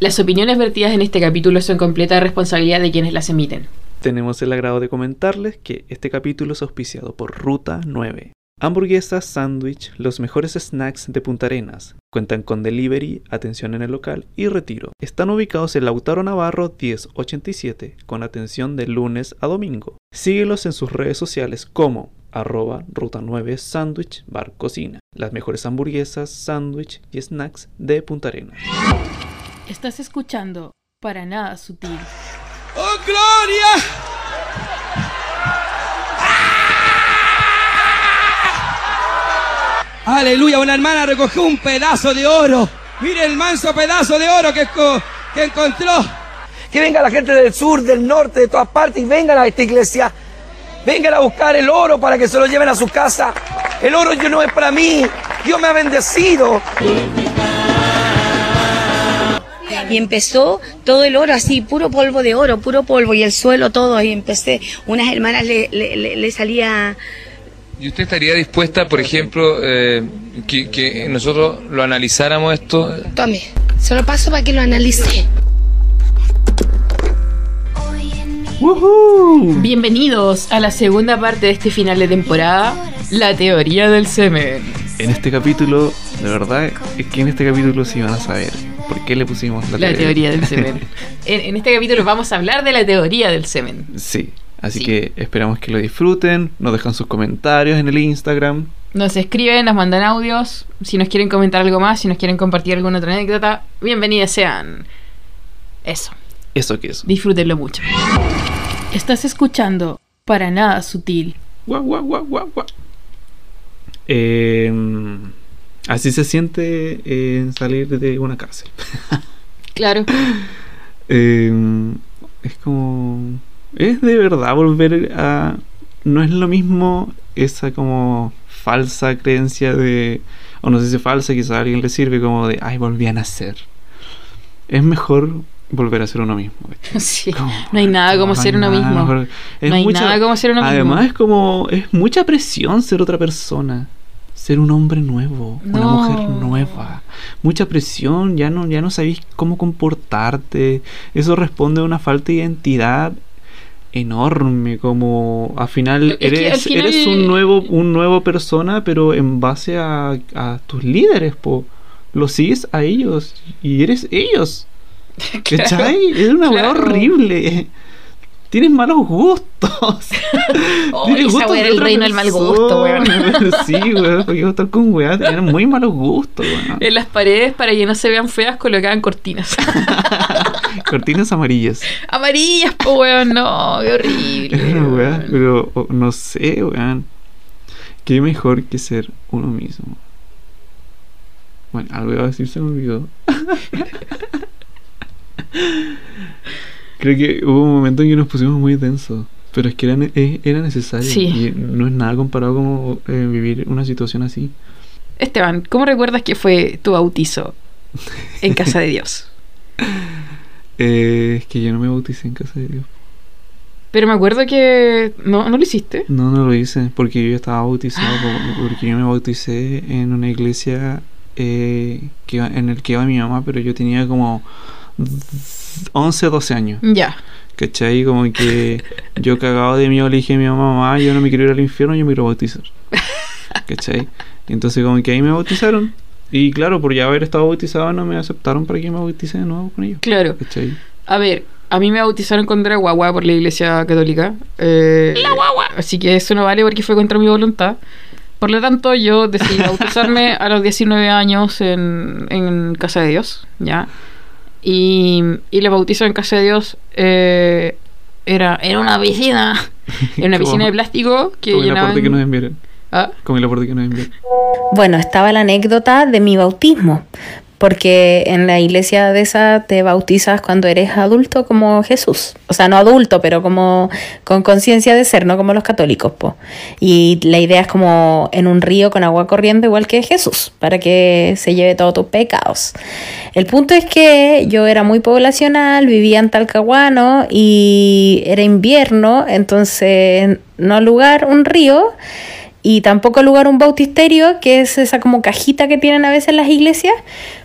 Las opiniones vertidas en este capítulo son completa responsabilidad de quienes las emiten. Tenemos el agrado de comentarles que este capítulo es auspiciado por Ruta 9. Hamburguesas, sándwich, los mejores snacks de Punta Arenas. Cuentan con delivery, atención en el local y retiro. Están ubicados en Lautaro Navarro 1087, con atención de lunes a domingo. Síguelos en sus redes sociales como arroba ruta 9 sándwich bar cocina. Las mejores hamburguesas, sándwich y snacks de Punta Arenas. Estás escuchando Para Nada Sutil. ¡Oh, Gloria! Aleluya, una hermana recogió un pedazo de oro. Mire el manso pedazo de oro que, que encontró. Que venga la gente del sur, del norte, de todas partes y vengan a esta iglesia. Vengan a buscar el oro para que se lo lleven a su casa. El oro yo no es para mí. Dios me ha bendecido. Y empezó todo el oro así, puro polvo de oro, puro polvo y el suelo todo. Y empecé, unas hermanas le, le, le- le salía ¿Y usted estaría dispuesta, por ejemplo, eh, que, que nosotros lo analizáramos esto? Tome, se lo paso para que lo analice. Bienvenidos a la segunda parte de este final de temporada, la teoría del semen. En este capítulo, de verdad, es que en este capítulo sí van a saber por qué le pusimos la, La teoría del semen. En, en este capítulo vamos a hablar de la teoría del semen. Sí, así Sí. que esperamos que lo disfruten, nos dejan sus comentarios en el Instagram. Nos escriben, nos mandan audios. Si nos quieren comentar algo más, si nos quieren compartir alguna otra anécdota, bienvenidas sean. Eso, Eso que es. disfrútenlo mucho. Estás escuchando Para Nada Sutil. Guau, guau, guau, guau, guau. Eh, así se siente eh, salir de una cárcel. Claro. Eh, es como. Es de verdad volver a. No es lo mismo esa como falsa creencia de. O no sé si es falsa, quizá a alguien le sirve como de. Ay, volví a nacer. Es mejor volver a ser uno mismo. Sí. Como, No hay nada como ser uno mismo. No hay nada como ser uno mismo. Además, es como. Es mucha presión ser otra persona. Ser un hombre nuevo, una mujer nueva. Mucha presión, ya no, ya no sabéis cómo comportarte. Eso responde a una falta de identidad enorme. Como al final Es que al eres, final- eres un nuevo, un nuevo persona, pero en base a, a tus líderes, po. Lo sigues a ellos y eres ellos. ¿Cachai? Es una claro. horrible. Tienes malos gustos. Oh, Tienes esa gustos weá de era el reino del mal gusto, weón. sí, weón. Porque estar con weá. Tienen muy malos gustos, weón. En las paredes, para que no se vean feas, colocaban cortinas. Cortinas amarillas. Amarillas, po, weón. No, qué horrible. Weá. weón. Pero no sé, weón. Qué mejor que ser uno mismo. Bueno, algo iba a decir, se me olvidó. Creo que hubo un momento en que nos pusimos muy densos. Pero es que era, era necesario. Sí. Y no es nada comparado como eh, vivir una situación así. Esteban, ¿cómo recuerdas que fue tu bautizo en casa de Dios? Eh, es que yo no me bauticé en casa de Dios. Pero me acuerdo que no, no lo hiciste. No, no lo hice porque yo ya estaba bautizado. po- Porque yo me bauticé en una iglesia eh, que, en el que iba mi mamá, pero yo tenía como 11, 12 años. Ya. ¿Cachai? Como que yo cagado de miedo le dije a mi mamá, mamá, yo no me quiero ir al infierno, yo me quiero bautizar. ¿Cachai? Y entonces como que ahí me bautizaron. Y claro, por ya haber estado bautizado no me aceptaron para que me bautice de nuevo con ellos. Claro. ¿Cachai? A ver, a mí me bautizaron era guagua por la iglesia católica. la guagua. Así que eso no vale porque fue contra mi voluntad. Por lo tanto, yo decidí bautizarme a los 19 años en, en Casa de Dios, ¿ya? Y, y el bautizo en Casa de Dios eh, era en una piscina, en una piscina de plástico que Como el llenaban... aporte que nos enviaron. ¿Ah? Como el aporte que nos enviaron. Bueno, estaba la anécdota de mi bautismo, porque en la iglesia de esa te bautizas cuando eres adulto como Jesús. O sea, no adulto, pero como con conciencia de ser, no como los católicos. Po. Y la idea es como en un río con agua corriendo igual que Jesús, para que se lleve todos tus pecados. El punto es que yo era muy poblacional, vivía en Talcahuano y era invierno, entonces no lugar un río y tampoco lugar un bautisterio, que es esa como cajita que tienen a veces las iglesias,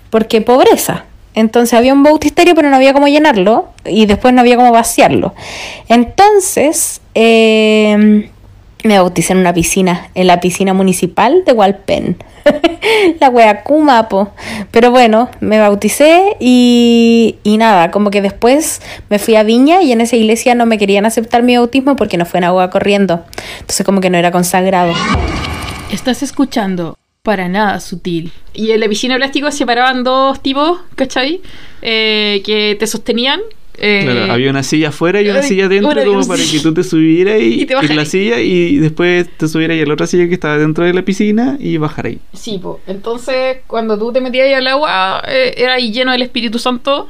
porque pobreza. entonces había un bautisterio, pero no había cómo llenarlo y después no había cómo vaciarlo. Entonces eh, me bauticé en una piscina, en la piscina municipal de Hualpén. la wea Kuma, po. Pero bueno, me bauticé y, y nada, como que después me fui a Viña y en esa iglesia no me querían aceptar mi bautismo porque no fue en agua corriendo. Entonces como que no era consagrado. Estás escuchando para nada sutil. Y en la piscina de plástico separaban dos tipos, ¿cachai? Eh, que te sostenían. eh, Claro, había una silla afuera y una silla adentro una- como para que tú te subieras y, Y te en la bajaras. silla y después te subieras y a la otra silla que estaba dentro de la piscina y bajar ahí. Sí, po. Entonces, cuando tú te metías ahí al agua, eh, era ahí lleno del Espíritu Santo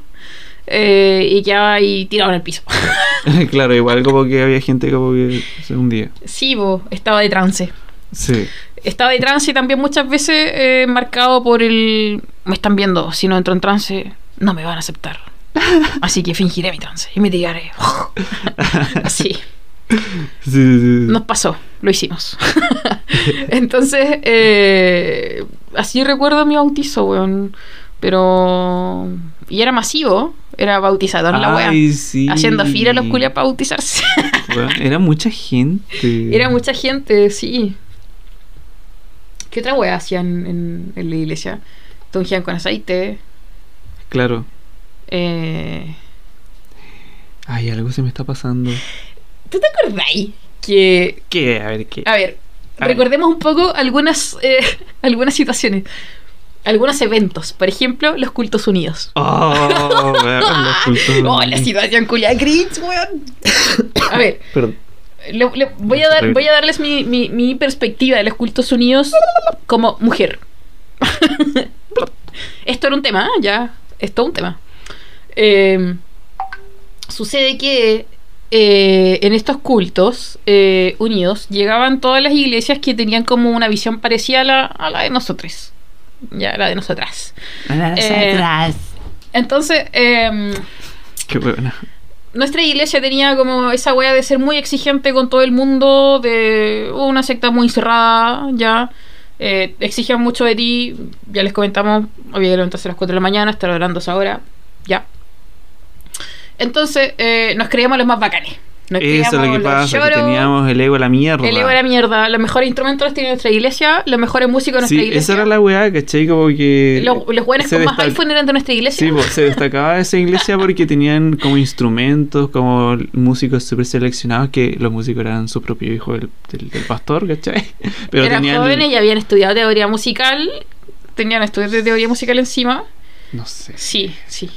eh, y quedaba ahí tirado en el piso. claro, igual como que había gente como que se hundía. sí, po, estaba de trance. Sí. Estaba de trance y también muchas veces eh, marcado por el... Me están viendo, si no entro en trance, no me van a aceptar. Así que fingiré mi trance y me tiraré. Así. Sí, sí, sí. Nos pasó, lo hicimos. Entonces, eh, así recuerdo mi bautizo, weón. Pero. Y era masivo, era bautizador la wea. Ay, sí. Haciendo fila los culias para bautizarse. Era mucha gente. era mucha gente, sí. ¿Qué otra wea hacían en, en la iglesia? Te ungían con aceite. Claro. Eh, Ay, algo se me está pasando. ¿Tú te acordáis que ¿Qué? A ver, ¿qué? A ver, A ver. recordemos un poco algunas, eh, algunas situaciones, algunos eventos. Por ejemplo, los cultos unidos. Oh, weón, los cultos. Oh, la situación culia cringe, weón. A ver, Perdón. Le- le- voy, a dar, voy a darles mi, mi- mi perspectiva de los cultos unidos como mujer. Esto era un tema, ¿eh? ya. Esto es un tema. Eh, sucede que eh, en estos cultos eh, unidos llegaban todas las iglesias que tenían como una visión parecida a la, a la de nosotros. Ya, la de nosotras. Eh, entonces, em, Qué buena. Nuestra iglesia tenía como esa wea de ser muy exigente con todo el mundo, de una secta muy cerrada, ya. Eh, exigían mucho de ti, ya les comentamos, había que levantarse a las 4 de la mañana, estar orando a esa hora, ya. Entonces, eh, nos creíamos los más bacanes. Nos Eso es lo que pasa, que teníamos el ego a la mierda. el ego era mierda, los mejores instrumentos los tenía nuestra iglesia, los mejores músicos de nuestra Sí, iglesia. esa era la weá, ¿cachai? Como que. Los, los buenos con más iPhone eran de nuestra iglesia. Sí, po, se destacaba esa iglesia porque tenían como instrumentos, como músicos súper seleccionados, que los músicos eran su propio hijo del, del- del pastor, ¿cachai? Pero eran tenían. jóvenes y habían estudiado teoría musical, tenían estudios de teoría musical encima. No sé. Sí, sí.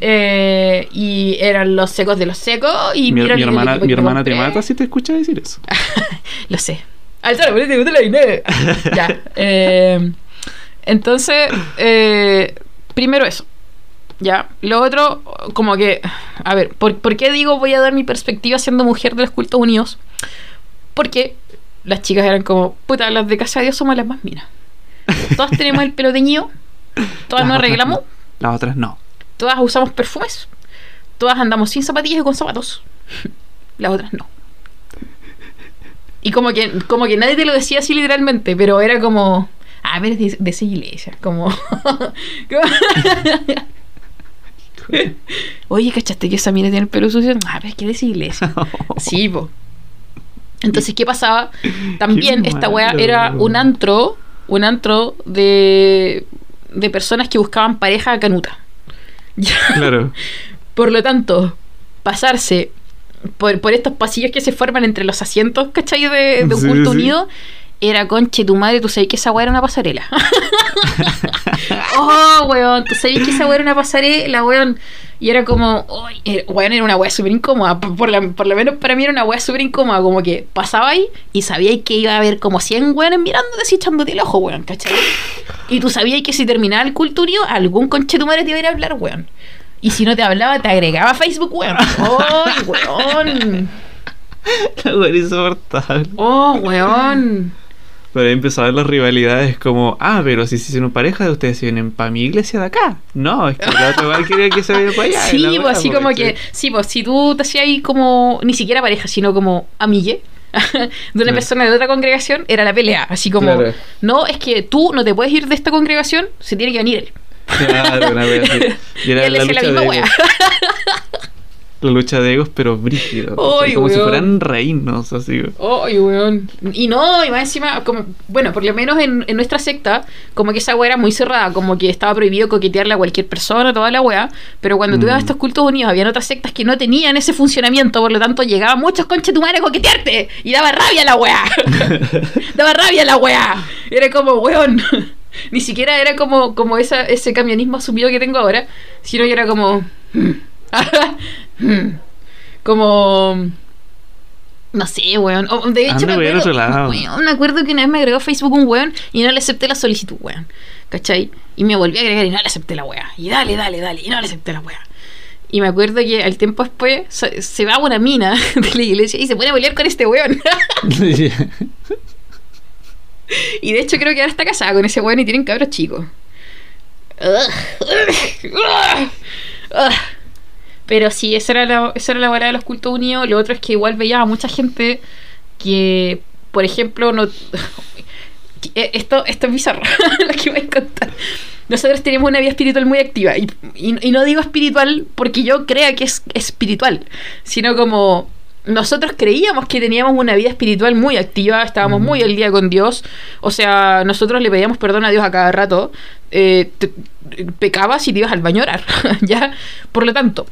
Eh, y eran los secos de los secos. Y Mi, hermana, mi hermana te compré. mata si te escucha decir eso. Lo sé. Ponete, ponete la ya. eh, entonces, eh, primero eso. Ya. Lo otro, como que. A ver, ¿por, por qué digo voy a dar mi perspectiva siendo mujer de los cultos unidos? Porque las chicas eran como, puta, las de casa de Dios somos las más minas. Todas tenemos el pelo teñido, todas Las nos arreglamos, no. Las otras no. Todas usamos perfumes, todas andamos sin zapatillas y con zapatos. Las otras no. Y como que, como que nadie te lo decía así literalmente, pero era como. A ver, de, de esa iglesia. Como. Oye, ¿cachaste que esa mina tiene el pelo sucio? A ver, ¿qué de esa iglesia? Sí, po. Entonces, ¿qué pasaba? También Qué esta weá era un antro, un antro de, de personas que buscaban pareja canuta. Claro. Por lo tanto, pasarse por, por estos pasillos que se forman entre los asientos, ¿cachai? De, de un Sí, culto sí. unido, era conche tu madre, tú sabes que esa weá era una pasarela. oh, weón, tú sabes que esa weá era una pasarela, weón. Y era como, "Uy", era- weón, era una weá súper incómoda. Por, por la- por lo menos para mí era una weá súper incómoda. Como que pasaba ahí y sabíais que iba a haber como 100 weones mirándote así echándote el ojo, weón, ¿cachai? Y tú sabías que si terminaba el culto unido, algún conche tu madre te iba a ir a hablar, weón. Y si no te hablaba, te agregaba a Facebook, weón. ¡Oh, weón! La era insoportable. ¡Oh, weón! Pero ahí empezaron las rivalidades como, ah, pero si se hicieron pareja, ustedes se vienen para mi iglesia de acá. No, es que la otra igual quería que se vaya para allá. Sí, pues así como que, sí, pues si tú te hacías ahí como, ni siquiera pareja, sino como amigue de una persona de otra congregación, era la pelea. Así como, Claro. no, es que tú no te puedes ir de esta congregación, se tiene que venir él. Claro, una. Y era él la lucha misma de. La lucha de egos, pero brígido. Ay, como si weón. fueran reinos, así. Ay, weón. Y no, y más encima, como, bueno, por lo menos en, en nuestra secta, como que esa weá era muy cerrada, como que estaba prohibido coquetearle a cualquier persona, toda la weá. Pero cuando tú ibas a Mm. estos cultos unidos, habían otras sectas que no tenían ese funcionamiento, por lo tanto llegaban muchos conches tu madre a coquetearte. Y daba rabia la weá. daba rabia la weá. Era como, weón. Ni siquiera era como, como esa, ese camionismo asumido que tengo ahora, sino que era como. como. No sé, weón. O, de hecho, me acuerdo, otro lado. weón, me acuerdo que una vez me agregó a Facebook un weón y no le acepté la solicitud, weón. ¿Cachai? Y me volví a agregar y no le acepté la weá. Y dale, dale, dale. Y no le acepté la weá. Y me acuerdo que al tiempo después se, se va a una mina de la iglesia y se pone a pelear con este weón. y de hecho creo que ahora está casada con ese weón y tienen cabros chicos. Pero sí, esa era la, esa era la de los cultos unidos. Lo otro es que igual veía a mucha gente que, por ejemplo, no. Eh, Esto, esto es bizarro, lo que voy a contar. Nosotros tenemos una vida espiritual muy activa. Y, y- y no digo espiritual porque yo crea que es espiritual, sino como nosotros creíamos que teníamos una vida espiritual muy activa, estábamos muy al día con Dios. O sea, nosotros le pedíamos perdón a Dios a cada rato. Eh, te- pecabas y te ibas al baño a orar, ¿ya? Por lo tanto,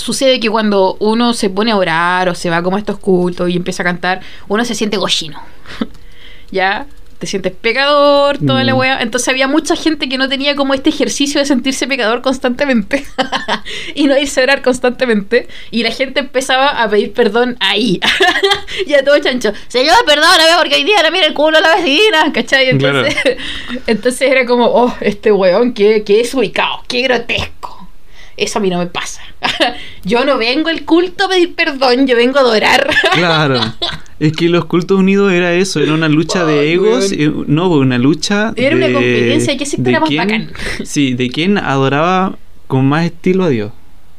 sucede que cuando uno se pone a orar o se va como a estos cultos y empieza a cantar, uno se siente gochino. ¿Ya? Te sientes pecador, toda la Mm. wea. Entonces había mucha gente que no tenía como este ejercicio de sentirse pecador constantemente y no irse a orar constantemente. Y la gente empezaba a pedir perdón ahí. y a todo chancho. Señor, perdóname porque hoy día le mira el culo a la vecina. ¿Cachai? Entonces, entonces era como, oh, este weón, que, que es ubicado, qué grotesco. Eso a mí no me pasa. yo no vengo al culto a pedir perdón, yo vengo a adorar. Claro. Es que los cultos unidos era eso, era una lucha de egos, eh, no, una lucha Era una de- competencia, ¿qué secta de era más quién- bacán? Sí, de quién adoraba con más estilo a Dios.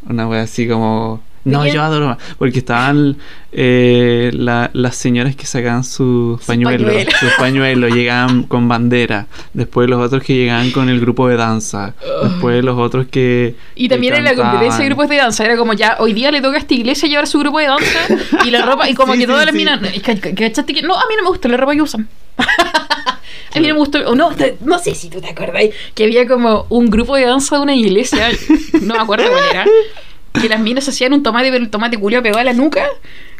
Una wea así como... ¿De No, yo adoro. Porque estaban eh, la- las señoras que sacaban sus pañuelos, pañuelos. sus pañuelos, llegaban con bandera. Después los otros que llegaban con el grupo de danza. Después los otros que... Y también que en la competencia de grupos de danza era como ya, hoy día le toca a esta iglesia llevar su grupo de danza y la ropa, y como Sí, que sí, todas las sí. minas, ¿ca- ca- ¿cachaste que? No, a mí no me gusta la ropa que usan. a mí no me gustó, o no, no sé si tú te acuerdas, que había como un grupo de danza de una iglesia, no me acuerdo cuál era, que las minas hacían un tomate, pero el tomate culiao pegado a la nuca.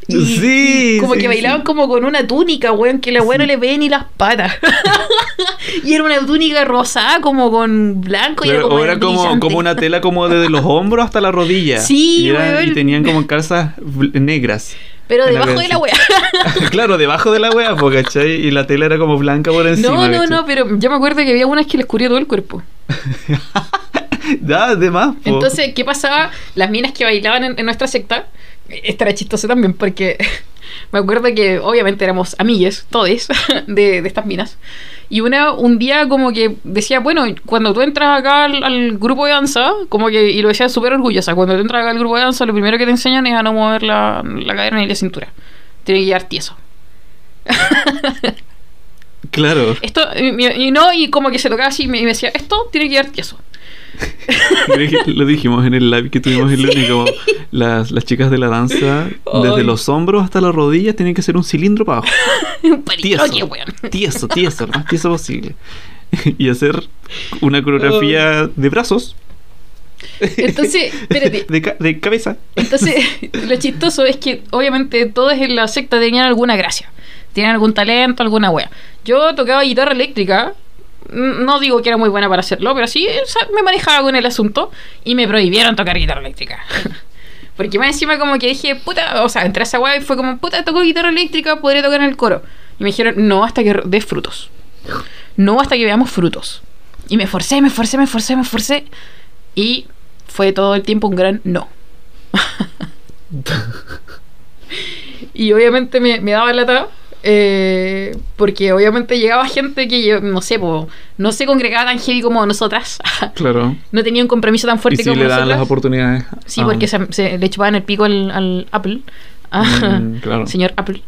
Y, Sí, y como sí, que bailaban sí. como con una túnica, weón, que la weón no le ve ni las patas. y era una túnica rosada, como con blanco. y Claro, era como era como, una tela como desde los hombros hasta la rodilla. Sí, y, y tenían como calzas negras. Pero debajo de la wea. claro, debajo de la wea, po, ¿cachai? Y la tela era como blanca por encima. No, no, ¿cachai? no, pero yo me acuerdo que había unas que les cubría todo el cuerpo. Ya, además, po. Entonces, ¿qué pasaba? Las minas que bailaban en, en nuestra secta, esta era chistosa también, porque me acuerdo que obviamente éramos amigues, todes, de, de estas minas. Y una, un día como que decía, bueno, cuando tú entras acá al, al grupo de danza, como que, y lo decía súper orgullosa, cuando tú entras acá al grupo de danza, lo primero que te enseñan es a no mover la, la cadera ni la cintura. Tiene que llevar tieso. Claro. Esto, y, y no, y como que se tocaba así y me, y me decía, esto tiene que llevar tieso. Creo que Lo dijimos en el live que tuvimos el lunes, como las, las chicas de la danza, desde Ay. los hombros hasta las rodillas, tienen que ser un cilindro para abajo. Un Tieso. Tieso, tieso, lo más tieso posible. y hacer una coreografía de brazos. Entonces, espérate. de, ca- de cabeza. Entonces, lo chistoso es que obviamente todos en la secta tenían alguna gracia. Tenían algún talento, alguna wea. Yo tocaba guitarra eléctrica. No digo que era muy buena para hacerlo, pero sí o sea, me manejaba con el asunto y me prohibieron tocar guitarra eléctrica. Porque más encima como que dije, puta, o sea, entré a esa wea y fue como, puta, toco guitarra eléctrica, podría tocar en el coro. Y me dijeron, no hasta que des frutos. No hasta que veamos frutos. Y me esforcé, me esforcé, me esforcé, me esforcé. Y fue todo el tiempo un gran no. y obviamente me, me daba lata. Eh, porque obviamente llegaba gente que yo, no sé, po, no se congregaba tan heavy como nosotras. Claro. no tenía un compromiso tan Y fuerte si como le nosotras. las oportunidades. Sí, porque se, se le chupaban el pico al, al Apple. Mm, claro. Señor Apple.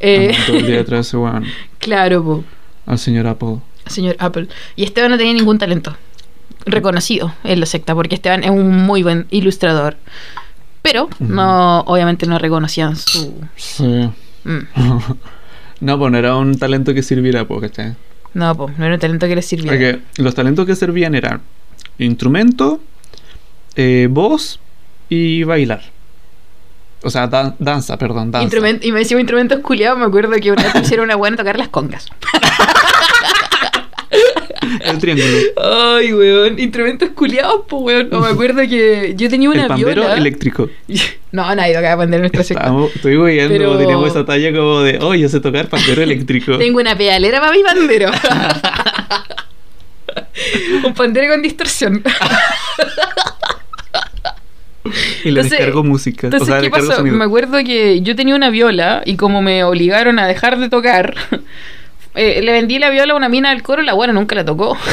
Eh, todo el día detrás de ese weón. claro, po, Al señor Apple. señor Apple. Y Esteban no tenía ningún talento. reconocido en la secta, porque Esteban es un muy buen ilustrador. Pero no, obviamente no reconocían su. Sí. Mm. No, pues no era un talento que sirviera, pues, ¿cachai? No, pues no era un talento que les sirviera. Porque los talentos que servían eran instrumento, eh, voz y bailar. O sea, dan- danza, perdón, danza. Instrument- y me decía instrumentos culiados, me acuerdo que una vez pusieron una buena tocar las congas. El triángulo. Ay, weón, instrumentos culiados, pues weón. No me acuerdo que yo tenía una el pandero viola. eléctrico. No, nadie tocaba pandero en nuestra. Estábamos- estoy viendo, Pero- teníamos esa talla como de, oh, yo sé tocar pandero eléctrico. Tengo una pedalera para mi pandero. Un pandero con distorsión. y le entonces- descargo música. Entonces, o sea, ¿qué pasó? sonido. Me acuerdo que yo tenía una viola y como me obligaron a dejar de tocar, eh, le vendí la viola a una mina del coro y la buena nunca la tocó.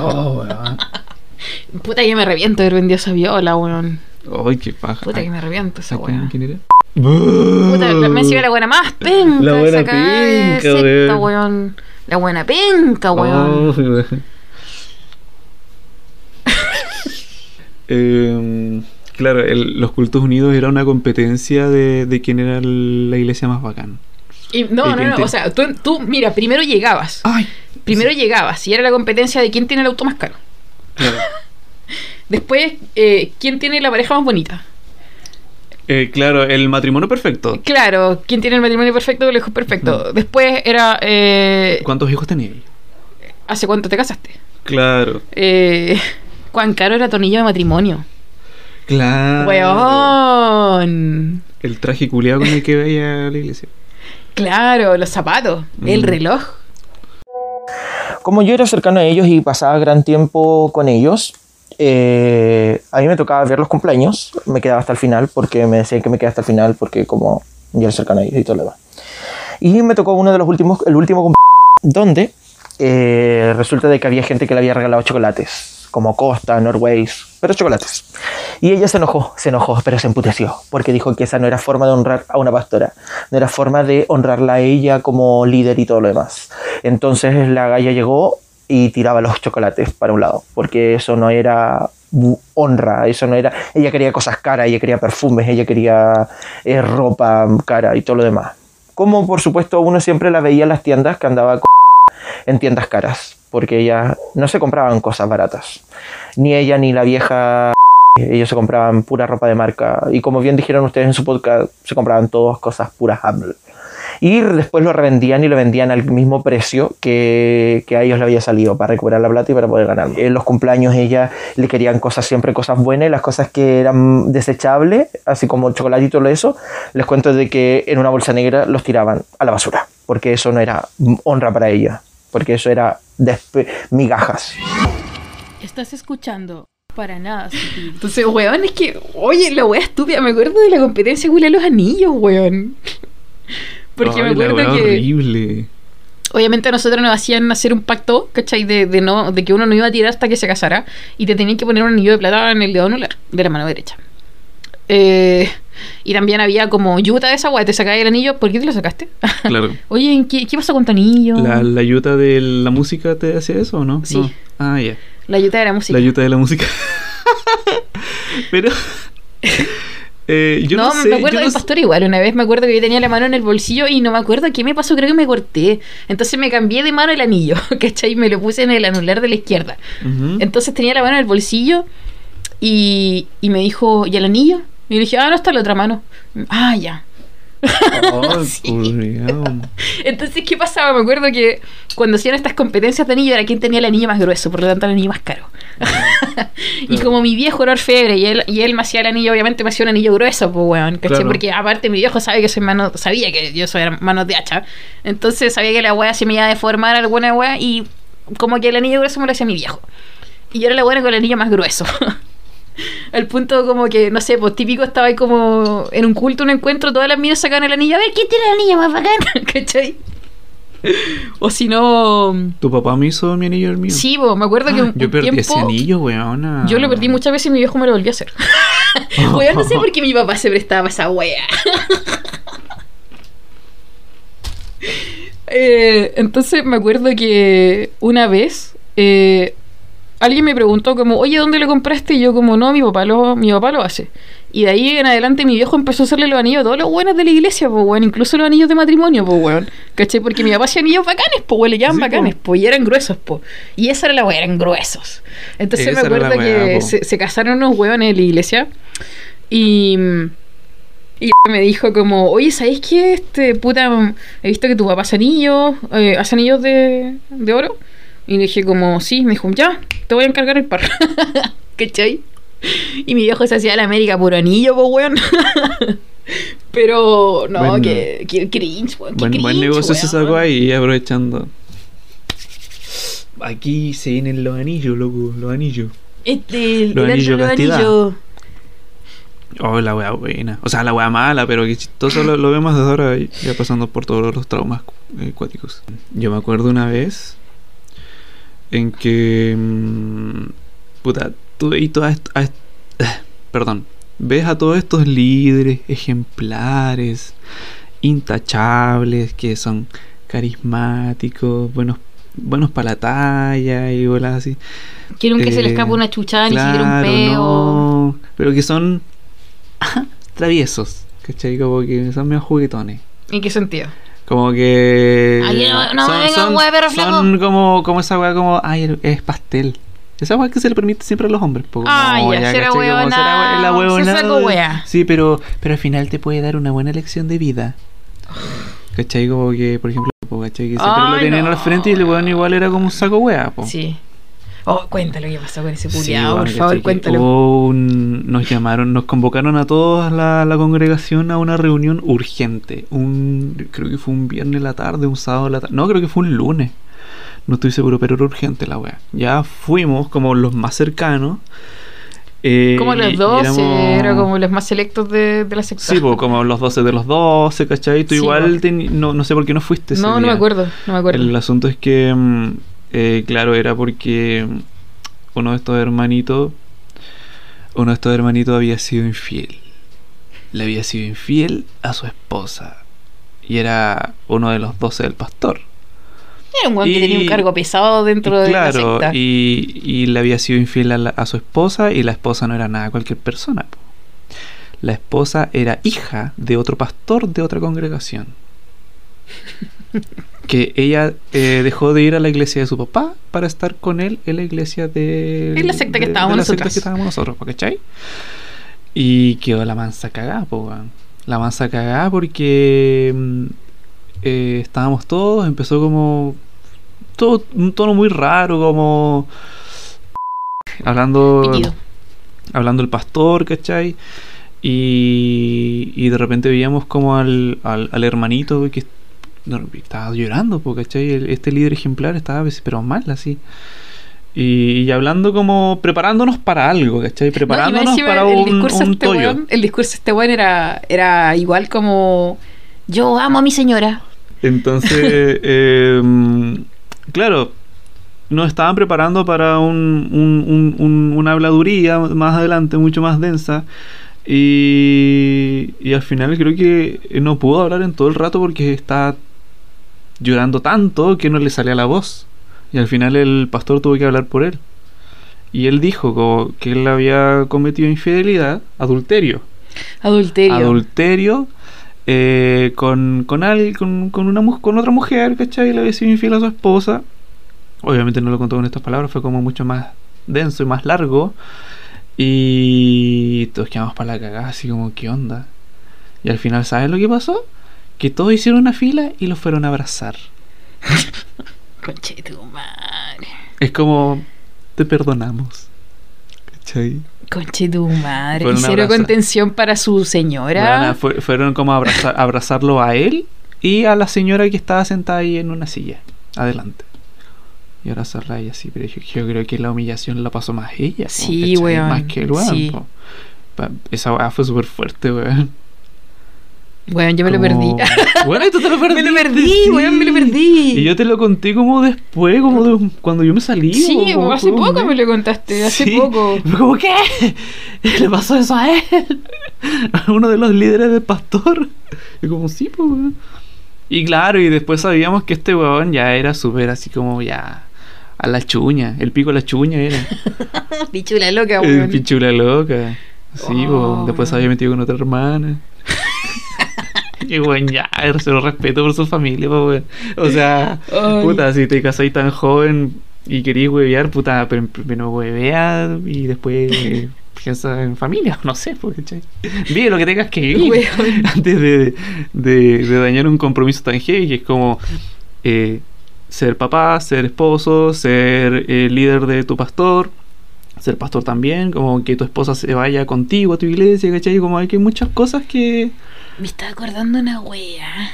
Oh, weón. Puta que me reviento de haber vendido esa viola, weón. Ay, qué paja. Puta que me reviento esa ¿A quién, era? Puta, me encima la buena más penca. La buena penca, secta, weón. weón. La buena penca, weón. Oh, weón. Em, claro, el- los cultos unidos era una competencia de, de quién era el- la iglesia más bacán. Y, ¿Y no, no, no. O sea, tú, tú, mira, primero llegabas. Ay, Primero llegabas y era la competencia de quién tiene el auto más caro. claro. Después, eh, quién tiene la pareja más bonita. Eh, claro, el matrimonio perfecto. Claro, quién tiene el matrimonio perfecto el hijo perfecto. Después era. Eh, ¿Cuántos hijos tenía? ¿Hace cuánto te casaste? Claro, Eh, ¿Cuán caro era tu anillo de matrimonio? claro. ¡Weón! El traje culiado con el que veía la iglesia. Claro, los zapatos, el Mm. reloj. Como yo era cercano a ellos y pasaba gran tiempo con ellos, eh, a mí me tocaba ver los cumpleaños, me quedaba hasta el final porque me decían que me quedaba hasta el final porque como yo era cercano a ellos y todo lo demás. Y me tocó uno de los últimos, el último cumpleaños, donde eh, resulta de que había gente que le había regalado chocolates, como Costa, Norways, pero chocolates. Y ella se enojó, se enojó, pero se emputeció, porque dijo que esa no era forma de honrar a una pastora, no era forma de honrarla a ella como líder y todo lo demás. Entonces la galla llegó y tiraba los chocolates para un lado, porque eso no era honra, eso no era, ella quería cosas caras, ella quería perfumes, ella quería eh, ropa cara y todo lo demás. Como por supuesto uno siempre la veía en las tiendas que andaba en tiendas caras, porque ellas no se compraban cosas baratas. Ni ella ni la vieja, ellos se compraban pura ropa de marca. Y como bien dijeron ustedes en su podcast, se compraban todas cosas puras Apple. Y después lo revendían y lo vendían al mismo precio que, que a ellos le había salido para recuperar la plata y para poder ganar. En los cumpleaños ella le querían cosas, siempre cosas buenas y las cosas que eran desechables, así como el chocolate y todo eso, les cuento de que en una bolsa negra los tiraban a la basura, porque eso no era honra para ella, porque eso era migajas. Estás escuchando para nada sutil. Entonces, weón, es que, oye, la wea estúpida, me acuerdo de la competencia de los anillos, weón. Porque me Ay, la acuerdo weá que. horrible. Obviamente a nosotros nos hacían hacer un pacto, ¿cachai? De, de no, de que uno no iba a tirar hasta que se casara. Y te tenían que poner un anillo de plata en el dedo anular, de la mano derecha. Eh, y también había como yuta de esa weá, te sacabas el anillo, ¿por qué te lo sacaste? Claro. Oye, ¿qué, qué pasó con tu anillo? ¿La, ¿La yuta de la música te hacía eso o no? Sí. No. Ah, ya. La yuta de la música. La yuta de la música. Pero. eh, yo no, no, sé. me acuerdo del no pastor igual. Una vez me acuerdo que yo tenía la mano en el bolsillo y no me acuerdo qué me pasó. Creo que me corté. Entonces me cambié de mano el anillo, ¿cachai? Y me lo puse en el anular de la izquierda. Entonces tenía la mano en el bolsillo y, y me dijo, ¿y el anillo? Y le dije, ah, no está la otra mano. Ah, ya. Oh, Sí. Entonces, ¿qué pasaba? Me acuerdo que cuando hacían estas competencias de anillo era quien tenía el anillo más grueso, por lo tanto el anillo más caro. y como mi viejo era orfebre y él, y él me hacía el anillo, obviamente me hacía un anillo grueso, pues weón. Claro. Porque aparte mi viejo sabe que soy mano, sabía que yo soy manos de hacha. Entonces sabía que la weá se me iba a deformar alguna weá y como que el anillo grueso me lo hacía mi viejo. Y yo era la buena con el anillo más grueso. Al punto como que, no sé, pues típico estaba ahí como en un culto, un encuentro, todas las minas sacaban el anillo, a ver, ¿quién tiene el anillo más bacán? ¿Cachai? O si no... Tu papá me hizo mi anillo el mío. Sí, po, me acuerdo que un, Yo perdí tiempo... ese anillo, weona. Yo lo perdí muchas veces y mi viejo me lo volvió a hacer. Weón, no sé por qué mi papá se prestaba esa wea. Eh, entonces me acuerdo que una vez eh, alguien me preguntó como, oye, ¿dónde lo compraste? Y yo como, no, mi papá lo, mi papá lo hace. Y de ahí en adelante mi viejo empezó a hacerle los anillos a todos los buenos de la iglesia, pues, weón. Incluso los anillos de matrimonio, pues, weón. ¿Cachai? Porque mi papá hacía anillos bacanes, pues, weón. Le llaman Sí, po. bacanes, pues. Y eran gruesos, pues. Y esa era la weá, eran gruesos. Entonces Esa me acuerdo que se, se casaron unos weones en la iglesia. Y... Y me dijo como, oye, ¿sabéis qué? Este, puta, he visto que tu papá hace anillos, eh, hace anillos de, de oro. Y le dije como, sí, me dijo, ya, te voy a encargar el par. ¿Cachai? Y mi viejo se hacía de la América puro anillo, pues, weón. Pero, no, Buen- que, que cringe, weón. qué Buen, negocio se weón. sacó ahí, aprovechando. Aquí se vienen los anillos, loco, los anillos. Este, Los el anillos otro, los castidad. anillos. Oh, la wea buena. O sea, la wea mala, pero que chistoso lo, lo vemos desde ahora y ya pasando por todos los traumas eh, acuáticos. Yo me acuerdo una vez en que. mm, puta, tú veis todas Perdón. Ves a todos estos líderes ejemplares, intachables, que son carismáticos, buenos buenos para la talla y bolas así. Que nunca se le Eh, escapa una chuchada, ni siquiera un peo. no, pero que son traviesos, ¿cachai? Como que son medio juguetones. ¿En qué sentido? Como que. Ay, no- no me vengan, flaco. son como, como esa weá, como. Ay, es pastel. Esa weá que se le permite siempre a los hombres. po, como, Ah, ya, será we- la se sacó de- wea. Sí, pero, pero al final te puede dar una buena lección de vida. ¿Cachai? Como que, por ejemplo, ¿cachai? Que siempre lo tenían no. al frente y el weón igual era como un saco wea, po. Sí. Oh, cuéntalo qué pasó con ese Sí, puliado, bueno, por favor, cuéntalo. un- nos llamaron, nos convocaron a todos la, la congregación a una reunión urgente. Un, creo que fue un viernes la tarde, un sábado la tarde. No, creo que fue un lunes. No estoy seguro, pero era urgente la wea. Ya fuimos como los más cercanos. eh, Como los y 12, éramos- era como los más selectos de, de la secta. Sí, pues como los 12 de los 12, ¿cachai? Tú Sí, igual no, no sé por qué no fuiste. ese No, no me acuerdo, no me acuerdo. El asunto es que, mm, eh, claro, era porque uno de estos hermanitos, uno de estos hermanitos había sido infiel. Le había sido infiel a su esposa. Y era uno de los doce del pastor. Era un weón que tenía un cargo pesado dentro de la secta. y, y le había sido infiel a, la- a su esposa y la esposa no era nada cualquier persona. po. La esposa era hija de otro pastor de otra congregación. que ella eh, dejó de ir a la iglesia de su papá para estar con él en la iglesia de... En la secta que estábamos la secta nosotros. que estábamos nosotros, ¿cachai? Y quedó la mansa cagada, po. La mansa cagada porque mm, eh, estábamos todos, empezó como todo un tono muy raro, como hablando Pitido. hablando el pastor, ¿cachai? Y, y de repente veíamos como al, al, al hermanito que no, estaba llorando, po, ¿cachai? El- Este líder ejemplar estaba pero mal así. Y, y hablando como preparándonos para algo, ¿cachai? No, Preparándonos encima para el un, discurso un este tollo. weón- el discurso este weón era, era igual como yo amo a mi señora. Entonces, eh, claro, nos estaban preparando para un- una habladuría más adelante, mucho más densa. Y, y al final creo que no pudo hablar en todo el rato porque está llorando tanto que no le salía la voz. Y al final el pastor tuvo que hablar por él. Y él dijo como que él había cometido infidelidad, adulterio Adulterio. adulterio eh, con, con, al- con, con una, mu- con otra mujer, ¿cachai? Le había sido infiel a su esposa. Obviamente no lo contó con estas palabras, fue como mucho más denso y más largo. Y todos quedamos para la cagada, así como, ¿qué onda? Y al final, ¿sabes lo que pasó? Que todos hicieron una fila y lo fueron a abrazar. Conche tu madre. Es como, te perdonamos. ¿Cachai? Conche tu madre. Fueron ¿Y a cero abrazar. contención para su señora? Bueno, fue- fueron como a abrazar- abrazarlo a él y a la señora que estaba sentada ahí en una silla, adelante. Y abrazarla a ella así, pero yo, yo creo que la humillación la pasó más ella. Sí, weón, Más que el weón. sí. Esa weá fue súper fuerte, weón. Bueno, yo me lo perdí. Bueno, y tú te lo me perdiste. lo perdí, sí. weón, me lo perdí. Y yo te lo conté como después, como de- cuando yo me salí. Sí, o como hace poco me lo contaste, hace Sí. poco. Fue como, ¿qué? ¿Le pasó eso a él? A uno de los líderes del pastor. Y como, sí, pues, weón. Y claro, y después sabíamos que este weón ya era súper así como ya a la chuña. El pico a la chuña era. Pichula loca, weón. pichula loca. Sí. Oh. después se había metido con otra hermana. Y weón, ya, cero respeto por su familia, weón. O sea, Ay. puta, si te casáis tan joven y querías huevear, puta, pero primero huevea y después eh, piensa en familia, no sé, porque Vive lo que tengas que vivir Weón. antes de, de- de dañar un compromiso tan heavy que es como eh, ser papá, ser esposo, ser eh, líder de tu pastor, ser pastor también, como que tu esposa se vaya contigo a tu iglesia, ¿cachai? Como hay que muchas cosas que... Me está acordando una wea.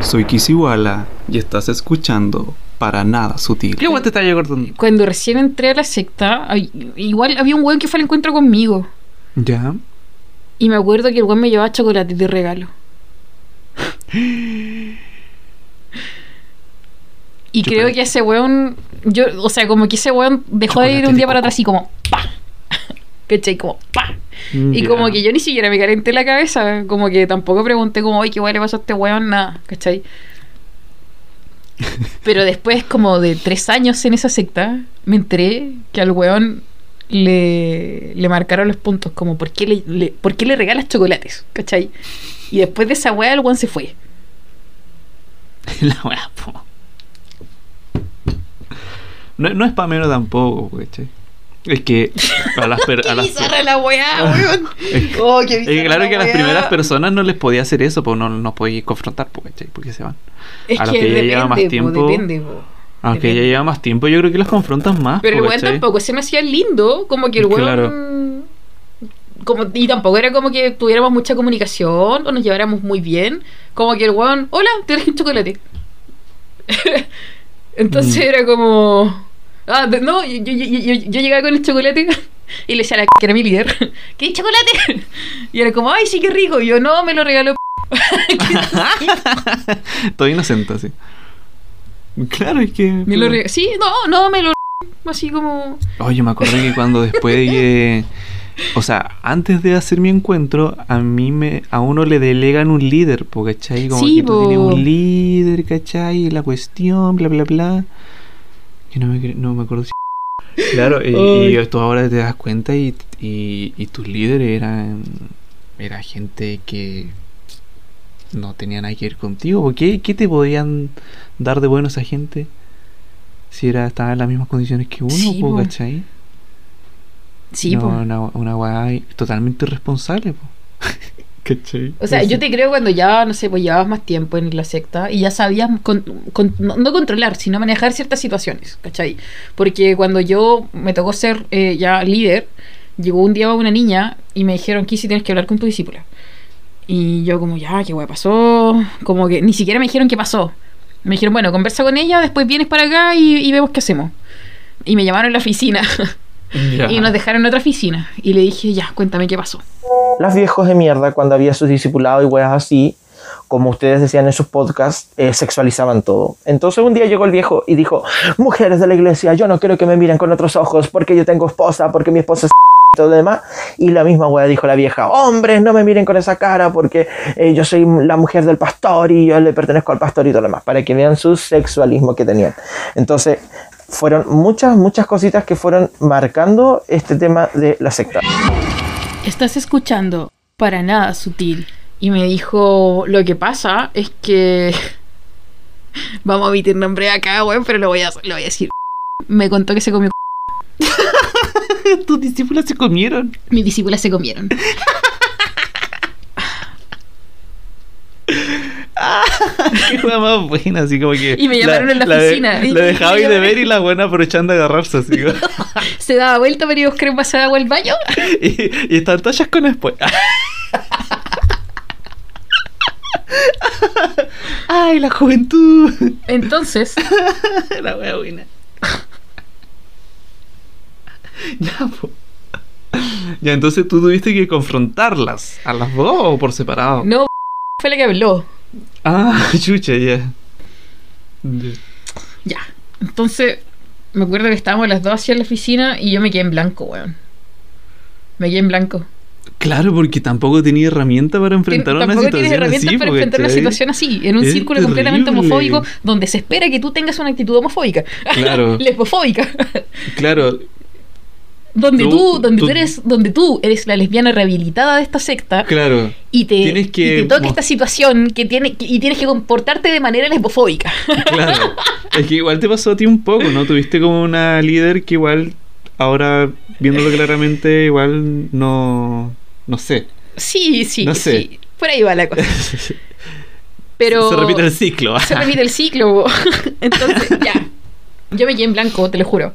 Soy Kisiwala y estás escuchando Para Nada Sutil. ¿Qué te estás acordando? Cuando recién entré a la secta, igual había un weón que fue al encuentro conmigo. Ya. Y me acuerdo que el weón me llevaba chocolate de regalo. Y creo Chocolate. que ese weón, yo, o sea, como que ese weón dejó de ir un día para atrás y como, pa. ¿Cachai? Como, pa. Y Ya. como que yo ni siquiera me calenté la cabeza, como que tampoco pregunté como, ay, qué guay le pasó a este weón, nada, ¿cachai? Pero después, como de tres años en esa secta, me enteré que al weón le, le marcaron los puntos, como, ¿por qué le, le- ¿por qué le regalas chocolates? ¿cachai? Y después de esa weá, el weón se fue. La wea, po. No, no es para menos tampoco, ¿cachai? Es que a las, per- a las la weá, weón! Oh, qué Es que claro que a las primeras personas no les podía hacer eso, pues no nos podía confrontar, pues, ¿cachai? Porque se van. Es a los que, que ya depende, lleva más po, tiempo- depende, po. Aunque ya Depende. lleva más tiempo, yo creo que las confrontan más. Pero el po, weón tampoco se me hacía lindo, como que el weón. Claro. Como, y tampoco era como que tuviéramos mucha comunicación o nos lleváramos muy bien. Como que el weón, hola, te traje un chocolate. Entonces Mm. era como. Ah, no, yo, yo, yo, yo- yo llegaba con el chocolate y le decía a la que era mi líder, ¿qué chocolate? Y era como, ay, sí, qué rico. Y yo, no, me lo regaló. Todo inocente, así. Claro, es que. Me lo rega- sí, no, no, me lo. Así como. Oye, me acuerdo que cuando después de. O sea, antes de hacer mi encuentro, a mí me. A uno le delegan un líder, po, ¿cachai? Como Sí, que tú tienes un líder, ¿cachai? La cuestión, bla, bla, bla. Que no me, no me acuerdo si. Claro, y, y tú ahora te das cuenta y, y, y tus líderes eran. Era gente que. No tenía nada que ver contigo. ¿Por ¿Qué, qué te podían dar de bueno esa gente? Si era, estaba en las mismas condiciones que uno, Sí, po. ¿cachai? Sí, no, po. una, una weá totalmente irresponsable, po. ¿Cachai? O sea, Eso. yo te creo cuando ya, no sé, pues llevabas más tiempo en la secta y ya sabías con- con- no, no controlar, sino manejar ciertas situaciones, ¿cachai? Porque cuando yo me tocó ser eh, ya líder, llegó un día una niña y me dijeron, Kissy, tienes que hablar con tu discípula. Y yo como, ya, qué guay pasó. Como que ni siquiera me dijeron qué pasó. Me dijeron, bueno, conversa con ella, después vienes para acá y, y vemos qué hacemos. Y me llamaron a la oficina y nos dejaron en otra oficina. Y le dije, ya, cuéntame qué pasó. Los viejos de mierda, cuando había sus discipulados y weas así, como ustedes decían en sus podcasts, eh, sexualizaban todo. Entonces un día llegó el viejo y dijo, mujeres de la iglesia, yo no quiero que me miren con otros ojos porque yo tengo esposa, porque mi esposa es y todo demás. Y la misma wea dijo la vieja, hombres, no me miren con esa cara porque eh, yo soy la mujer del pastor y yo le pertenezco al pastor y todo lo demás, para que vean su sexualismo que tenían. Entonces, fueron muchas, muchas cositas que fueron marcando este tema de la secta. Estás escuchando para nada sutil. Y me dijo, lo que pasa es que... Vamos a omitir nombre acá, weón, pero lo voy, a, lo voy a decir. Me contó que se comió... Tus discípulos se comieron. Mis discípulas se comieron. Qué juega más buena, así como que. Y me llamaron en la de- oficina. Y- La dejaba y de ver y la buena aprovechando de agarrarse, así como- Se daba vuelta para ir a buscar un vaso de agua al baño. y, y están todas con después. Ay, la juventud. Entonces, la wea buena. ya, po. Ya, entonces tú tuviste que confrontarlas a las dos o por separado. no fue la que habló. Ah, chucha, ya. Ya. Ya. Entonces, me acuerdo que estábamos las dos hacia la oficina y yo me quedé en blanco, weón. Me quedé en blanco. Claro, porque tampoco tenía herramienta para enfrentar una Tampoco situación tienes herramientas así. para enfrentar una situación así, en un Es círculo completamente terrible. homofóbico donde se espera que tú tengas una actitud homofóbica. Claro. Lesbofóbica. Claro, donde Tú- tú, donde tú- tú eres, donde tú eres la lesbiana rehabilitada de esta secta claro. y te, Tienes que y te toca esta situación que tiene que- y tienes que comportarte de manera lesbofóbica. Claro. Es que igual te pasó a ti un poco, ¿no? Tuviste como una líder que igual, ahora viéndolo claramente, igual no. No sé. sí, sí, No sé. sí. Por ahí va la cosa. Pero Se repite el ciclo. se repite el ciclo. Entonces, ya. Yo me quedé en blanco, te lo juro.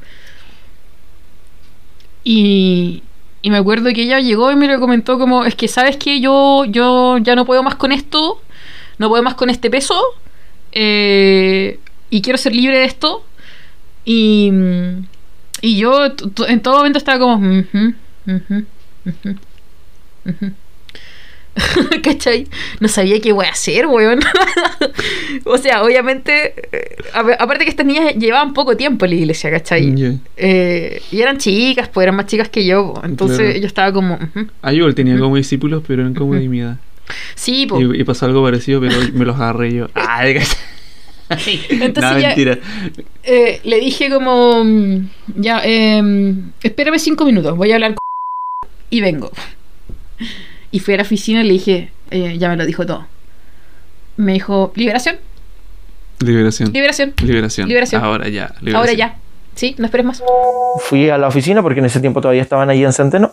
Y, y me acuerdo que ella llegó y me lo comentó como, es que sabes que yo, yo ya no puedo más con esto, no puedo más con este peso, eh, y quiero ser libre de esto. Y, y yo en todo momento estaba como... "Ujú, ujú, ujú, ujú". ¿Cachai? No sabía qué voy a hacer, weón. o sea, obviamente, eh, aparte que estas niñas llevaban poco tiempo en la iglesia, ¿cachai? Ya. Eh, y eran chicas, pues eran más chicas que yo. Entonces Claro. yo estaba como... ujú. Ah, yo igual tenía como discípulos, pero eran como de mi edad. Sí, po. Y, y pasó algo parecido, pero me los agarré yo. Ah, de Entonces no, ya, mentira. eh, le dije como... mm, Ya, eh, espérame cinco minutos, voy a hablar con... Y vengo. Y fui a la oficina y le dije, eh, ya me lo dijo todo. Me dijo, liberación, Liberación. liberación, Liberación. Liberación. Ahora ya. liberación. ahora ya. Sí, no esperes más. Fui a la oficina porque en ese tiempo todavía estaban allí en Centeno.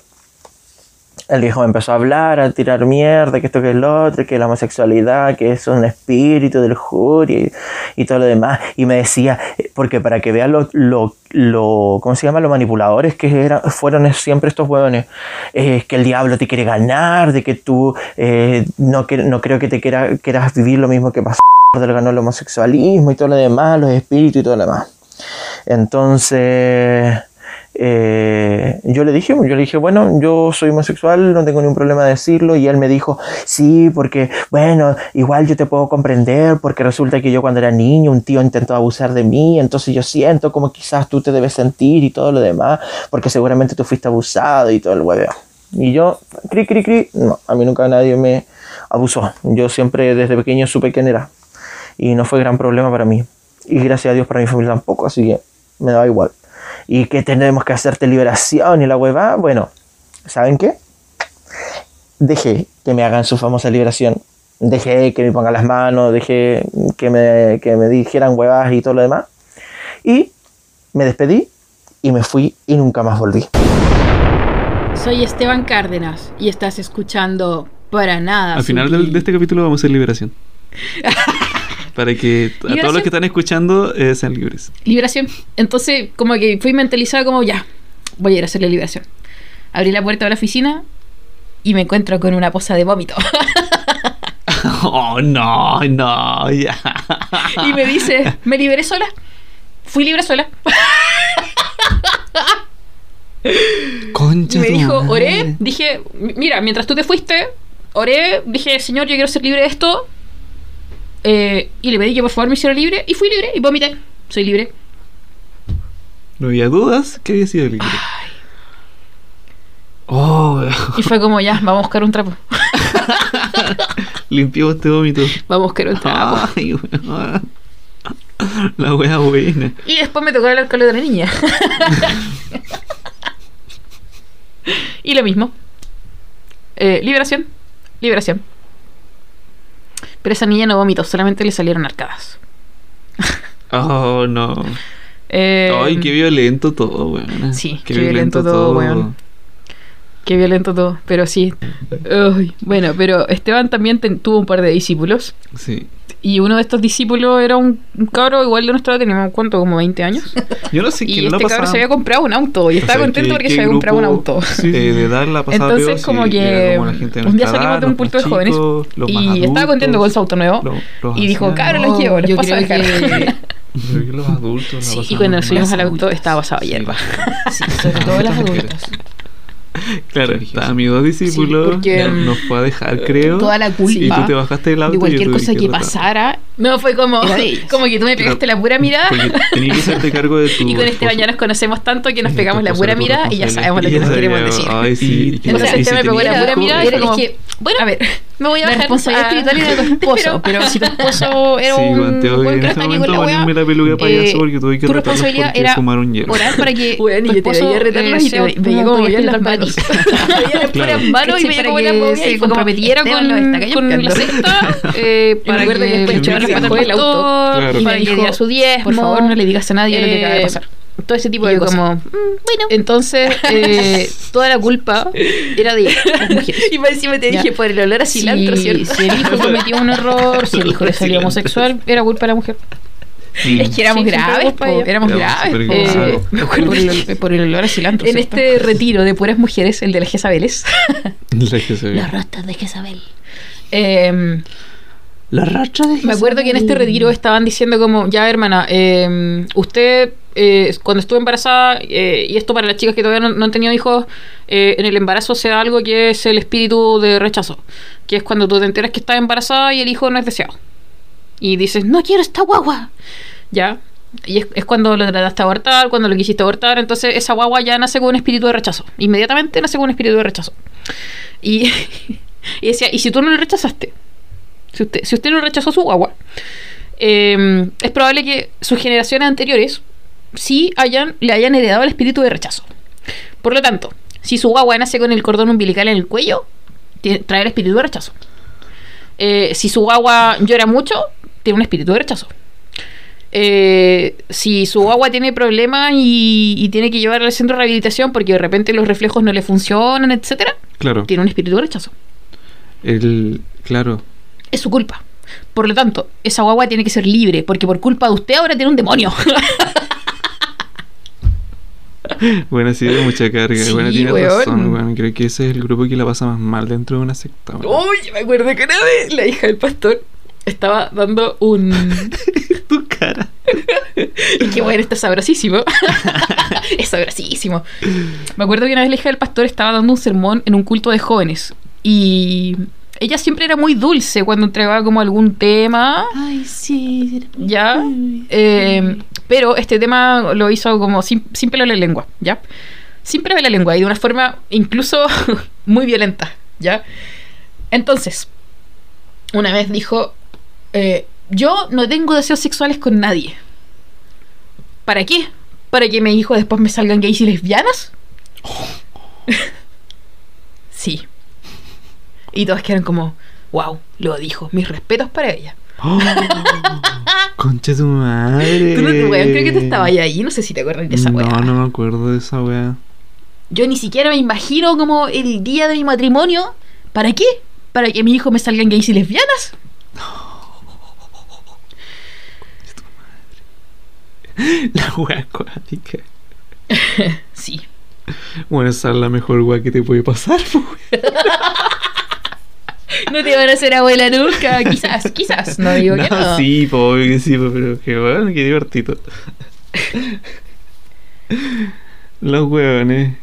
El viejo me empezó a hablar, a tirar mierda, que esto que es lo otro, que la homosexualidad, que es un espíritu de lujuria y, todo lo demás. Y me decía, eh, porque para que vean lo, lo, lo ¿cómo se llama? Los manipuladores que eran, fueron siempre estos hueones, es que el diablo te quiere ganar, de que tú eh, no, no creo que te quiera, quieras vivir lo mismo que pasó, de lo ganó el homosexualismo y todo lo demás, los espíritus y todo lo demás. Entonces, eh, yo le dije, yo le dije, bueno, yo soy homosexual, no tengo ningún problema de decirlo, y él me dijo, sí, porque, bueno, igual yo te puedo comprender, porque resulta que yo cuando era niño un tío intentó abusar de mí, entonces yo siento como quizás tú te debes sentir y todo lo demás, porque seguramente tú fuiste abusado y todo el hueveo. Y yo, cri, cri, cri, no, a mí nunca nadie me abusó, yo siempre desde pequeño supe quién era, y no fue gran problema para mí, y gracias a Dios para mi familia tampoco, así que me daba igual y que tenemos que hacerte liberación y la hueva, bueno, ¿saben qué? Dejé que me hagan su famosa liberación, dejé que me pongan las manos, dejé que me, que me dijeran huevas y todo lo demás, y me despedí y me fui y nunca más volví. Soy Esteban Cárdenas y estás escuchando Para Nada. Al final del- de este capítulo vamos a hacer liberación. Para que a todos los que están escuchando eh, sean libres. Liberación. Entonces, como que fui mentalizada como ya, voy a ir a hacer la liberación. Abrí la puerta de la oficina y me encuentro con una poza de vómito. Oh, no, no, ya. y me dice, me liberé sola. Fui libre sola. Concha Y me dijo, oré, dije, "M- mira, mientras tú te fuiste, oré, dije, Señor, yo quiero ser libre de esto. Eh, y le pedí que por favor me hiciera libre y fui libre y vomité. Soy libre. No había dudas que había sido libre. Oh, Y fue como, ya, vamos a buscar un trapo. limpiamos este vómito. Vamos a buscar un trapo. Ay. La wea buena. Y después me tocó hablar con la otra niña. y lo mismo. Eh, liberación. Liberación. Pero esa niña no vomitó, solamente le salieron arcadas. Oh, no. Eh, Ay, qué violento todo, weón. Sí, qué violento todo, weón. Qué violento todo, pero sí. Ay, bueno, pero Esteban también ten- tuvo un par de discípulos. Sí. Y uno de estos discípulos era un, un cabro igual de nuestra edad, teníamos cuánto, como 20 años. Yo no sé y quién este la cabro se había comprado un auto y O estaba sea, contento ¿qué- porque qué se había comprado un auto. eh, de dar la pasada Entonces, peor, como sí, que como un día salimos de un culto de los jóvenes chicos, los y estaba adultos, contento con su auto nuevo los- los y dijo, cabros, los llevo, los yo paso a dejar. que- los adultos Sí, y cuando subimos al auto estaba pasado hierba. Sí, sobre todo las adultas. Claro, estaban mis dos discípulos, porque, nos fue a dejar, creo. Toda la culpa Y tú te bajaste del auto De y cualquier tuve cosa que pasara, No, fue como, como que tú me pegaste la pura mirada. Tenías que hacerte cargo de tu Y con Esteban ya nos conocemos tanto que nos pegamos la pura mirada y ya sabemos lo Y que nos queremos decir. Ay, sí. Y- y- Entonces y este si me pegó la pura mirada y bueno, a ver, me voy a la responsabilidad a- espiritual de tu esposo, pero, si tu esposo era Sí, un buen en este momento la weá, ponerme la peluca de payaso eh, porque tuve que tu responsabilidad era hierro. orar para que y tu yo te esposo eh, y te un veía como movían las manos. Veía las manos y se y comprometiera con, la secta eh, Y me para acuerdo que después del auto y me dijo, su diezmo. por favor, no le digas a nadie lo que acaba de Eh, pasar. Todo ese tipo Y de cosas. como, "Mm, bueno. Entonces, eh, toda la culpa era de las mujeres. Y más encima te Ya. dije por el olor a cilantro, si, ¿cierto? si el hijo cometió un error, si el hijo le salió homosexual, era culpa de la mujer. Mm. Es que éramos Sí, graves, po. Éramos graves. Eh, acuerdo por el, por el olor a cilantro. En ¿cierto? este retiro de puras mujeres, el de la Jezabel's, La ve. Las ratas de Jezabel. Eh, La racha de me acuerdo que en este retiro estaban diciendo como, ya hermana, eh, usted eh, cuando estuvo embarazada, eh, y esto para las chicas que todavía no, han tenido hijos, eh, en el embarazo se da algo que es el espíritu de rechazo, que es cuando tú te enteras que estás embarazada y el hijo no es deseado. Y dices, no quiero esta guagua. Ya. Y es, cuando lo trataste de abortar, cuando lo quisiste abortar, entonces esa guagua ya nace con un espíritu de rechazo. Inmediatamente nace con un espíritu de rechazo. Y, y decía, ¿y si tú no lo rechazaste? Si usted, si usted no rechazó su guagua, es probable que sus generaciones anteriores sí hayan, le hayan heredado el espíritu de rechazo. Por lo tanto, si su guagua nace con el cordón umbilical en el cuello, tiene- trae el espíritu de rechazo. Eh, si su guagua llora mucho, tiene un espíritu de rechazo. Eh, si su guagua tiene problemas y, y tiene que llevarla al centro de rehabilitación porque de repente los reflejos no le funcionan, etcétera, Claro. tiene un espíritu de rechazo. El, claro. Es su culpa. Por lo tanto, esa guagua tiene que ser libre, porque por culpa de usted ahora tiene un demonio. Bueno, sí, de mucha carga. Sí, bueno, tienes weón. razón, weón. Creo que ese es el grupo que la pasa más mal dentro de una secta. Uy, me acuerdo que una vez la hija del pastor Estaba dando un. Tu cara. Es que bueno, está sabrosísimo. es sabrosísimo. Me acuerdo que una vez la hija del pastor estaba dando un sermón en un culto de jóvenes. Y ella siempre era muy dulce cuando entregaba como algún tema. Ay, sí. ¿Ya? Eh, pero este tema lo hizo como sin, sin pelo en la lengua, ¿ya? Sin pelo en la lengua y de una forma incluso muy violenta, ¿ya? Entonces, una vez dijo, eh, yo no tengo deseos sexuales con nadie. ¿Para qué? ¿Para que mis hijos después me salgan gays y lesbianas? sí. Y todos quedaron como, wow, lo dijo, mis respetos para ella. Oh, concha tu madre. Tú no te weón, creo que te estaba ahí, no sé si te acuerdas de esa No, weá. no me acuerdo de esa wea. Yo ni siquiera me imagino como el día de mi matrimonio. ¿Para qué? ¿Para que mi hijo me salgan gays y lesbianas? La wea acuática. Sí. Bueno, esa es la mejor wea que te puede pasar, pues. No te van a hacer abuela nunca. Quizás, quizás. No digo que no. sí, po, obvio que sí, po, pero que bueno, qué divertido. Los huevones.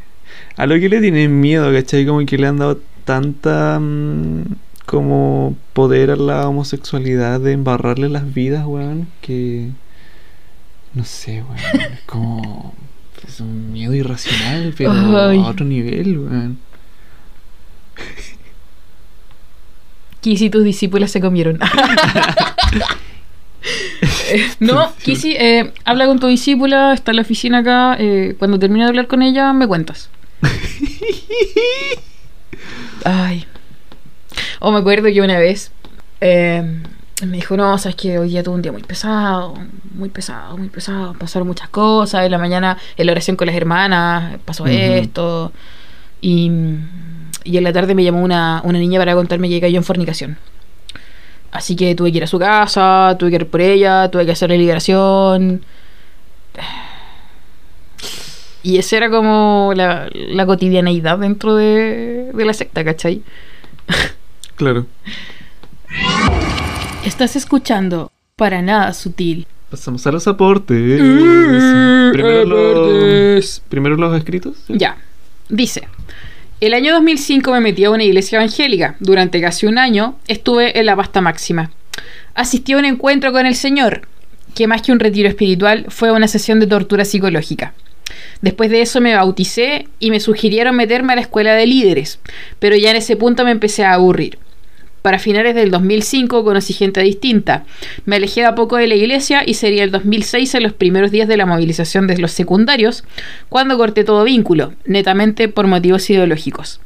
A lo que le tienen miedo, ¿cachai? Como que le han dado tanta mm, como poder a la homosexualidad de embarrarle las vidas, weón, que no sé, weón, es como es un miedo irracional, pero Ay. a otro nivel, weón. Kissy y tus discípulas se comieron. no, Kissy, eh, habla con tu discípula, está en la oficina acá. eh, cuando termine de hablar con ella, me cuentas. Ay. O me acuerdo que una vez eh, me dijo, no, sabes que hoy día tuve un día muy pesado, muy pesado, muy pesado. Pasaron muchas cosas. En la mañana, en la oración con las hermanas, pasó esto. Y, y en la tarde me llamó una, una niña para contarme que cayó en fornicación. Así que tuve que ir a su casa, tuve que ir por ella, tuve que hacer la liberación. Y esa era como la, la cotidianeidad dentro de, de la secta, ¿cachai? Claro. Estás escuchando Para Nada Sutil. Pasamos a los aportes. Mm, primero, aportes. los, primero los escritos. Ya. Dice. El año 2005 me metí a una iglesia evangélica. Durante casi un año estuve en la pasta máxima. asistí a un encuentro con el Señor, que más que un retiro espiritual fue una sesión de tortura psicológica. Después de eso me bauticé y me sugirieron meterme a la escuela de líderes, pero ya en ese punto me empecé a aburrir. Para finales del 2005 conocí gente distinta. Me alejé a poco de la iglesia y sería el 2006 en los primeros días de la movilización de los secundarios, cuando corté todo vínculo, netamente por motivos ideológicos.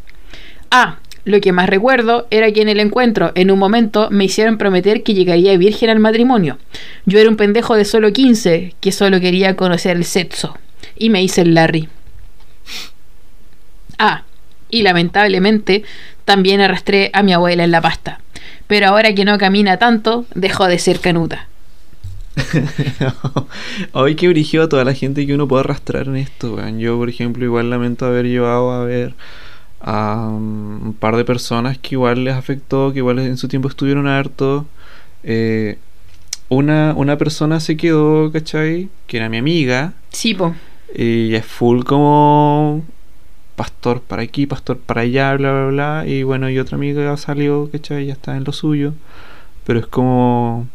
Ah, lo que más recuerdo era que en el encuentro, en un momento, me hicieron prometer que llegaría virgen al matrimonio. Yo era un pendejo de solo 15, que solo quería conocer el sexo. Y me hice el Larry. Ah, y lamentablemente también arrastré a mi abuela en la pasta. Pero ahora que no camina tanto, dejó de ser canuta. Hoy que origió a toda la gente que uno puede arrastrar en esto, weón. Yo, por ejemplo, igual lamento haber llevado a ver a um, un par de personas que igual les afectó, que igual en su tiempo estuvieron hartos. Eh, una, una persona se quedó, ¿cachai? Que era mi amiga. Sí, po. Y es full como pastor para aquí, pastor para allá, bla, bla, bla. Y bueno, y otra amiga salió, ¿cachai? Ya está en lo suyo. Pero es como...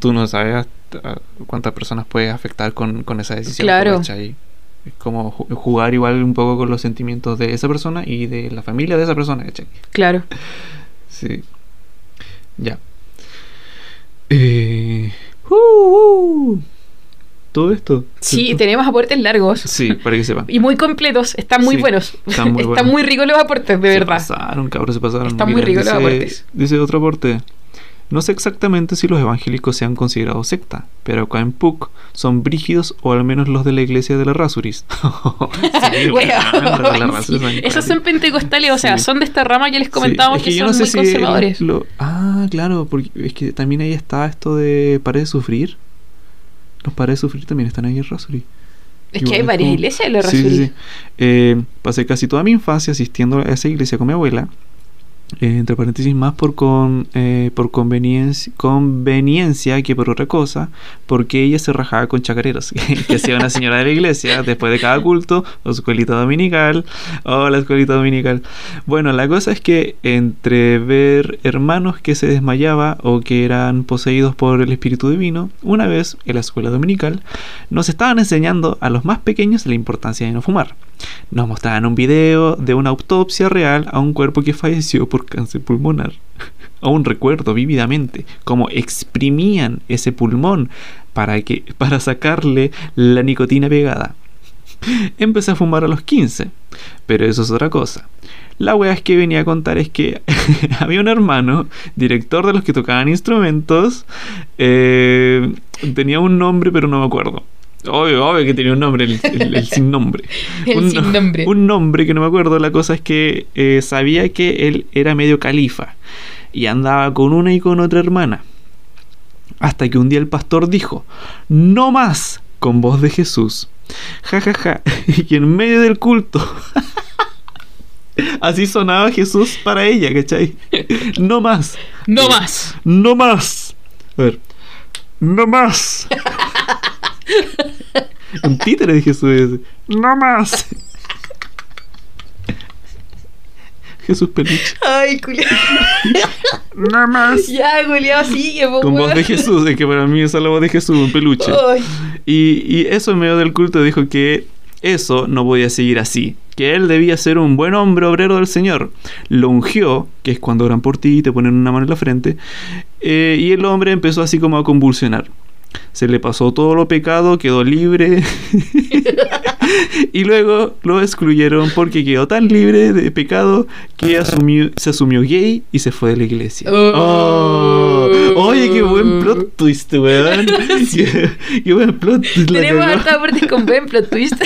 Tú no sabes hasta cuántas personas puedes afectar con, con esa decisión. Claro. ¿cachai? Es como ju- jugar igual un poco con los sentimientos de esa persona y de la familia de esa persona, ¿cachai? Claro. Sí. Ya. Eh... uh, uh. Todo esto. Sí, tenemos aportes largos. Sí, para que sepan. Y muy completos, están muy Sí, buenos. están muy buenos. muy ricos los aportes, de Se verdad. pasaron, cabros, se pasaron. Están muy ricos los aportes. Dice otro aporte. No sé exactamente si los evangélicos sean considerados secta, pero acá en PUC son brígidos o al menos los de la iglesia de la Rasuris. Sí, la son Esos son pentecostales, o sea, son de esta rama que les comentábamos es que, yo son no sé muy si conservadores. lo- ah, claro, porque es que también ahí está esto de Pared de Sufrir. Los Pared de Sufrir también están ahí en Rasuris. Es Igual que hay varias como- iglesias de la Sí, sí, Rasurí. sí. Eh, pasé casi toda mi infancia asistiendo a esa iglesia con mi abuela. Eh, entre paréntesis, más por, con, eh, por conveniencia, que por otra cosa, porque ella se rajaba con chacareros, que hacía una señora de la iglesia después de cada culto, o su escuelita dominical, o la escuelita dominical. Bueno, la cosa es que entre ver hermanos que se desmayaba o que eran poseídos por el Espíritu Divino, una vez en la escuela dominical, nos estaban enseñando a los más pequeños la importancia de no fumar. Nos mostraban un video de una autopsia real a un cuerpo que falleció por cáncer pulmonar. Aún recuerdo vívidamente cómo exprimían ese pulmón para, que, para sacarle la nicotina pegada. Empecé a fumar a los 15, pero eso es otra cosa. La wea es que venía a contar es que había un hermano, director de los que tocaban instrumentos, eh, tenía un nombre pero no me acuerdo. Obvio, obvio que tenía un nombre, el, el- el sin nombre. El un, sin nombre. Un nombre que no me acuerdo. La cosa es que eh, sabía que él era medio califa y andaba con una y con otra hermana. Hasta que un día el pastor dijo, no más, con voz de Jesús. Ja, ja, ja. Y en medio del culto. Así sonaba Jesús para ella, ¿cachai? No más. No más. No más. A ver. No más. Un títere de Jesús. No más. Jesús peluche. Ay, culiao. No más. Ya, culiao, sigue, po, Con voz de Jesús, es que para mí esa es la voz de Jesús, un peluche. Y, y eso en medio del culto dijo que eso no podía seguir así, que él debía ser un buen hombre obrero del Señor. Lo ungió, que es cuando oran por ti y te ponen una mano en la frente, eh, y el hombre empezó así como a convulsionar. Se le pasó todo lo pecado, quedó libre. y luego lo excluyeron porque quedó tan libre de pecado que asumió- se asumió gay y se fue de la iglesia. Oh. Oh. Oye, qué buen plot twist, weón. qué, qué buen plot twist. Tenemos harta aportes con buen plot twist.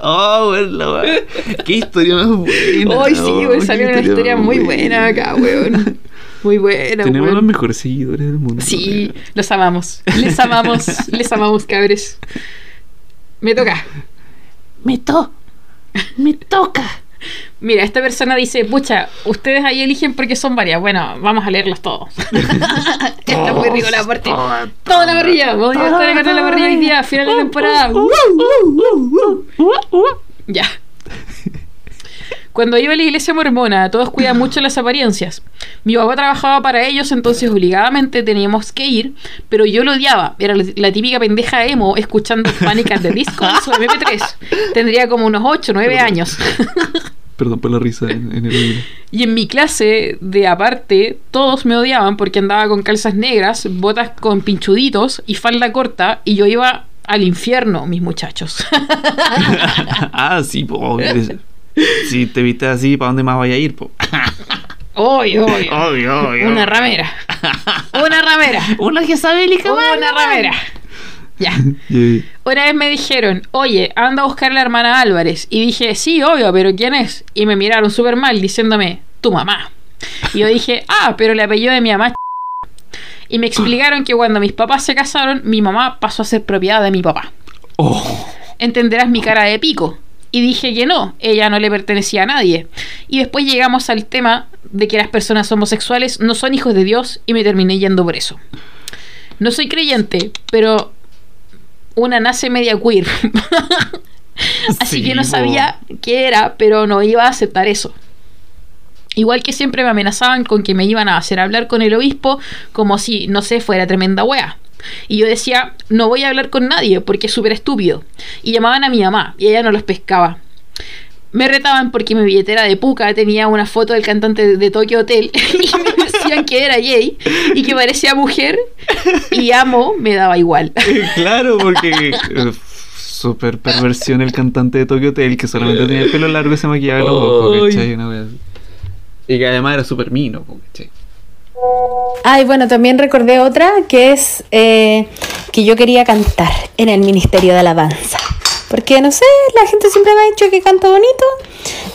Oh, weón, weá. Qué historia más buena. Ay, sí, oh, weón, qué salió una historia muy buena acá, weón. Muy buena, Tenemos los mejores seguidores del mundo. Sí, los amamos. Les amamos. Les amamos, cabres. Me toca. Me to. Me toca. Mira, esta persona dice, pucha, ustedes ahí eligen porque son varias. Bueno, vamos a leerlos todos. Está muy rico la parte. Toda la parrilla. Vamos a estar acá en la parrilla hoy día, final de temporada. Ya. Cuando iba a la iglesia mormona, todos cuidan mucho las apariencias. Mi papá trabajaba para ellos, entonces obligadamente teníamos que ir, pero yo lo odiaba. Era la, típica pendeja emo escuchando Panic at the Disco en su MP3. Tendría como unos 8, 9 años. Perdón por la risa en, en el oído. Y en mi clase, de aparte, todos me odiaban porque andaba con calzas negras, botas con pinchuditos y falda corta, y yo iba al infierno, mis muchachos. ah, sí, po. Si te viste así, ¿para dónde más vaya a ir, po? Oy, oy, Oy, oy, Una ramera. Una ramera. Una jezabélica. Una ramera. Ya. Yeah. Una vez me dijeron, oye, anda a buscar a la hermana Álvarez. Y dije, sí, obvio, pero ¿quién es? Y me miraron súper mal diciéndome, tu mamá. Y yo dije, ah, pero el apellido de mi mamá. Y me explicaron que cuando mis papás se casaron, mi mamá pasó a ser propiedad de mi papá. Oh. Entenderás mi cara de pico. Y dije que no, ella no le pertenecía a nadie. Y después llegamos al tema de que las personas homosexuales no son hijos de Dios y me terminé yendo por eso. No soy creyente, pero una nace media queer. Así Sí, que no sabía qué era, pero no iba a aceptar eso. Igual que siempre me amenazaban con que me iban a hacer hablar con el obispo como si, no sé, fuera tremenda wea. Y yo decía, no voy a hablar con nadie porque es súper estúpido. Y llamaban a mi mamá y ella no los pescaba. Me retaban porque mi billetera de puca tenía una foto del cantante de, Tokyo Hotel y me decían que era gay y que parecía mujer y amo me daba igual. claro, porque. Super perversión el cantante de Tokyo Hotel que solamente tenía el pelo largo y se maquillaba los ojos. ¿cachai? Una. Y que además era súper mino, ¿cachai? Ay, bueno, también recordé otra que es eh, que yo quería cantar en el Ministerio de Alabanza. Porque no sé, la gente siempre me ha dicho que canto bonito.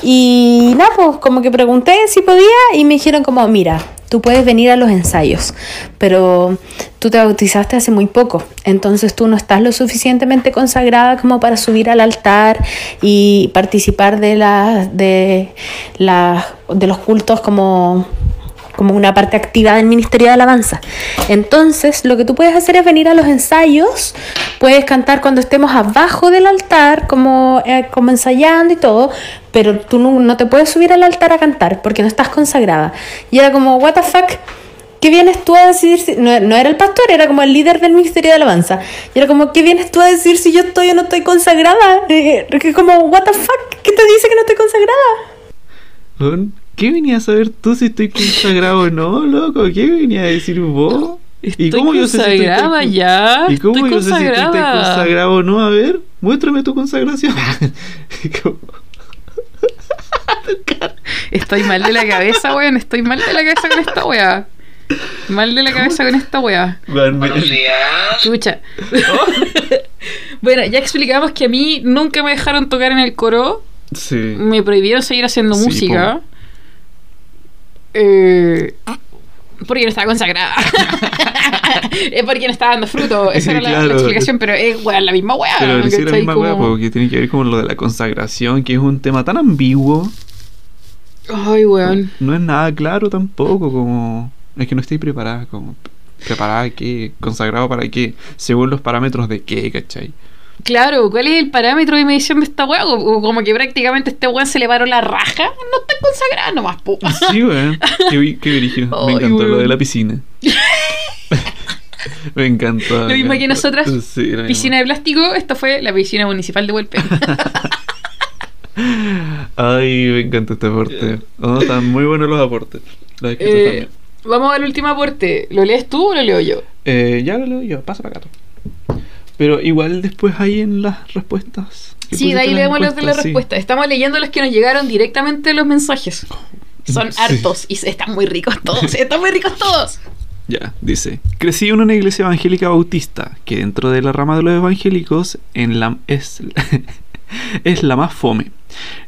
Y nada, pues como que pregunté si podía y me dijeron como, mira, tú puedes venir a los ensayos, pero tú te bautizaste hace muy poco, entonces tú no estás lo suficientemente consagrada como para subir al altar y participar de, la, de, de los cultos como como una parte activa del Ministerio de Alabanza. Entonces, lo que tú puedes hacer es venir a los ensayos, puedes cantar cuando estemos abajo del altar, como, eh, como ensayando y todo, pero tú no, te puedes subir al altar a cantar porque no estás consagrada. Y era como, what the fuck, ¿qué vienes tú a decir? Si... No, no era el pastor, era como el líder del Ministerio de Alabanza. Y era como, ¿qué vienes tú a decir si yo estoy o no estoy consagrada? Eh, eh, como, what the fuck, ¿qué te dice que no estoy consagrada? ¿Qué venías a saber tú si estoy consagrado o no, loco? ¿Qué venía a decir vos? Estoy consagrada ya, ¿Y cómo estoy yo sé si consagrada. consagrado o no? A ver, muéstrame tu consagración. ¿Cómo? Estoy mal de la cabeza, weón. Estoy mal de la cabeza con esta weá. Mal de la cabeza con esta weá. Chucha. bueno, ya explicamos que a mí nunca me dejaron tocar en el coro. Sí. Me prohibieron seguir haciendo Sí, música. Eh, porque no estaba consagrada. es porque no estaba dando fruto. Esa era la, la Claro. explicación, pero es weá, la misma weá. Pero sí la ¿cachai? misma Como- porque tiene que ver con lo de la consagración, que es un tema tan ambiguo. Ay, weón. No es nada claro tampoco, como... Es que no estoy preparada, como... ¿Preparada qué? ¿Consagrado para qué? Según los parámetros de qué, ¿cachai? Claro, ¿cuál es el parámetro de medición de esta weá? Como que prácticamente este weón se le paró la raja. No está consagrada nomás, po. Sí, weón. Qué, qué brígido. Me encantó lo de la piscina. Me encantó. Lo mismo que nosotras. Sí. Piscina de plástico, esta fue la piscina municipal de Huelpe. Ay, me encanta este aporte. Oh, están muy buenos los aportes. Los Eh, vamos al último aporte. ¿Lo lees tú o lo leo yo? Eh, ya lo leo yo, pasa para acá. tú. Pero igual después ahí en las respuestas. Sí, de ahí las leemos los de la sí. respuesta. Estamos leyendo los que nos llegaron directamente los mensajes. Son Sí. hartos y están muy ricos todos. Están muy ricos todos. Ya, dice. Crecí en una iglesia evangélica bautista, que dentro de la rama de los evangélicos en la, es, es la más fome.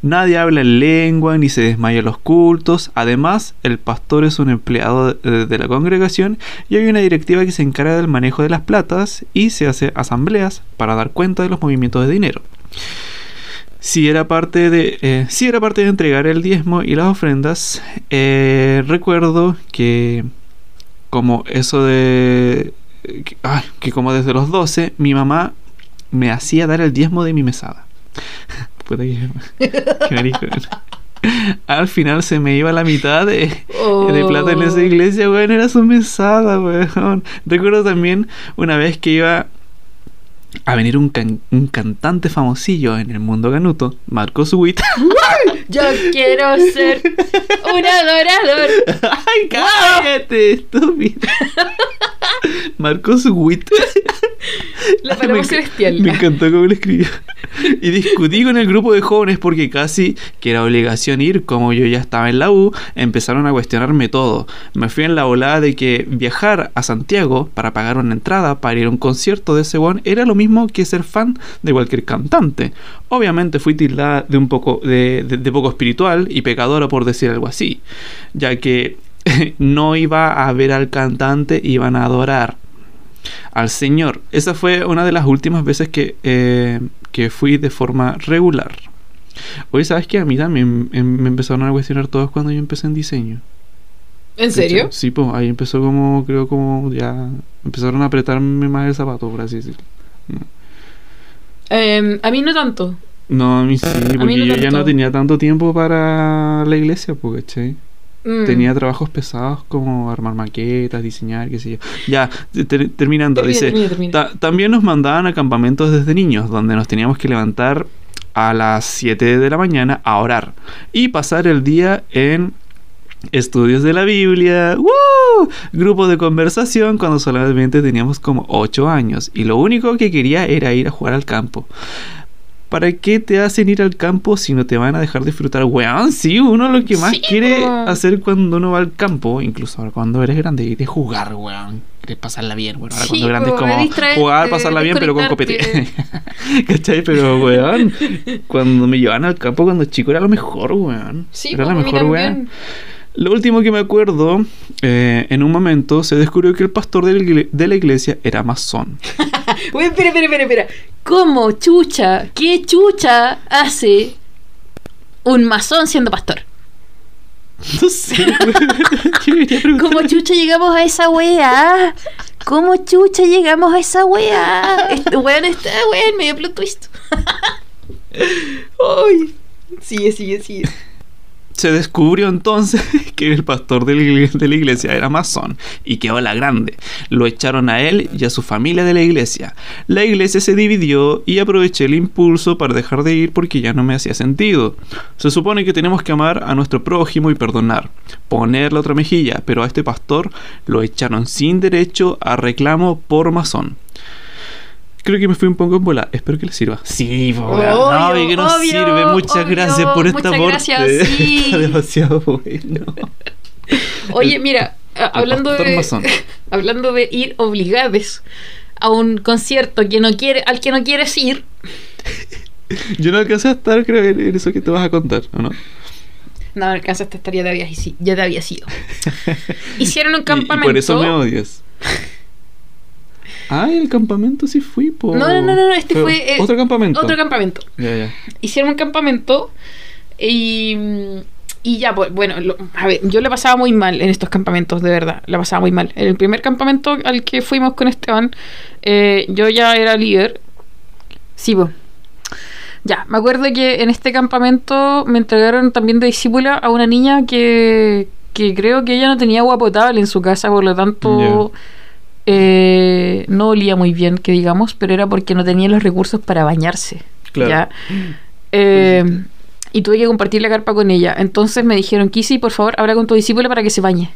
Nadie habla en lengua ni se desmaya los cultos. Además, el pastor es un empleado de, de la congregación y hay una directiva que se encarga del manejo de las platas y se hace asambleas para dar cuenta de los movimientos de dinero. Si era parte de, eh, si era parte de entregar el diezmo y las ofrendas, eh, recuerdo que como eso de que, que como desde los 12 mi mamá me hacía dar el diezmo de mi mesada. Que al final se me iba la mitad de, Oh. de plata en esa iglesia, weón. Era su mesada, weón. Recuerdo también una vez que iba a venir un, can- un cantante famosillo en el mundo ganuto, Marcos Witt. Yo quiero ser un adorador. ¡Ay, cállate, estúpido! Marcos Witt. La palabra celestial. Me encantó cómo lo escribió. Y discutí con el grupo de jóvenes porque casi que era obligación ir, como yo ya estaba en la U, empezaron a cuestionarme todo. Me fui en la volada de que viajar a Santiago para pagar una entrada para ir a un concierto de ese one era lo mismo que ser fan de cualquier cantante. Obviamente fui tildada de un poco de, de- de poco espiritual y pecadora por decir algo así, ya que no iba a ver al cantante, iban a adorar al Señor. Esa fue una de las últimas veces que, eh, que fui de forma regular. Hoy sabes que a mí también em- me empezaron a cuestionar todos cuando yo empecé en diseño. ¿En serio? Sí, pues ahí empezó como, creo como ya empezaron a apretarme más el zapato, por así decirlo. Eh, a mí no tanto. No, a mí sí, porque no yo ya no tenía tanto tiempo para la iglesia, pues, ¿cachai? Mm. Tenía trabajos pesados como armar maquetas, diseñar, qué sé yo. Ya, ter- terminando, Termina, dice, termina, termina. "Ta- también nos mandaban a campamentos desde niños, donde nos teníamos que levantar a las 7 de la mañana a orar y pasar el día en estudios de la Biblia, ¡Woo! grupo de conversación cuando solamente teníamos como 8 años y lo único que quería era ir a jugar al campo. ¿Para qué te hacen ir al campo si no te van a dejar disfrutar? Weón, sí, uno lo que más Sí, quiere hacer cuando uno va al campo, incluso ahora cuando eres grande, es jugar, weón. Quieres pasarla bien, bueno, ahora Sí, cuando grande es como jugar, pasarla bien, pero con copete. ¿Cachai? Pero, weón, cuando me llevaban al campo cuando chico era lo mejor, weón. Sí, era mí mejor, weón. Lo último que me acuerdo, eh, en un momento se descubrió que el pastor de la, iglesia era masón. Oye, espera, espera, espera, espera. ¿Cómo chucha? ¿Qué chucha hace un masón siendo pastor? No sé, ¿Cómo chucha llegamos a esa wea? ¿Cómo chucha llegamos a esa wea? Este weón está, weón, medio plot twist. Ay. Sigue, sigue, sigue. Se descubrió entonces que el pastor de la, iglesia era masón y quedó la grande. Lo echaron a él y a su familia de la iglesia. La iglesia se dividió y aproveché el impulso para dejar de ir porque ya no me hacía sentido. Se supone que tenemos que amar a nuestro prójimo y perdonar, poner la otra mejilla, pero a este pastor lo echaron sin derecho a reclamo por masón. Creo que me fui un poco en bola. Espero que les sirva. Sí, po, weón. no, Obvio, y que nos obvio, sirve. Muchas obvio. gracias por esta Muchas aporte. gracias, sí. Está demasiado bueno. Oye, mira, a- hablando de hablando de ir obligados a un concierto que no quiere, al que no quieres ir, Yo no alcancé a estar, creo, en en eso que te vas a contar, ¿o no? no alcanzaste a estar ya te habías ya te había sido. Hicieron un Y- y, campamento. por eso me odias. Ay, el campamento sí fui, po. No, no, no, no, este fue, eh, Otro campamento. Otro campamento. Ya, ya. Hicieron un campamento y, y ya, pues, bueno, lo- a ver, yo la pasaba muy mal en estos campamentos, de verdad, la pasaba muy mal. En el primer campamento al que fuimos con Esteban, eh, yo ya era líder. Sí, pues. Ya, me acuerdo que en este campamento me entregaron también de discípula a una niña que, que creo que ella no tenía agua potable en su casa, por lo tanto eh, no olía muy bien, que digamos, pero era porque no tenía los recursos para bañarse. Claro. ¿ya? Eh, y tuve que compartir la carpa con ella. Entonces me dijeron, Kissy, por favor, habla con tu discípula para que se bañe.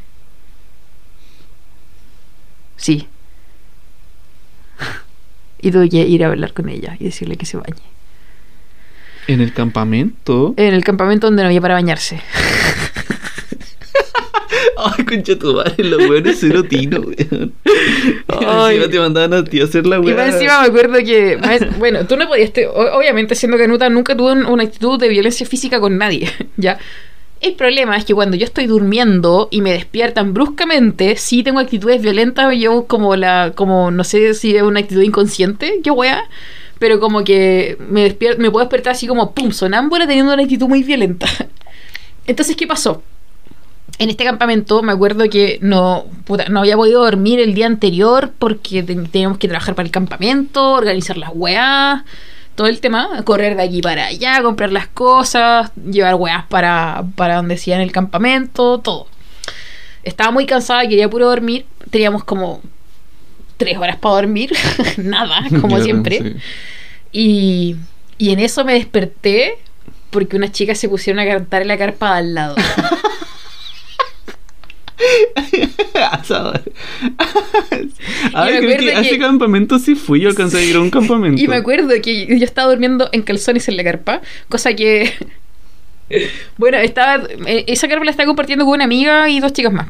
Sí. Y tuve que ir a hablar con ella y decirle que se bañe. En el campamento. En el campamento donde no había para bañarse. Ay, concha tu madre, los weones cero tino, weón. Ay. Encima te mandaban a ti a hacer la Y weá. más encima me acuerdo que, más- bueno, tú no podías, te- obviamente siendo canuta, nunca tuve un- una actitud de violencia física con nadie, ¿ya? El problema es que cuando yo estoy durmiendo y me despiertan bruscamente, sí tengo actitudes violentas, yo como la, como no sé si es una actitud inconsciente, qué wea, pero como que me despier- me puedo despertar así como pum, sonámbula teniendo una actitud muy violenta. Entonces, ¿qué pasó? En este campamento me acuerdo que no, puta, no había podido dormir el día anterior porque ten- teníamos que trabajar para el campamento, organizar las weas, todo el tema, correr de aquí para allá, comprar las cosas, llevar weas para, para donde sea en el campamento, todo. Estaba muy cansada, quería puro dormir. Teníamos como tres horas para dormir, nada, como Claro, siempre. sí. Y, y en eso me desperté porque unas chicas se pusieron a cantar en la carpa de al lado. Ay, me creo que a ese campamento sí fui. Yo alcancé a ir a un campamento. Y me acuerdo que yo estaba durmiendo en calzones en la carpa, cosa que. Bueno, estaba. eh, Esa carpa la estaba compartiendo con una amiga y dos chicas más.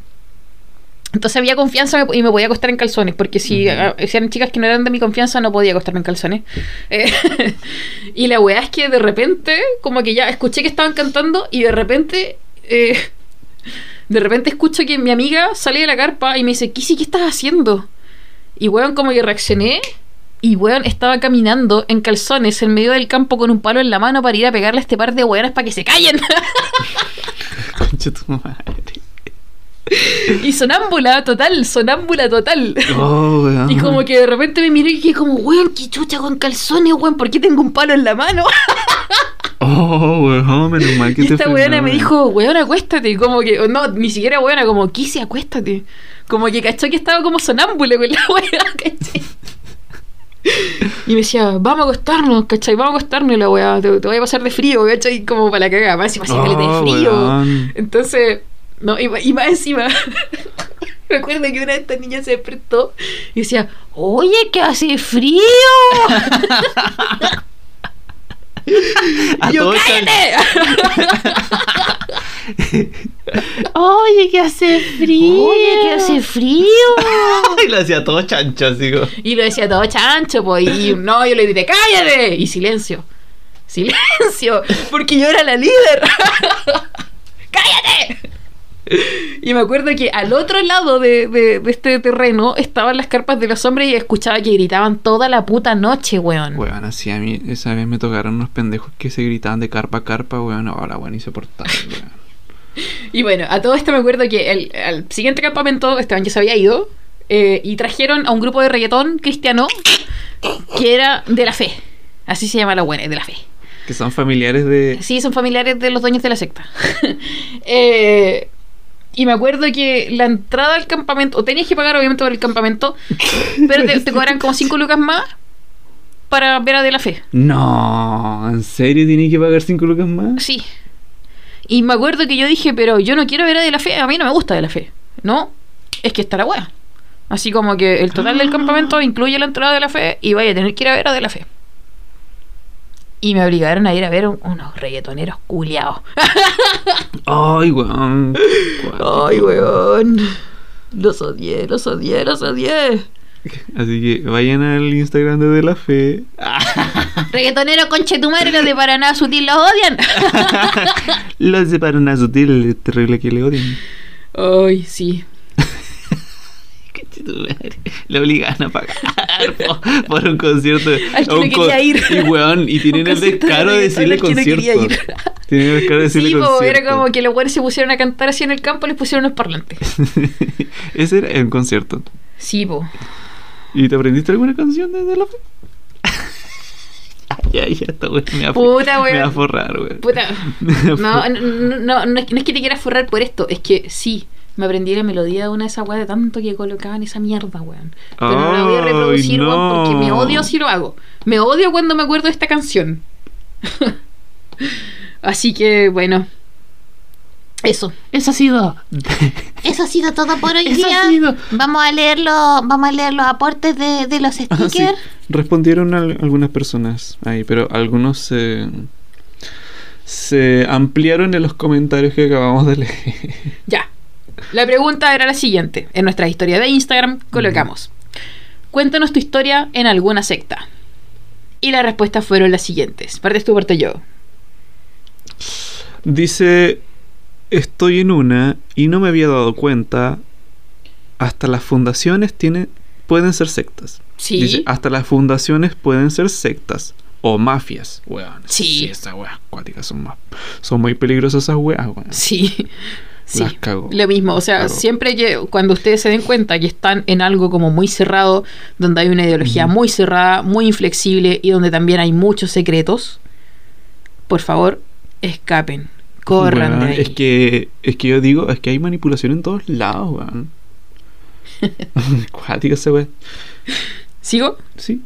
Entonces había confianza y me podía acostar en calzones, porque si, ah, si eran chicas que no eran de mi confianza, no podía acostarme en calzones. Eh, y la weá es que de repente, como que ya escuché que estaban cantando y de repente. eh, de repente escucho que mi amiga sale de la carpa y me dice, Kissy, ¿qué estás haciendo? Y weón, como que reaccioné. Y weón, estaba caminando en calzones en medio del campo con un palo en la mano para ir a pegarle a este par de weonas para que se callen. Tu. Y sonámbula total, sonámbula total. Oh, weón. Y como que de repente me miré y dije como, weón, qué chucha con calzones, weón, ¿por qué tengo un palo en la mano? Oh, weón, menos mal que y te esta weona me dijo, weón, acuéstate. Como que, no, ni siquiera weona, como, quise, acuéstate. Como que cachó que estaba como sonámbula con la weá, ¿cachai? Y me decía, vamos a acostarnos, ¿cachai? Vamos a acostarnos y la weá, te, te voy a pasar de frío, ¿cachai? Como para la cagada, más encima hacía caleta de Oh, frío. weón. Entonces, no, y, y más encima, me acuerdo que una de estas niñas se despertó y decía, oye, que hace frío. Y yo, cállate. Oye, que hace frío. Oye, que hace frío. Y lo hacía todo chancho, así como. Y lo decía todo chancho, pues. Y no, yo le grité, cállate. Y silencio. Silencio. Porque yo era la líder. cállate. Y me acuerdo que al otro lado de, de- de este terreno estaban las carpas de los hombres y escuchaba que gritaban toda la puta noche, weón. Weón, así a mí esa vez me tocaron unos pendejos que se gritaban de carpa a carpa, weón. Ahora, weón, insoportable, weón. Y bueno, a todo esto me acuerdo que el, al siguiente campamento Esteban ya se había ido eh, y trajeron a un grupo de reggaetón cristiano que era de la fe. Así se llama la buena, de la fe. Que son familiares de. Sí, son familiares de los dueños de la secta. Eh, y me acuerdo que la entrada al campamento, o tenías que pagar obviamente por el campamento, pero te, te cobran como 5 lucas más para ver a De la Fe. No, ¿en serio tiene que pagar 5 lucas más? Sí. Y me acuerdo que yo dije, pero yo no quiero ver a De la Fe, a mí no me gusta De la Fe. No, es que está la wea. Así como que el total del campamento incluye la entrada de la fe y vaya a tener que ir a ver a De la Fe. Y me obligaron a ir a ver un- unos reggaetoneros culiados. Ay, weón. Ay, weón. Los odié, los odié, los odié. Así que vayan al Instagram de De La Fe. Reggaetonero conchetumare, los de Paraná Sutil los odian. Los de Paraná Sutil, es terrible que le odien. Ay, sí. Le obligan a pagar por, por un concierto. Al un no ir. Y weón, y tienen Un el descaro de decirle no concierto. quería ir. Tienen el descaro de decirle Sí, po, concierto. era como que los güeyes se pusieron a cantar así en el campo y les pusieron unos parlantes. Ese era el concierto. Sí, po. ¿Y te aprendiste alguna canción de La Fe? ya, ya, está weón. Me va, a- Puta, weón. Me va a forrar, weón. Puta. No, no, no, no, no es, no es que te quieras forrar por esto, es que sí, me aprendí la melodía de una de esas weas de tanto que colocaban esa mierda, weón. Pero no la voy a reproducir, weón, porque me no. odio si lo hago. Me odio cuando me acuerdo de esta canción. Así que, bueno. Eso. Eso ha sido. Eso ha sido todo por hoy Eso ha día. sido. Vamos a leer los, vamos a leer los aportes de, de los Ah, stickers. sí. Respondieron al- algunas personas ahí, pero algunos se, se ampliaron en los comentarios que acabamos de leer. Ya. La pregunta era la siguiente. En nuestra historia de Instagram colocamos. Cuéntanos tu historia en alguna secta. Y las respuestas fueron las siguientes. Partes tú, parte yo. Dice, estoy en una y no me había dado cuenta, hasta las fundaciones tienen, pueden ser sectas. Sí. Dice, hasta las fundaciones pueden ser sectas o mafias. Weón, Sí. esas weas acuáticas son, más, son muy peligrosas esas weas, weón. Sí. Sí, lo mismo. O sea, siempre que cuando ustedes se den cuenta que están en algo como muy cerrado, donde hay una ideología muy cerrada, muy inflexible y donde también hay muchos secretos, por favor, escapen. Corran de ahí. Es que, es que yo digo, es que hay manipulación en todos lados, weón. Cuática esa weón. ¿Sigo? Sí.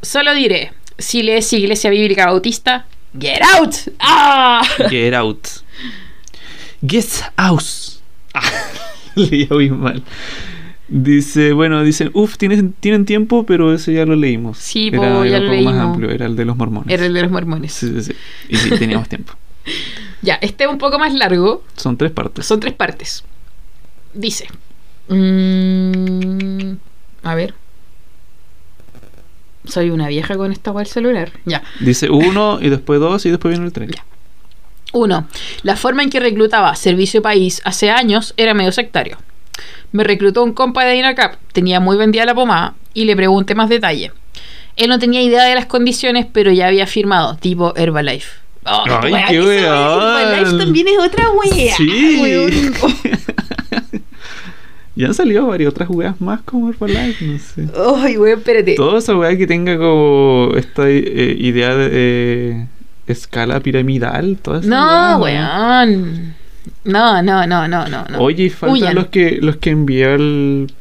Solo diré, si lees Iglesia Bíblica Bautista, ¡Get out! ¡Ah! Get out. Get out. Ah, leía muy mal. Dice, bueno, dicen, uff, tienen, tienen tiempo, pero ese ya lo leímos. Sí, era, po, ya era lo un poco más leímos. amplio, era el de los mormones. Era el de los mormones. Sí, sí, sí. Y sí, teníamos tiempo. Ya, este es un poco más largo. Son tres partes. Son tres partes. Dice. mm, a ver. Soy una vieja con esta web celular. Ya. Dice uno y después dos y después viene el tres. Uno, la forma en que reclutaba Servicio País hace años era medio sectario. Me reclutó un compa de INACAP, tenía muy vendida la pomada y le pregunté más detalle. Él no tenía idea de las condiciones, pero ya había firmado, tipo Herbalife. Oh, Ay, wea, qué wea. Herbalife también es otra wea. Sí. weón. Ya han salido varias otras weas más como Herbalife, no sé. Ay, weón, espérate. Toda esa wea que tenga como esta eh, idea de eh, escala piramidal, toda esa No, weón. No, no, no, no, no. no. Oye, y faltan Huyan. los que los que envié al,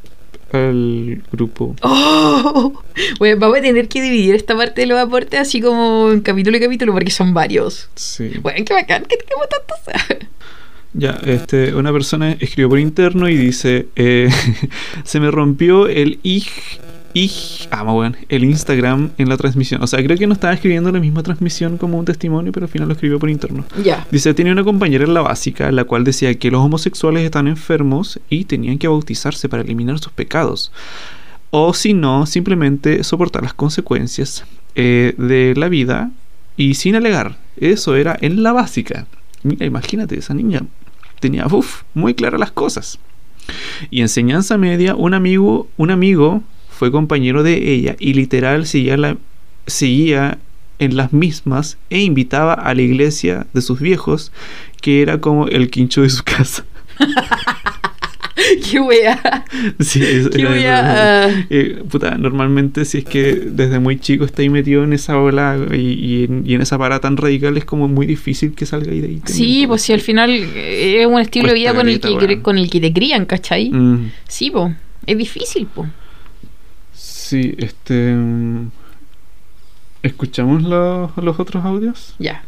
al grupo. Oh, weón, vamos a tener que dividir esta parte de los aportes así como en capítulo y capítulo porque son varios. Sí. Weón, qué bacán que tengamos tantos. Ya, este, una persona escribió por interno y dice, eh, se me rompió el ig, ig, ah, weón, el Instagram en la transmisión. O sea, creo que no estaba escribiendo la misma transmisión como un testimonio, pero al final lo escribió por interno. Ya. Dice, tenía una compañera en la básica, la cual decía que los homosexuales están enfermos y tenían que bautizarse para eliminar sus pecados. O si no, simplemente soportar las consecuencias eh, de la vida y sin alegar. Eso era en la básica. Mira, imagínate, esa niña tenía uf, muy claras las cosas. Y enseñanza media, un amigo, un amigo fue compañero de ella y literal seguía, la, seguía en las mismas e invitaba a la iglesia de sus viejos, que era como el quincho de su casa. qué wea. Sí, eso Qué era- wea, ah. Eh, puta, normalmente si es que desde muy chico está ahí metido en esa ola y, y en, y en esa parada tan radical es como muy difícil que salga ahí de ahí. Sí, pues si al final eh, es un estilo de vida con el, que, weón. con el que te crían, ¿cachai? Mm, Sí, pues. Es difícil, pues. Sí, este... mm, ¿Escuchamos los, los otros audios? Ya.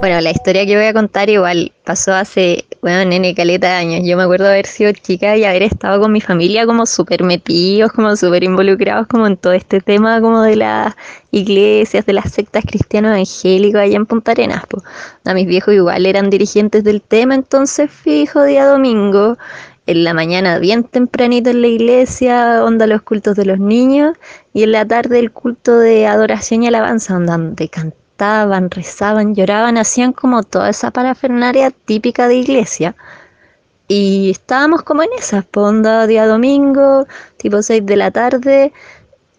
Bueno, la historia que voy a contar igual pasó hace, bueno, nene, caleta de años. Yo me acuerdo haber sido chica y haber estado con mi familia como súper metidos, como súper involucrados como en todo este tema como de las iglesias, de las sectas cristianos evangélicos allá en Punta Arenas. po. A mis viejos igual eran dirigentes del tema, entonces fijo día domingo, en la mañana bien tempranito en la iglesia, onda los cultos de los niños, y en la tarde el culto de adoración y alabanza, onda donde cantaban, rezaban, lloraban, hacían como toda esa parafernaria típica de iglesia. Y estábamos como en esas, onda día domingo, tipo 6 de la tarde,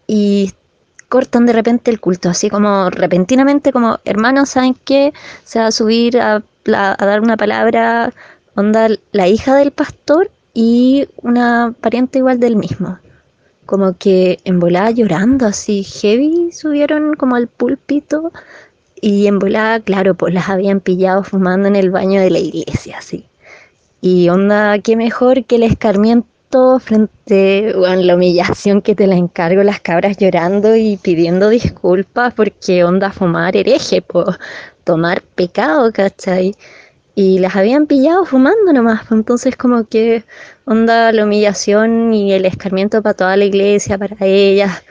y cortan de repente el culto, así como repentinamente, como hermanos, ¿saben qué? Se va a subir a, a dar una palabra, onda la hija del pastor y una pariente igual del mismo. Como que en volada llorando, así heavy, subieron como al púlpito y en volada, claro, pues las habían pillado fumando en el baño de la iglesia, así. Y onda, qué mejor que el escarmiento frente a la humillación que te la encargo, las cabras llorando y pidiendo disculpas porque onda fumar hereje, pues tomar pecado, ¿cachai? Y las habían pillado fumando nomás, pues, entonces como que onda la humillación y el escarmiento para toda la iglesia, para ellas.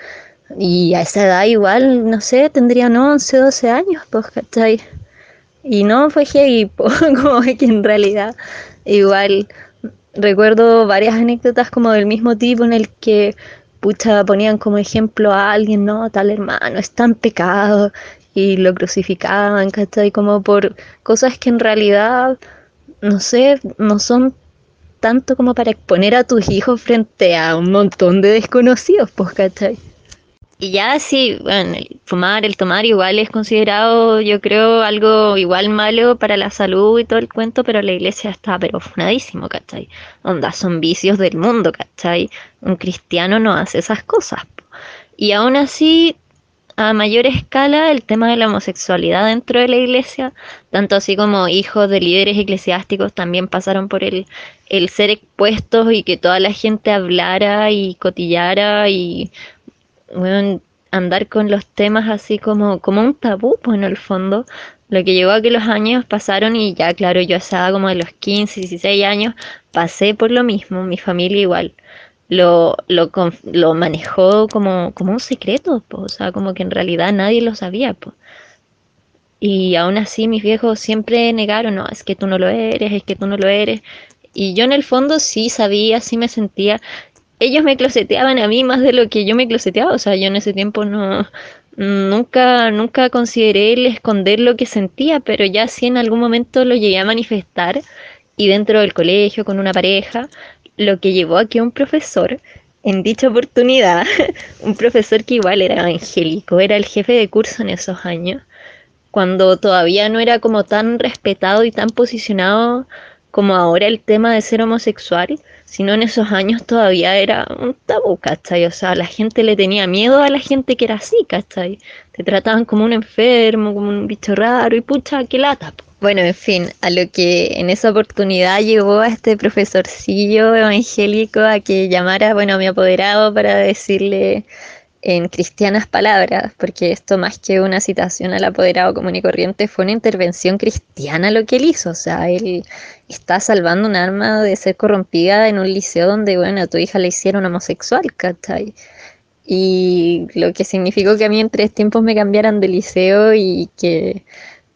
Y a esa edad igual, no sé, tendrían 11, 12 años, pues, ¿cachai? Y no fue heavy, como que en realidad igual recuerdo varias anécdotas como del mismo tipo en el que pucha ponían como ejemplo a alguien, no, tal hermano, está en pecado y lo crucificaban, ¿cachai? Como por cosas que en realidad, no sé, no son tanto como para exponer a tus hijos frente a un montón de desconocidos, pues, ¿cachai? Y ya sí, bueno, el fumar, el tomar igual es considerado, yo creo, algo igual malo para la salud y todo el cuento, pero la iglesia está pero funadísimo, ¿cachai? Onda, son vicios del mundo, ¿cachai? Un cristiano no hace esas cosas. Y aún así, a mayor escala, el tema de la homosexualidad dentro de la iglesia, tanto así como hijos de líderes eclesiásticos también pasaron por el, el ser expuestos y que toda la gente hablara y cotillara y andar con los temas así como, como un tabú, pues en el fondo. Lo que llevó a que los años pasaron y ya, claro, yo a esa edad como de los 15, 16 años, pasé por lo mismo, mi familia igual. Lo, lo, lo manejó como, como un secreto, o sea, como que en realidad nadie lo sabía. Y aún así mis viejos siempre negaron, no, es que tú no lo eres, es que tú no lo eres. Y yo en el fondo sí sabía, sí me sentía. Ellos me closeteaban a mí más de lo que yo me closeteaba, o sea, yo en ese tiempo no, nunca, nunca consideré el esconder lo que sentía, pero ya sí en algún momento lo llegué a manifestar y dentro del colegio con una pareja, lo que llevó a un profesor, en dicha oportunidad, un profesor que igual era evangélico, era el jefe de curso en esos años, cuando todavía no era como tan respetado y tan posicionado como ahora el tema de ser homosexual, sino en esos años todavía era un tabú, ¿cachai? O sea, la gente le tenía miedo a la gente que era así, ¿cachai? Te trataban como un enfermo, como un bicho raro y pucha, qué lata. Bueno, en fin, a lo que en esa oportunidad llevó a este profesorcillo evangélico a que llamara, bueno, a mi apoderado para decirle en cristianas palabras, porque esto más que una citación al apoderado común y corriente fue una intervención cristiana lo que él hizo, o sea, él está salvando un alma de ser corrompida en un liceo donde, bueno, a tu hija le hicieron homosexual, ¿cachai? Y lo que significó que a mí en tres tiempos me cambiaran de liceo y que,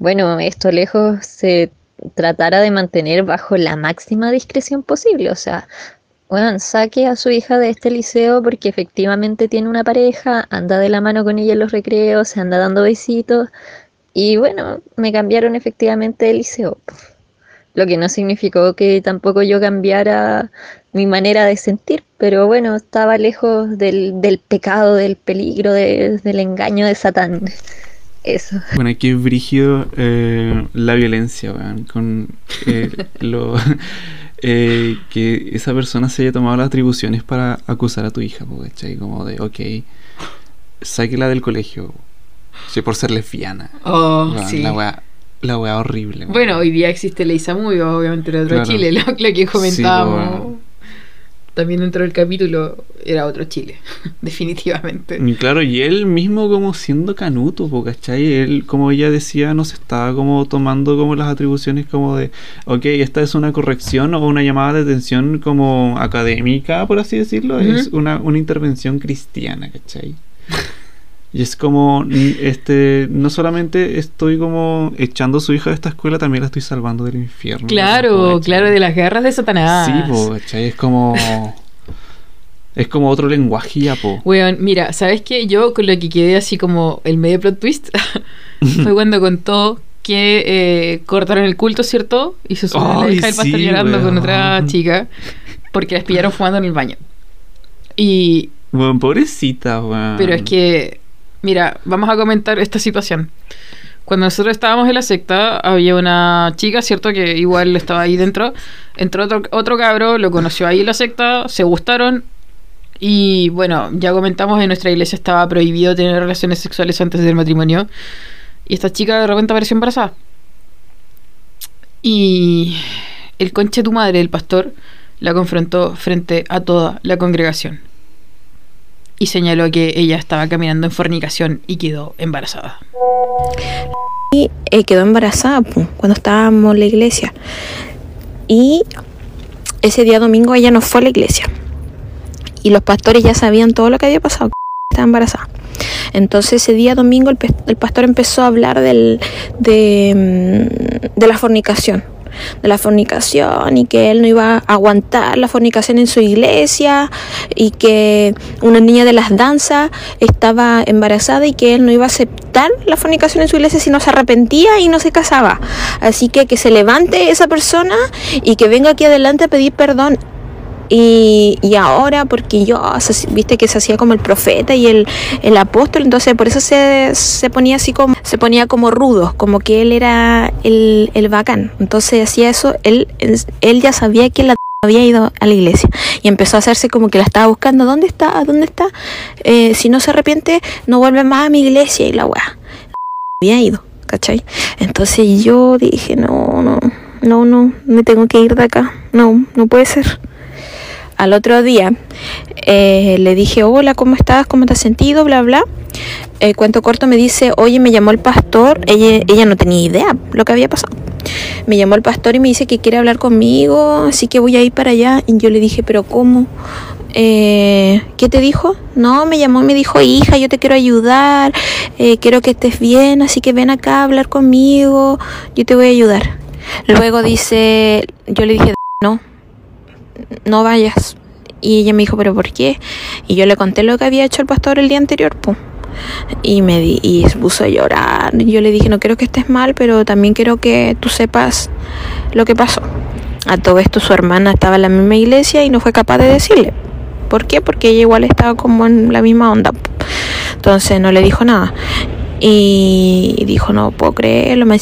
bueno, esto lejos se tratara de mantener bajo la máxima discreción posible, o sea, bueno, saque a su hija de este liceo porque efectivamente tiene una pareja, anda de la mano con ella en los recreos, se anda dando besitos y bueno, me cambiaron efectivamente de liceo. Lo que no significó que tampoco yo cambiara mi manera de sentir, pero bueno, estaba lejos del, del pecado, del peligro, de- del engaño de Satán. Eso. Bueno, aquí es brígido eh, la violencia, weón, con eh, lo, eh, que esa persona se haya tomado las atribuciones para acusar a tu hija, ¿cachai? Como de, ok, sáquela del colegio, sí, por ser lesbiana. Oh, sí. La weá, la weá horrible. weón. Bueno, hoy día existe Ley Samudio, obviamente era otro Claro. Chile, lo, lo que comentábamos. Sí, bueno. También dentro del capítulo era otro Chile, definitivamente. Y claro, y él mismo como siendo canuto, ¿cachai? Él, como ella decía, no se estaba como tomando como las atribuciones como de, ok, esta es una corrección o una llamada de atención como académica, por así decirlo, Ujú. es una, una intervención cristiana, ¿cachai? Y es como, este, no solamente estoy como echando a su hija de esta escuela, también la estoy salvando del infierno. Claro, claro, de las guerras de Satanás. Sí, po, ¿cachai? Es como... Es como otro lenguaje ya, po. Weón, mira, ¿sabes qué? Yo con lo que quedé así como el medio plot twist fue cuando contó que eh, cortaron el culto, ¿cierto? Y se subió la Ay, hija del pastor sí, llorando con otra chica porque las pillaron fumando en el baño. Y, Bueno, pobrecita, weón. pero es que, mira, vamos a comentar esta situación. Cuando nosotros estábamos en la secta, había una chica, ¿cierto? Que igual estaba ahí dentro. Entró otro, otro cabro, lo conoció ahí en la secta, se gustaron. Y bueno, ya comentamos, en nuestra iglesia estaba prohibido tener relaciones sexuales antes del matrimonio. Y esta chica de repente apareció embarazada. Y el conche tu madre, el pastor, la confrontó frente a toda la congregación. Y señaló que ella estaba caminando en fornicación y quedó embarazada. Y eh, quedó embarazada cuando estábamos en la iglesia. Y ese día domingo ella no fue a la iglesia. Y los pastores ya sabían todo lo que había pasado. Estaba embarazada. Entonces ese día domingo el, pastor empezó a hablar del, de, mm, de la fornicación. De la fornicación y que él no iba a aguantar la fornicación en su iglesia y que una niña de las danzas estaba embarazada y que él no iba a aceptar la fornicación en su iglesia si no se arrepentía y no se casaba. Así que que se levante esa persona y que venga aquí adelante a pedir perdón Y, y ahora, porque yo, se- viste que se hacía como el profeta y el, el apóstol, entonces por eso se, se ponía así como, se ponía como rudo, como que él era el, el bacán. Entonces hacía eso, él, él ya sabía que la había ido a la iglesia y empezó a hacerse como que la estaba buscando. ¿Dónde está? ¿Dónde está? Eh, si no se arrepiente, no vuelve más a mi iglesia y la weá. Había ido, ¿cachai? Entonces yo dije, no, no, no, no, me tengo que ir de acá. No, no puede ser. Al otro día eh, le dije, hola, ¿cómo estás? ¿Cómo te has sentido? Bla, bla. Eh, cuento corto me dice, oye, me llamó el pastor. Ella, ella no tenía idea lo que había pasado. Me llamó el pastor y me dice que quiere hablar conmigo, así que voy a ir para allá. Y yo le dije, pero ¿cómo? Eh, ¿Qué te dijo? No, me llamó y me dijo, hija, yo te quiero ayudar, eh, quiero que estés bien, así que ven acá a hablar conmigo, yo te voy a ayudar. Luego dice, yo le dije, no, no vayas. Y ella me dijo, ¿pero por qué? Y yo le conté lo que había hecho el pastor el día anterior, pues. Y me di, y se puso a llorar. Yo le dije, no quiero que estés mal, pero también quiero que tú sepas lo que pasó. A todo esto su hermana estaba en la misma iglesia y no fue capaz de decirle. ¿Por qué? Porque ella igual estaba como en la misma onda. Entonces no le dijo nada. Y dijo, no puedo creerlo, me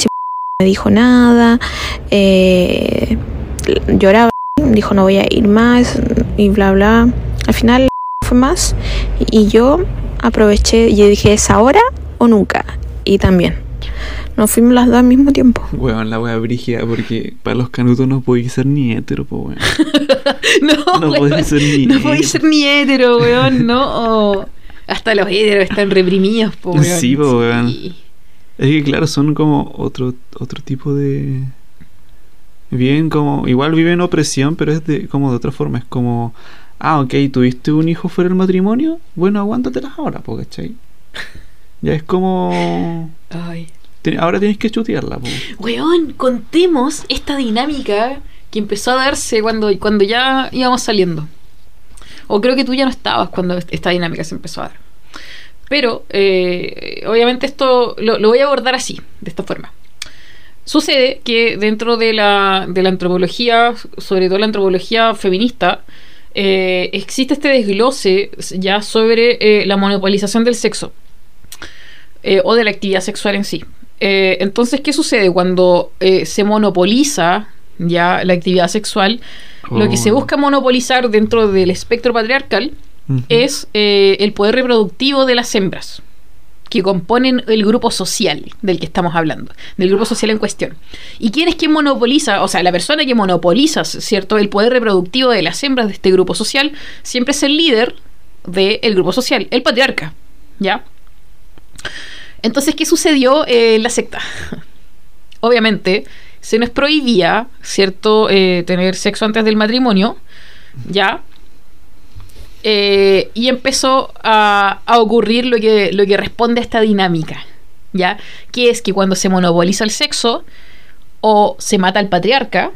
dijo nada. Eh, lloraba, dijo no voy a ir más y bla bla. Al final fue más y yo aproveché y dije es ahora o nunca. Y también. Nos fuimos las dos al mismo tiempo. Weón, la wea brígida, porque para los canutos no podéis ser ni hetero, po, weón. No, No podéis ser ni no podéis ser ni hetero, weón, no. Hasta los heteros están reprimidos, po, weón. Sí, po, weón. Es que claro, son como otro, otro tipo de. Bien, como. Igual viven opresión, pero es de como de otra forma. Es como. Ah, ok, tuviste un hijo fuera del matrimonio. Bueno, aguántatelas ahora, po, ¿cachai? Ya es como. Ay. ahora tienes que chutearla, po. Weón, contemos esta dinámica que empezó a darse cuando, cuando ya íbamos saliendo. O creo que tú ya no estabas cuando esta dinámica se empezó a dar. Pero, eh, obviamente esto lo, lo voy a abordar así, de esta forma. Sucede que dentro de la, de la antropología, sobre todo la antropología feminista, eh, existe este desglose ya sobre eh, la monopolización del sexo eh, o de la actividad sexual en sí. Entonces, ¿qué sucede cuando se monopoliza ya la actividad sexual? Lo que se Oh. busca monopolizar dentro del espectro patriarcal es el poder reproductivo de las hembras que componen el grupo social del que estamos hablando, del grupo social en cuestión. ¿Y quién es quien monopoliza? O sea, la persona que monopoliza, ¿cierto? El poder reproductivo de las hembras de este grupo social siempre es el líder del grupo social, el patriarca, ¿ya? Entonces, ¿qué sucedió eh, en la secta? Obviamente, se nos prohibía, ¿cierto?, Eh, tener sexo antes del matrimonio, ¿ya? Eh, y empezó a, a ocurrir lo que, lo que responde a esta dinámica, ¿ya? Que es que cuando se monopoliza el sexo o se mata al patriarca,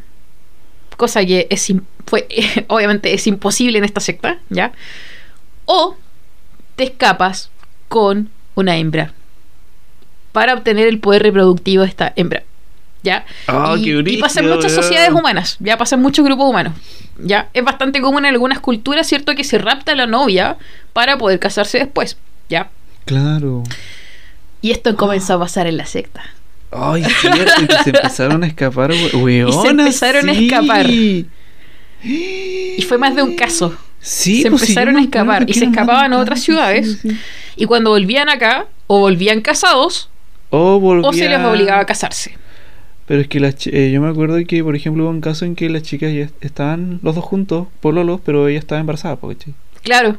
cosa que es fue, obviamente es imposible en esta secta, ¿ya? O te escapas con una hembra para obtener el poder reproductivo de esta hembra. ¿Ya? Ah, y, qué y pasa en muchas weón. sociedades humanas, ya pasa en muchos grupos humanos. Ya es bastante común en algunas culturas, ¿cierto? Que se rapta a la novia para poder casarse después. ¿Ya? Claro. Y esto comenzó a pasar en la secta. Ay, cierto, y que se empezaron a escapar, we- weona, Y se empezaron a escapar. Y fue más de un caso. Sí, se pues empezaron a escapar y se escapaban a otras ciudades. sí, sí. Y cuando volvían acá, o volvían casados, O volvía... o se les obligaba a casarse. Pero es que las eh, yo me acuerdo que, por ejemplo, hubo un caso en que las chicas ya estaban los dos juntos, pololos, pero ella estaba embarazada, po, ¿cachai? Claro.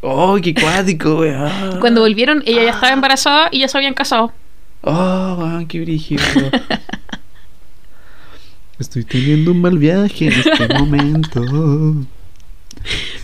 ¡Oh, qué cuático, weón! Cuando volvieron, ella ya estaba embarazada y ya se habían casado. ¡Oh, weón, qué brígido! Estoy teniendo un mal viaje en este momento.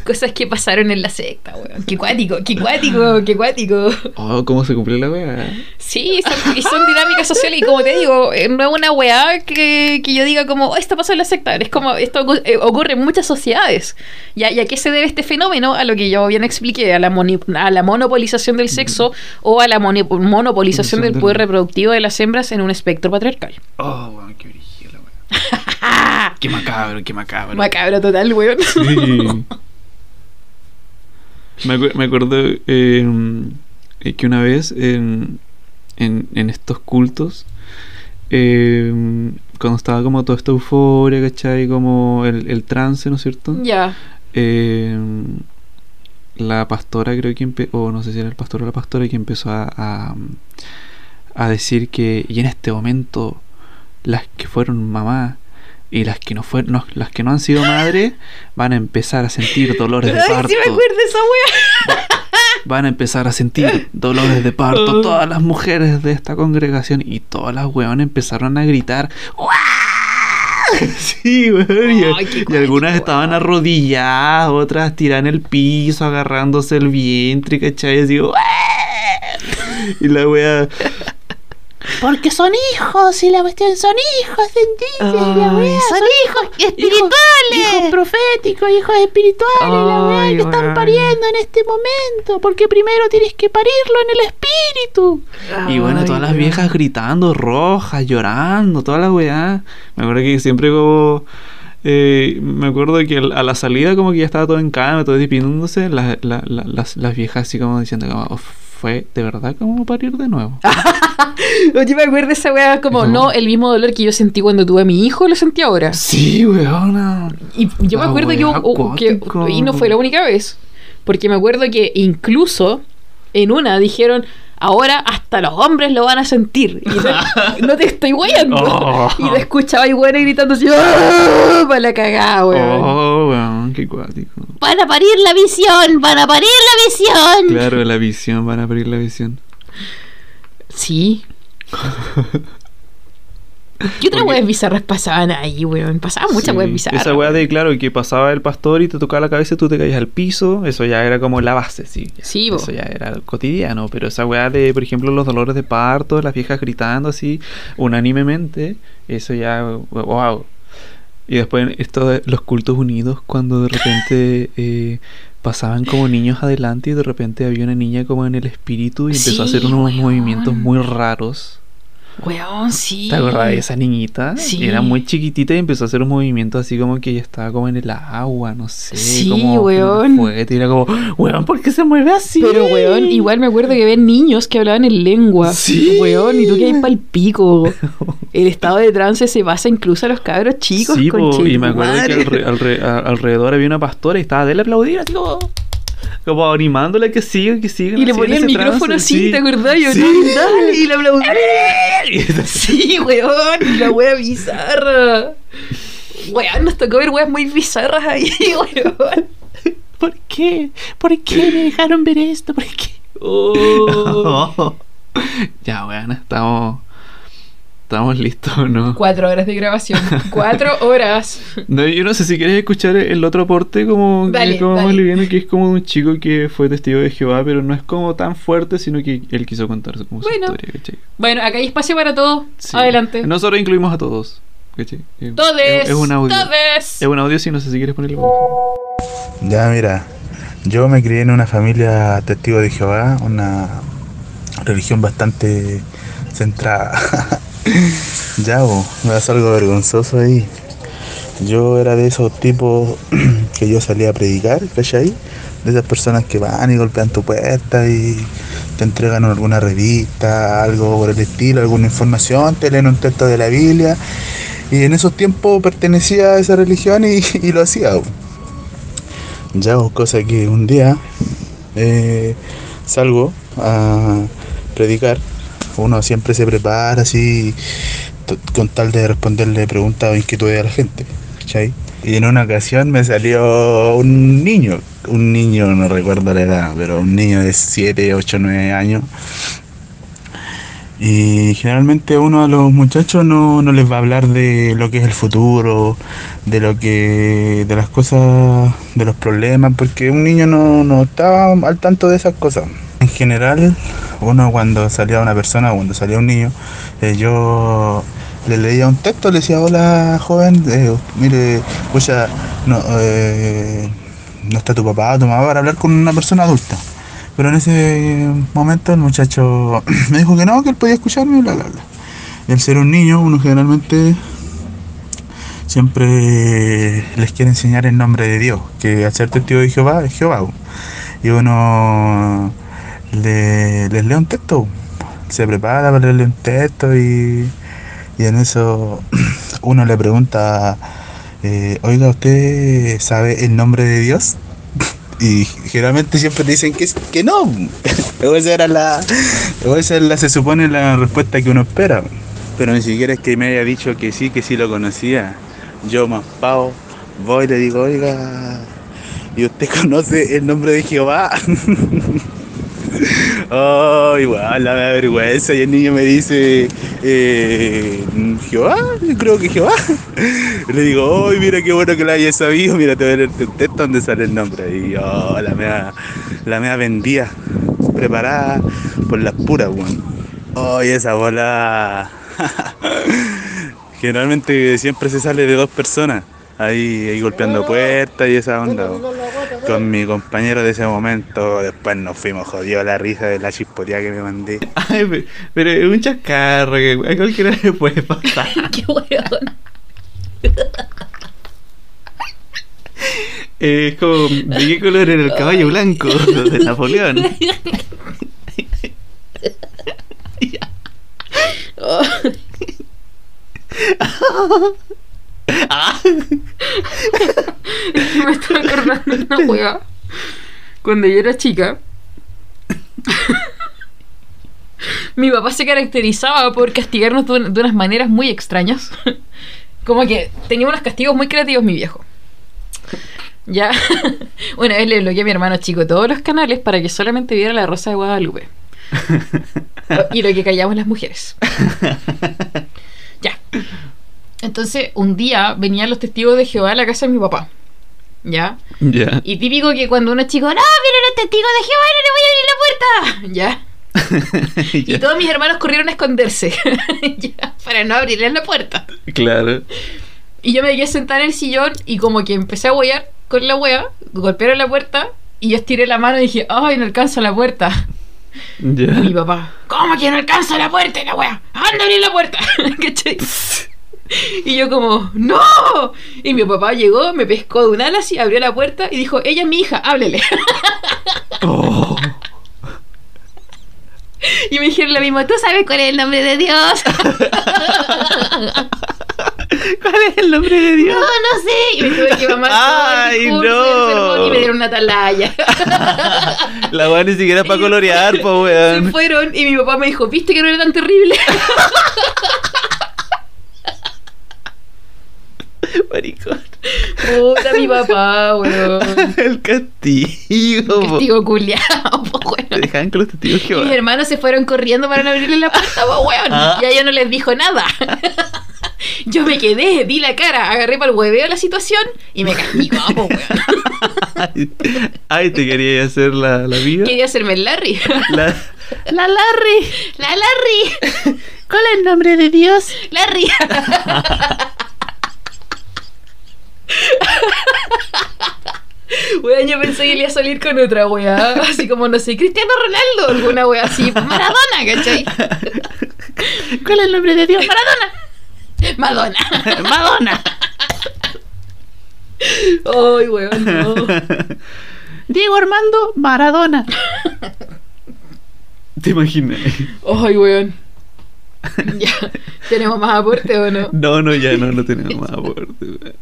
Cosas que pasaron en la secta, weón. Qué cuático, qué cuático, qué cuático. Oh, ¿cómo se cumplió la weá? Sí, son, y son dinámicas sociales y como te digo, eh, no es una weá que, que yo diga como, "Oh, esto pasó en la secta, es como, esto eh, ocurre en muchas sociedades. ¿Y a, y a qué se debe este fenómeno? A lo que yo bien expliqué, a la, moni- a la monopolización del sexo o a la moni- monopolización del poder reproductivo de las hembras en un espectro patriarcal. Oh, weón, qué brígido la weá. Qué macabro, qué macabro. Macabro total, weón. Sí. Me, acu- me acuerdo eh, eh, que una vez en, en, en estos cultos, eh, cuando estaba como toda esta euforia, ¿cachai? Como el, el trance, ¿no es cierto? Ya. Eh, la pastora creo que empe- o no sé si era el pastor o la pastora que empezó a, a, a decir que y en este momento las que fueron mamás y las que no fueron no, las que no han sido madres van a empezar a sentir dolores de parto sí me acuerdo de esa wea. van a empezar a sentir dolores de parto todas las mujeres de esta congregación y todas las weones empezaron a gritar Sí, weón. Y, y algunas estaban arrodilladas, otras tiradas en el piso, agarrándose el vientre, ¿cachai? Así, "Uah". y la wea. Porque son hijos y la cuestión son hijos, ¿entendés? la Ay, weá, son hijos espirituales. Hijos, proféticos, hijos espirituales, la weá Ay, que están pariendo en este momento. Porque primero tienes que parirlo en el espíritu. Y bueno, todas las viejas gritando, rojas, llorando, toda la weá. Me acuerdo que siempre como... eh, me acuerdo que a la salida como que ya estaba todo en cama, todo despidiéndose, la- la- la- las, las viejas así como diciendo como, "Oh, fue de verdad como parir de nuevo. Oye, me acuerdo de esa wea como, no, el mismo dolor que yo sentí cuando tuve a mi hijo, lo sentí ahora. Sí, weona. Y yo me acuerdo que, y no fue la única vez, porque me acuerdo que incluso en una dijeron, ahora hasta los hombres lo van a sentir. Y no, no te estoy guayando. Oh. Y te escuchaba y bueno gritando así, ¡Ah! para la cagada, weón. Oh, weón, qué cuático. Van a parir la visión, van a parir la visión. Claro, la visión, van a abrir la visión. Sí. ¿Qué otras weas bizarras pasaban ahí, weón? Pasaban muchas Sí, weas bizarras. Esa weá de, claro, que pasaba el pastor y te tocaba la cabeza y tú te caías al piso, eso ya era como la base, sí. Sí, bo. Eso ya era el cotidiano, pero esa weá de, por ejemplo, los dolores de parto, las viejas gritando así, unánimemente, eso ya, wow. Y después esto de los cultos unidos, cuando de repente eh, pasaban como niños adelante y de repente había una niña como en el espíritu y empezó a hacer unos weón. movimientos muy raros. Weón, sí. ¿Te acuerdas de esa niñita? Sí. Era muy chiquitita y empezó a hacer un movimiento así como que ella estaba como en el agua, no sé. Sí, como weón. Fuerte, y era como, weón, ¿por qué se mueve así? Pero, weón, igual me acuerdo que ven niños que hablaban en lengua. Sí. Weón, y tú que hay pa'l pico. El estado de trance se basa incluso a los cabros chicos. Sí, po, conche y me acuerdo que alre- alre- alrededor había una pastora y estaba de él aplaudir, así como, como animándola que siga, que siga. Y le ponía el micrófono así, ¿te acordás? Yo, Sí. dale, y le aplaudía. Sí, weón, y la wea bizarra. Weón, nos tocó ver weas muy bizarras ahí, weón. ¿Por qué? ¿Por qué me dejaron ver esto? ¿Por qué? Oh. ya, weón, estamos, estamos listos, ¿no? Cuatro horas de grabación. Cuatro horas. No, yo no sé si quieres escuchar el otro aporte como, que Dale, como dale. más liviano, que es como un chico que fue testigo de Jehová, pero no es como tan fuerte, sino que él quiso contar como su Bueno. historia, ¿cachai? Bueno, acá hay espacio para todo. Sí. Adelante. Nosotros incluimos a todos, ¿cachai? Eh, Todes. Es, es un audio. Todes. Es un audio, si no sé si quieres ponerlo. Ya, mira, yo me crié en una familia testigo de Jehová, una religión bastante centrada. ya, bo, me das algo vergonzoso ahí. Yo era de esos tipos que yo salía a predicar, ¿cachai? De esas personas que van y golpean tu puerta y te entregan alguna revista, algo por el estilo, alguna información, te leen un texto de la Biblia. Y en esos tiempos pertenecía a esa religión y, lo hacía. Ya, o cosa que un día eh, salgo a predicar. Uno siempre se prepara así con tal de responderle preguntas o inquietudes a la gente. Y en una ocasión me salió un niño, un niño, no recuerdo la edad, pero un niño de 7, 8, 9 años. Y generalmente uno a los muchachos no, no les va a hablar de lo que es el futuro, de lo que, de las cosas, de los problemas, porque un niño no, no está al tanto de esas cosas. En general, uno cuando salía una persona, cuando salía un niño, eh, yo le leía un texto, le decía, hola joven, eh, mire, escucha, no, eh, no está tu papá o tu mamá para hablar con una persona adulta. Pero en ese momento el muchacho me dijo que no, que él podía escucharme, bla, bla, bla. Y ser un niño, uno generalmente siempre les quiere enseñar el nombre de Dios, que al ser testigo de Jehová es Jehová. Y uno le, les lee un texto, se prepara para leerle un texto y, y en eso uno le pregunta, eh, oiga, ¿usted sabe el nombre de Dios? Y generalmente siempre dicen que, que no. Esa era la, esa es la, se supone la respuesta que uno espera. Pero ni siquiera es que me haya dicho que sí, que sí lo conocía. Yo más pavo, voy y le digo, oiga, ¿y usted conoce el nombre de Jehová? Oh, igual, la vergüenza. Y el niño me dice, eh, ¿Jehová? Creo que Jehová. Le digo, ¡ay, mira qué bueno que lo hayas sabido! Mira, te voy a leer tu texto donde sale el nombre. Y oh, la mea, la mea vendía, preparada por las puras, weón. ¡Oh, y esa bola! Generalmente siempre se sale de dos personas. Ahí, golpeando puertas y esa onda. Con mi compañero de ese momento, después nos fuimos jodidos la risa de la chispoteada que me mandé. Ay, pe- pero es un chascarro que a cualquiera le puede pasar. Qué weón. Eh, es como, ¿de qué color era el caballo blanco de Napoleón? me estoy acordando de una hueá. Cuando yo era chica, mi papá se caracterizaba por castigarnos de, un- de unas maneras muy extrañas. Como que tenía unos castigos muy creativos, mi viejo. Ya, una vez le bloqueé a mi hermano chico todos los canales para que solamente viera la Rosa de Guadalupe. y lo que callamos las mujeres. Entonces, un día venían los testigos de Jehová a la casa de mi papá. ¿Ya? Ya. Y típico que cuando uno es chico, no, vienen los testigos de Jehová, no le voy a abrir la puerta. ¿Ya? Y todos mis hermanos corrieron a esconderse. ya, para no abrirles la puerta. Claro. Y yo me quedé sentada en el sillón y como que empecé a huear con la wea, golpearon la puerta y yo estiré la mano y dije, ay, no alcanzo la puerta. Ya. Y mi papá, ¿cómo que no alcanzo la puerta? La wea, anda a abrir la puerta. ¿Cachai? Y yo como, ¡No! Y mi papá llegó, me pescó de un ala así, abrió la puerta y dijo, ella es mi hija, háblele. Oh. Y me dijeron lo mismo, ¿tú sabes cuál es el nombre de Dios? ¿Cuál es el nombre de Dios? No, no sé. Y me tuve que mamar Ay, todo el discurso no. y me dieron una atalaya. La weá ni siquiera es para colorear, po Se weón. fueron y mi papá me dijo, ¿viste que no era tan terrible? Maricón. Puta mi papá, weón. El castigo, po. Castigo culiao, po, weón. Te dejaban con los testigos Y mis hermanos se fueron corriendo para no abrirle la puerta, po, weón. Ah. Y a ella no les dijo nada. Yo me quedé, di la cara, agarré para el hueveo la situación y me castigó, po, weón. Ay, te quería hacer la, la vida. Quería hacerme el Larry. La, La Larry. La Larry. ¿Cuál es el nombre de Dios? Larry. Weón, yo pensé que iba a salir con otra weá. Así como, no sé, Cristiano Ronaldo, alguna weá así. Maradona, ¿cachai? ¿Cuál es el nombre de Dios? Maradona. Madonna. Madonna. Ay, weón, no. Diego Armando Maradona. ¿Te imaginas? Ay, weón. Ya. ¿Tenemos más aporte o no? No, no, ya no, no tenemos más aporte. weón.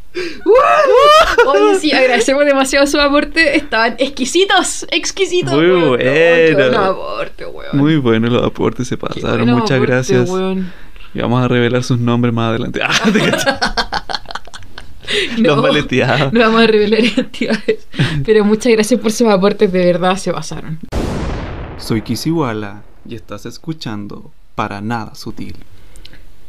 Oye, sí, agradecemos demasiado su aporte. Estaban exquisitos, exquisitos. Muy weón. Bueno. buen aporte, weón. Muy buenos los aportes, se pasaron. buenos Muchas aportes, gracias. weón. Y vamos a revelar sus nombres más adelante. Ah. No, Los maleteados. No vamos a revelar identidades. Pero muchas gracias por sus aportes, de verdad se pasaron. Soy Kisiwala y estás escuchando Para Nada Sutil.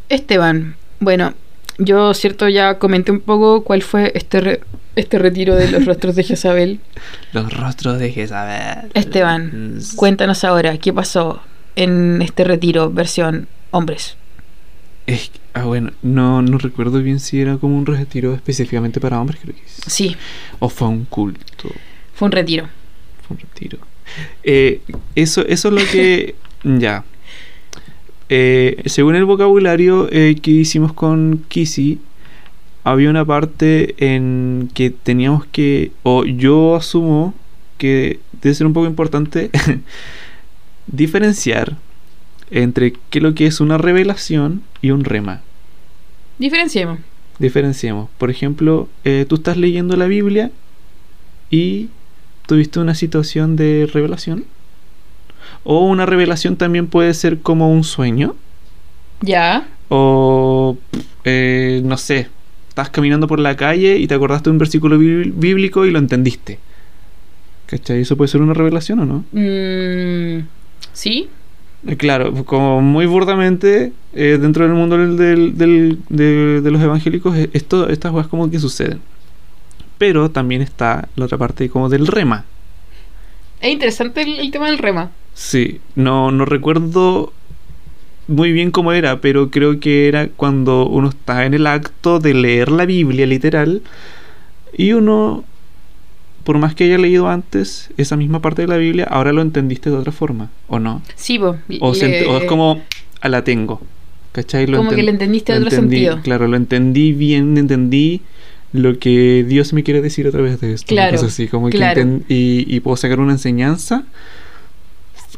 Esteban, bueno, yo cierto ya comenté un poco cuál fue este, re- este retiro de los rostros de Jezabel. Los rostros de Jezabel. Esteban, cuéntanos ahora, ¿qué pasó en este retiro versión hombres? Es- ah, bueno, no, no recuerdo bien si era como un retiro específicamente para hombres, creo que sí. Sí, O fue un culto. fue un retiro. Fue un retiro. Eh, eso, eso es lo que. ya. Eh, según el vocabulario eh, que hicimos con Kissy, había una parte en que teníamos que, o yo asumo que debe ser un poco importante diferenciar entre qué es lo que es una revelación y un rema. Diferenciemos. Diferenciemos. Por ejemplo, eh, tú estás leyendo la Biblia y tuviste una situación de revelación. O una revelación también puede ser como un sueño. Ya. O, eh, no sé, estás caminando por la calle y te acordaste de un versículo bí- bíblico y lo entendiste. ¿Cachai? ¿Eso puede ser una revelación o no? Mm, ¿Sí? Eh, Claro, como muy burdamente, eh, dentro del mundo del, del- del- de, de los evangélicos, esto, estas cosas como que suceden. Pero también está la otra parte como del rema. Es interesante el, el tema del rema. Sí, no, no recuerdo muy bien cómo era, pero creo que era cuando uno está en el acto de leer la Biblia literal y uno, por más que haya leído antes esa misma parte de la Biblia, ahora lo entendiste de otra forma, ¿o no? Sí, po. O, Le- o es como, a la tengo. ¿Cachai? Como que le entendiste lo otro entendí, sentido. Claro, lo entendí bien, entendí lo que Dios me quiere decir a través de esto. Claro, así, como que claro. y, y puedo sacar una enseñanza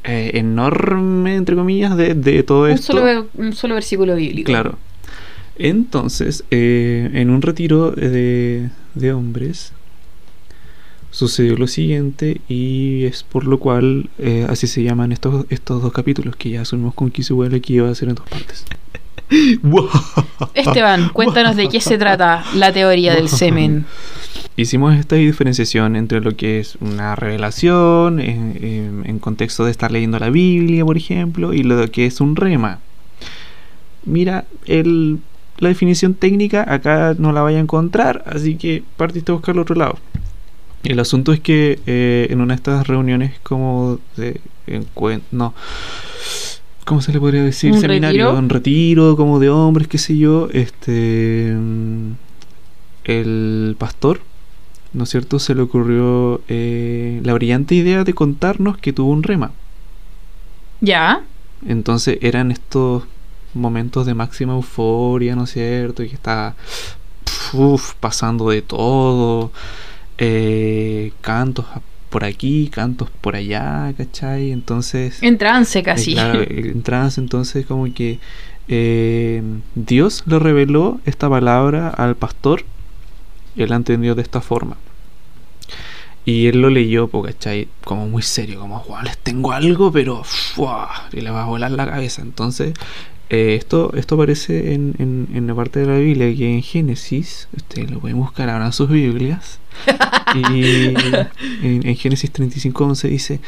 eh, enorme, entre comillas, de, de todo un, esto. solo, un solo versículo bíblico. Claro. Entonces, eh, en un retiro de, de hombres, sucedió lo siguiente y es por lo cual eh, así se llaman estos, estos dos capítulos que ya asumimos con Kisuel que iba a ser en dos partes. Esteban, cuéntanos de qué se trata la teoría del semen. Hicimos esta diferenciación entre lo que es una revelación en, en- en contexto de estar leyendo la Biblia, por ejemplo, y lo que es un rema. Mira, el, la definición técnica acá no la vaya a encontrar, así que partiste a buscarlo a otro lado. El asunto es que eh, en una de estas reuniones como de encuentro, no, ¿cómo se le podría decir? ¿Un Seminario, retiro? un retiro como de hombres, qué sé yo, este, mm, el pastor, ¿no es cierto? Se le ocurrió eh, la brillante idea de contarnos que tuvo un rema. ¿Ya? Entonces eran estos momentos de máxima euforia, ¿no es cierto? Y que está uf, pasando de todo. eh, cantos por aquí, cantos por allá, ¿cachai? Entonces... En trance eh, casi. claro, en trance, entonces como que eh, Dios le reveló esta palabra al pastor. Él la entendió de esta forma. Y él lo leyó, ¿cachai? Como muy serio, como, "Guau, les tengo algo, pero ¡fua! y le va a volar la cabeza. Entonces, eh, esto, esto aparece en, en, en la parte de la Biblia que en Génesis, ustedes lo pueden buscar ahora en sus Biblias. y en, en Génesis 35:11 dice,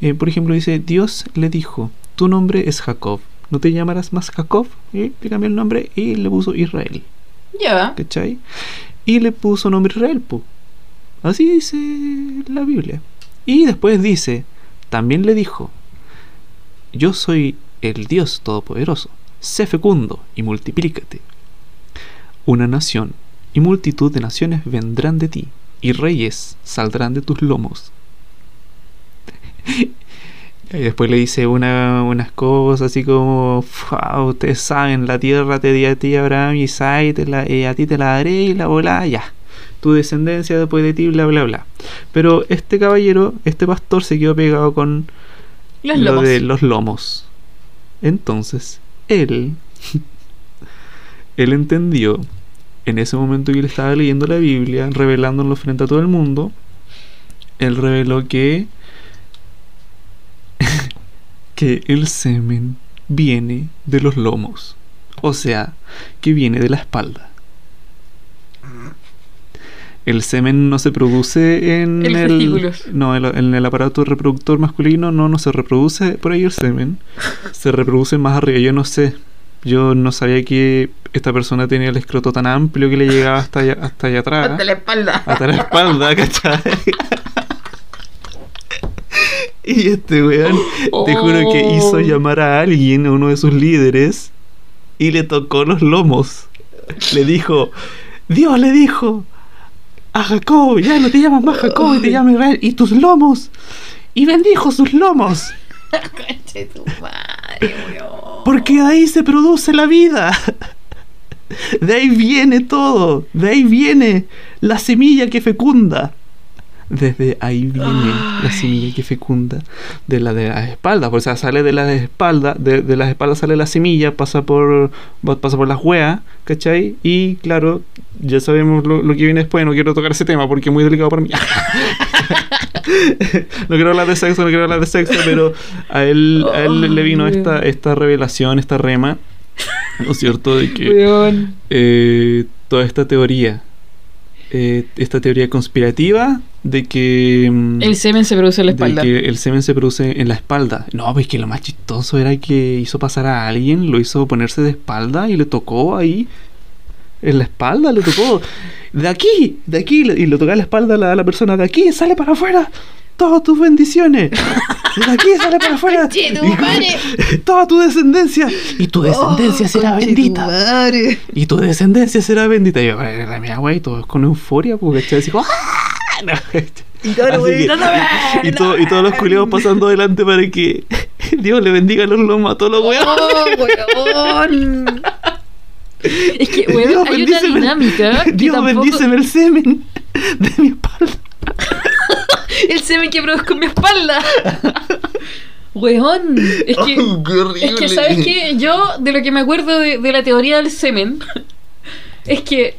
eh, por ejemplo, dice, Dios le dijo, tu nombre es Jacob, no te llamarás más Jacob, y le cambió el nombre y le puso Israel. Ya. ¿Cachai? Y le puso nombre Israel, po. Así dice la Biblia. Y después dice, también le dijo, yo soy el Dios Todopoderoso, sé fecundo y multiplícate. Una nación y multitud de naciones vendrán de ti, y reyes saldrán de tus lomos. Y después le dice una, unas cosas así como, "Fua, ustedes saben, la tierra te di a ti, Abraham, y Isaac, y te la- y a ti te la daré, y la volá, ya. Tu descendencia después de ti, bla, bla, bla. Pero este caballero, este pastor, se quedó pegado con Los lo lomos. de los lomos. Entonces, él, él entendió, en ese momento que él estaba leyendo la Biblia, revelándolo frente a todo el mundo, él reveló que que el semen viene de los lomos, o sea, que viene de la espalda. El semen no se produce en el, testículos. no, en, en el aparato reproductor masculino no, no se reproduce por ahí el semen. Se reproduce más arriba. Yo no sé. Yo no sabía que esta persona tenía el escroto tan amplio que le llegaba hasta allá, hasta allá atrás. Hasta la espalda. Hasta la espalda, ¿cachai? Y este weón, te juro que hizo Oh. llamar a alguien, a uno de sus líderes, y le tocó los lomos. Le dijo, Dios le dijo a Jacob, ya no te llamas más Jacob, te llamas Israel, y tus lomos. Y bendijo sus lomos, tu madre, weón. porque de ahí se produce la vida. De ahí viene todo. De ahí viene la semilla que fecunda. Desde ahí viene la semilla que fecunda. De la de las espaldas. O sea, sale de las espaldas. De, de las espaldas sale la semilla. Pasa por. Pasa por las hueas. ¿Cachai? Y claro, ya sabemos lo, lo que viene después. No quiero tocar ese tema porque es muy delicado para mí. no quiero hablar de sexo, no quiero hablar de sexo, pero a él, a él le vino esta, esta revelación, esta rema, ¿no es cierto? De que eh, toda esta teoría, eh, esta teoría conspirativa de que... mm, El semen se produce en la de espalda. que el semen se produce en la espalda. No, pues que lo más chistoso era que hizo pasar a alguien, lo hizo ponerse de espalda y le tocó ahí. En la espalda le tocó. De aquí, de aquí. Y le tocó a la espalda a la, la persona. De aquí, sale para afuera. Todas tus bendiciones. De aquí, sale para afuera. Toda tu descendencia. Y tu descendencia será bendita. Y tu descendencia será bendita. Y yo, la mía, güey, todos con euforia, porque ¿cachai? Así como, ¡ah! No, que- y, todo- y todos los culiados pasando adelante para que Dios le bendiga los lomos a todos los weones. Oh. Es que, weón, Dios, hay una dinámica. que Dios tampoco- bendíceme el semen de mi espalda. El semen que produzco en mi espalda. Weón. Es que. Oh, qué. Es que, ¿sabes qué? Yo, de lo que me acuerdo de, de la teoría del semen, es que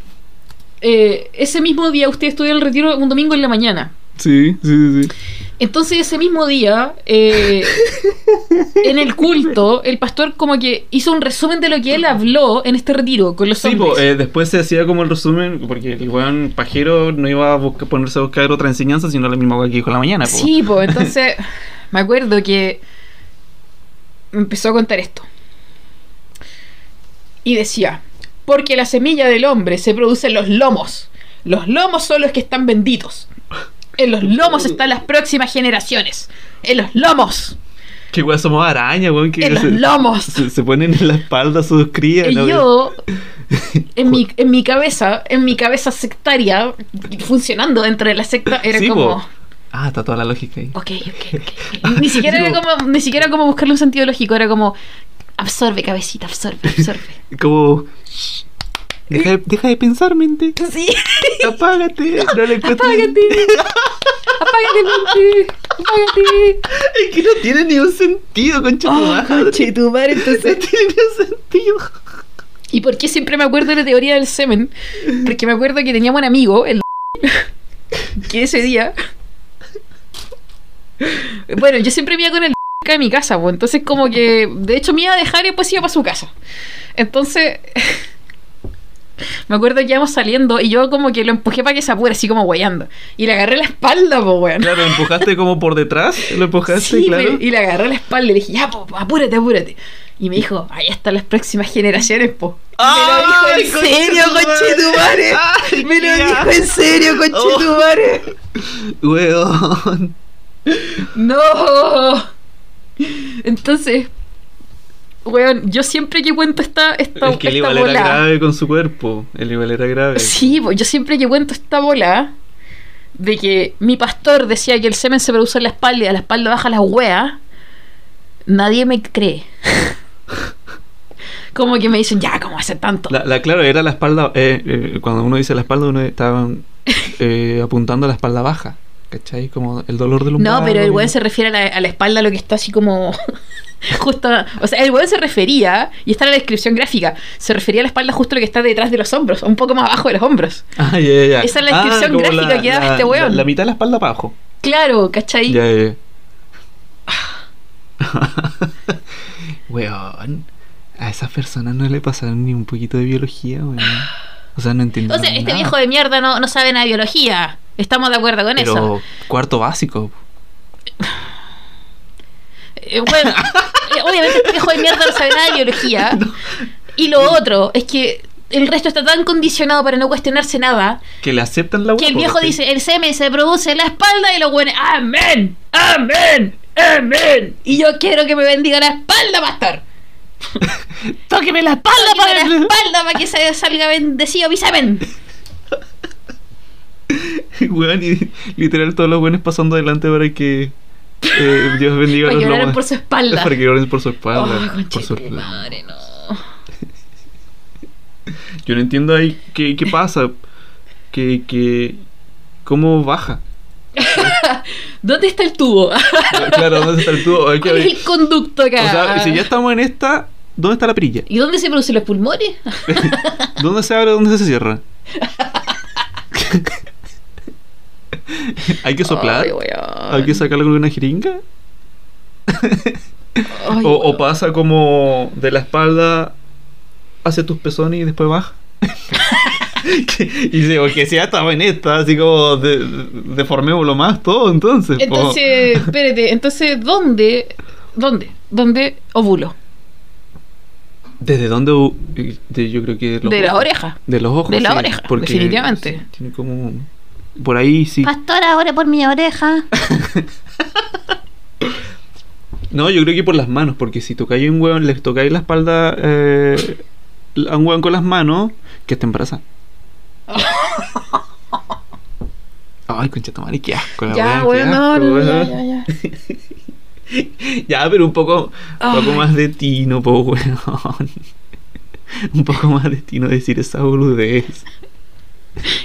eh, ese mismo día usted estudió el retiro un domingo en la mañana. Sí, sí, sí. Entonces ese mismo día, eh, en el culto, el pastor como que hizo un resumen de lo que él habló en este retiro con los Sí, hombres. po, eh, después se hacía como el resumen, porque el weón pajero no iba a buscar- ponerse a buscar otra enseñanza, sino la misma que dijo en la mañana. po. Sí, pues entonces me acuerdo que me empezó a contar esto. Y decía, porque la semilla del hombre se produce en los lomos. Los lomos son los que están benditos. En los lomos están las próximas generaciones. En los lomos. Que weón, somos arañas, weón. Que En los lomos. Se, se ponen en la espalda sus crías. Y ¿no? yo, en mi, en mi cabeza, en mi cabeza sectaria, funcionando dentro de la secta, era Sí, como... po. Ah, está toda la lógica ahí. Ok, ok, ok. Ni siquiera era como, ni siquiera como buscarle un sentido lógico, era como absorbe cabecita, absorbe, absorbe. Como. Deja de, deja de pensar, mente. Sí. Apágate. No le encuentro- Apágate. Apágate, mente. Apágate. Es que no tiene ni un sentido, concha tu Oh, madre. conche tu madre, entonces. No tiene ni un sentido. ¿Y por qué siempre me acuerdo de la teoría del semen? Porque me acuerdo que teníamos un amigo, el que ese día. Bueno, yo siempre me iba con el acá de mi casa, pues entonces como que de hecho me iba a dejar y después iba para su casa. Entonces me acuerdo que íbamos saliendo y yo como que lo empujé para que se apure, así como guayando. Y le agarré la espalda, pues weón. Claro, empujaste como por detrás. Lo empujaste, Sí, claro. me- y le agarré la espalda y le dije, ya, po, apúrate, apúrate. Y me dijo, ahí están las próximas generaciones, po. Y me lo dijo en serio, conchetumare. Ay, Me lo dijo en serio, conchetumare. Weón. No. Entonces, weón, yo siempre que cuento esta, esta, Es que esta igual era grave con su cuerpo. Él igual era grave. Sí, yo siempre que cuento esta bola de que mi pastor decía que el semen se produce en la espalda y a la espalda baja la wea, nadie me cree. Como que me dicen, ya, ¿cómo hace tanto? La, la- claro, era la espalda. eh, eh, cuando uno dice la espalda, uno estaba eh, apuntando a la espalda baja. ¿Cachai? Como el dolor del No, lumbar. pero el weón se refiere a la, a la espalda, lo que está así como. justo. O sea, el weón se refería, y está en la descripción gráfica, se refería a la espalda justo lo que está detrás de los hombros, un poco más abajo de los hombros. Ah, ya, ya. Esa es la Ah, descripción gráfica que daba este weón. La, la mitad de la espalda para abajo. Claro, ¿cachai? Ya. Weón. A esas personas no le pasaron ni un poquito de biología, weón. O sea, no entiendo. O sea, este nada. viejo de mierda no, no sabe nada de biología. Estamos de acuerdo con eso. Pero cuarto básico. Eh, bueno, eh, obviamente este viejo de mierda no sabe nada de biología. Y lo otro es que el resto está tan condicionado para no cuestionarse nada Que le aceptan la que el viejo dice, el semen se produce en la espalda y los buenos, amén, amén, amén. Y yo quiero que me bendiga la espalda, pastor. Tóqueme la espalda Tóqueme la para espalda para que se salga bendecido mi semen. Weón, y literal todos los buenos pasando adelante para que eh, Dios bendiga a Para los que lomos. por su espalda. Para que oren por su espalda. Oh, por su- madre, no. Yo no entiendo ahí qué, qué pasa. Que, que, ¿Cómo baja? ¿Dónde está el tubo? Claro, ¿dónde está el tubo? Hay que ¿Cuál es el conducto acá? O sea, si ya estamos en esta, ¿dónde está la perilla? ¿Y dónde se producen los pulmones? ¿Dónde se abre? ¿Dónde se cierra? ¿Hay que soplar? Ay. ¿Hay que sacarlo con una jeringa? Ay, o, o pasa como de la espalda hacia tus pezones y después baja. Y digo que si ya estaba en esta, así como de, de- deformémoslo más todo, entonces. po. Entonces, espérate, entonces, ¿dónde? ¿Dónde? ¿Dónde ovulo? ¿Desde dónde? de- yo creo que. los De la ojos. oreja. De los ojos. De la sí, oreja, porque definitivamente. Tiene como. Por ahí sí. Pastora, ore por mi oreja. No, yo creo que por las manos, porque si tocáis a un hueón, le tocáis la espalda eh, a un hueón con las manos, que está embarazada. Ay, concha tu madre, qué asco. la Ya, bueno, asco, no, ya, weón. ya, ya. Ya, pero un poco, un poco Ay. más de tino, po, weón. Un poco más de tino decir esa boludez.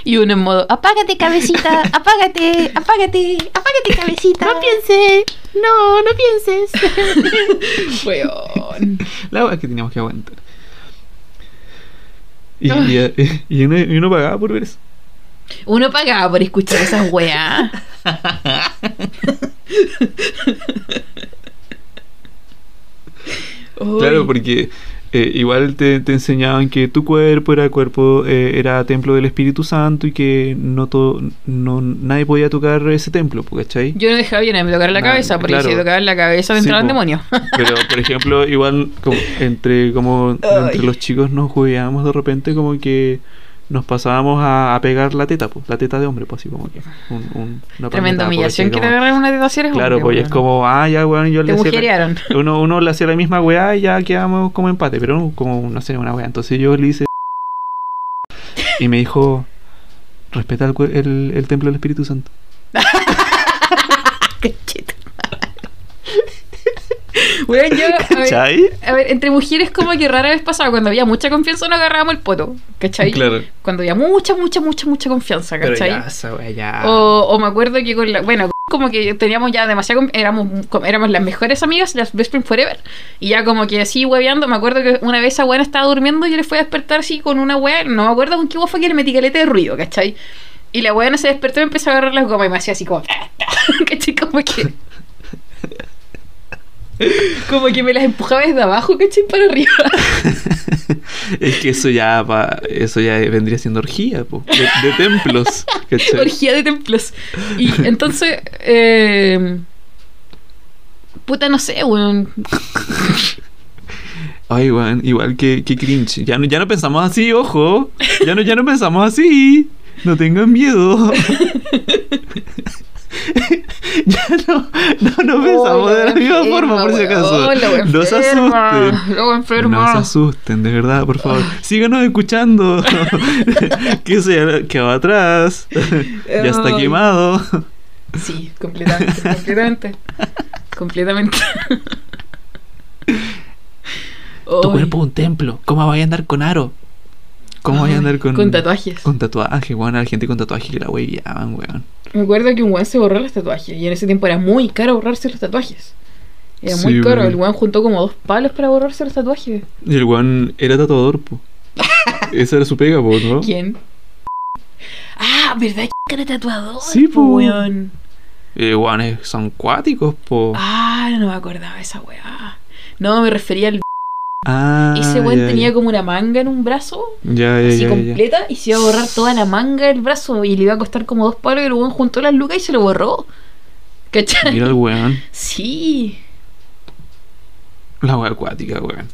Y uno en modo, Apágate, cabecita. Apágate, apágate, apágate, cabecita. No piense. No, no pienses. weón. La weá que teníamos que aguantar. Y, y, y uno, y uno pagaba por ver eso. Uno pagaba por escuchar esas weas. Claro, porque eh, igual te, te enseñaban que tu cuerpo era cuerpo, eh, era templo del Espíritu Santo y que no todo, no nadie podía tocar ese templo, ¿cachai? Yo no dejaba bien a me tocar la cabeza, porque claro. si tocaba en la cabeza me Sí, demonios. Pero, por ejemplo, igual como entre como entre los chicos nos jugábamos de repente como que nos pasábamos a, a pegar la teta, pues, la teta de hombre, pues así como que un, un- una Tremenda humillación que te agarren una teta si eres Claro, hombre, pues es como, ah, ya, weón, yo Te le hacía uno, uno le hacía la misma weá y ya quedamos como empate, pero no, como, no sé, una weá. Entonces yo le hice y me dijo, respeta el, el, el templo del Espíritu Santo. Weón, yo, a ver, ¿Cachai? a ver, entre mujeres como que rara vez pasaba, cuando había mucha confianza nos agarrábamos el poto, ¿cachai? Claro. Cuando había mucha, mucha, mucha, mucha confianza, Pero ¿cachai? ya, esa weá, ya. O, o me acuerdo que con la. Bueno, como que teníamos ya demasiado. Éramos, éramos las mejores amigas, las Best Friends Forever. Y ya como que así hueveando. Me acuerdo que una vez esa buena estaba durmiendo y yo le fui a despertar así con una wea. No me acuerdo con qué fue que le metí caleta de ruido, ¿cachai? Y la buena se despertó y empezó a agarrar las gomas y me hacía así como. ¿cachai? Como que. Como que me las empujaba desde abajo, ¿cachai? Para arriba. Es que eso ya pa- eso ya vendría siendo orgía, po, de, de templos. ¿cachai? Orgía de templos. Y entonces. Eh, puta, no sé, weón. Ay, weón, igual que, que cringe. Ya no, ya no pensamos así, ojo. Ya no, ya no pensamos así. No tengan miedo. ya no, no, no pensamos de la misma forma, por si acaso. No se asusten. Luego enferma. No se asusten, de verdad, por favor. Síganos escuchando. que se quedó atrás. ya está quemado. Sí, completamente, completamente. completamente. Tu cuerpo es un templo. ¿Cómo vaya a andar con aro? ¿Cómo vaya a andar con. con tatuajes. Con tatuajes, weón. A la gente con tatuajes que la hueviaban, weón. Me acuerdo que un weón se borró los tatuajes y en ese tiempo era muy caro borrarse los tatuajes. Era muy caro. El weón juntó como dos palos para borrarse los tatuajes. Y el weón era tatuador, po. Esa era su pega, po, ¿no? ¿Quién? Ah, ¿verdad que era tatuador? Sí, po, weón. Eh, weones son cuáticos, po. Ah, no me acordaba esa weá. No, me refería al. Ah, Ese weón tenía como una manga en un brazo. Ya, así completa y se iba a borrar toda la manga del brazo y le iba a costar como dos palos y el weón juntó las lucas y se lo borró. ¿Cachai? Mira el weón. Sí. La wea acuática, weón.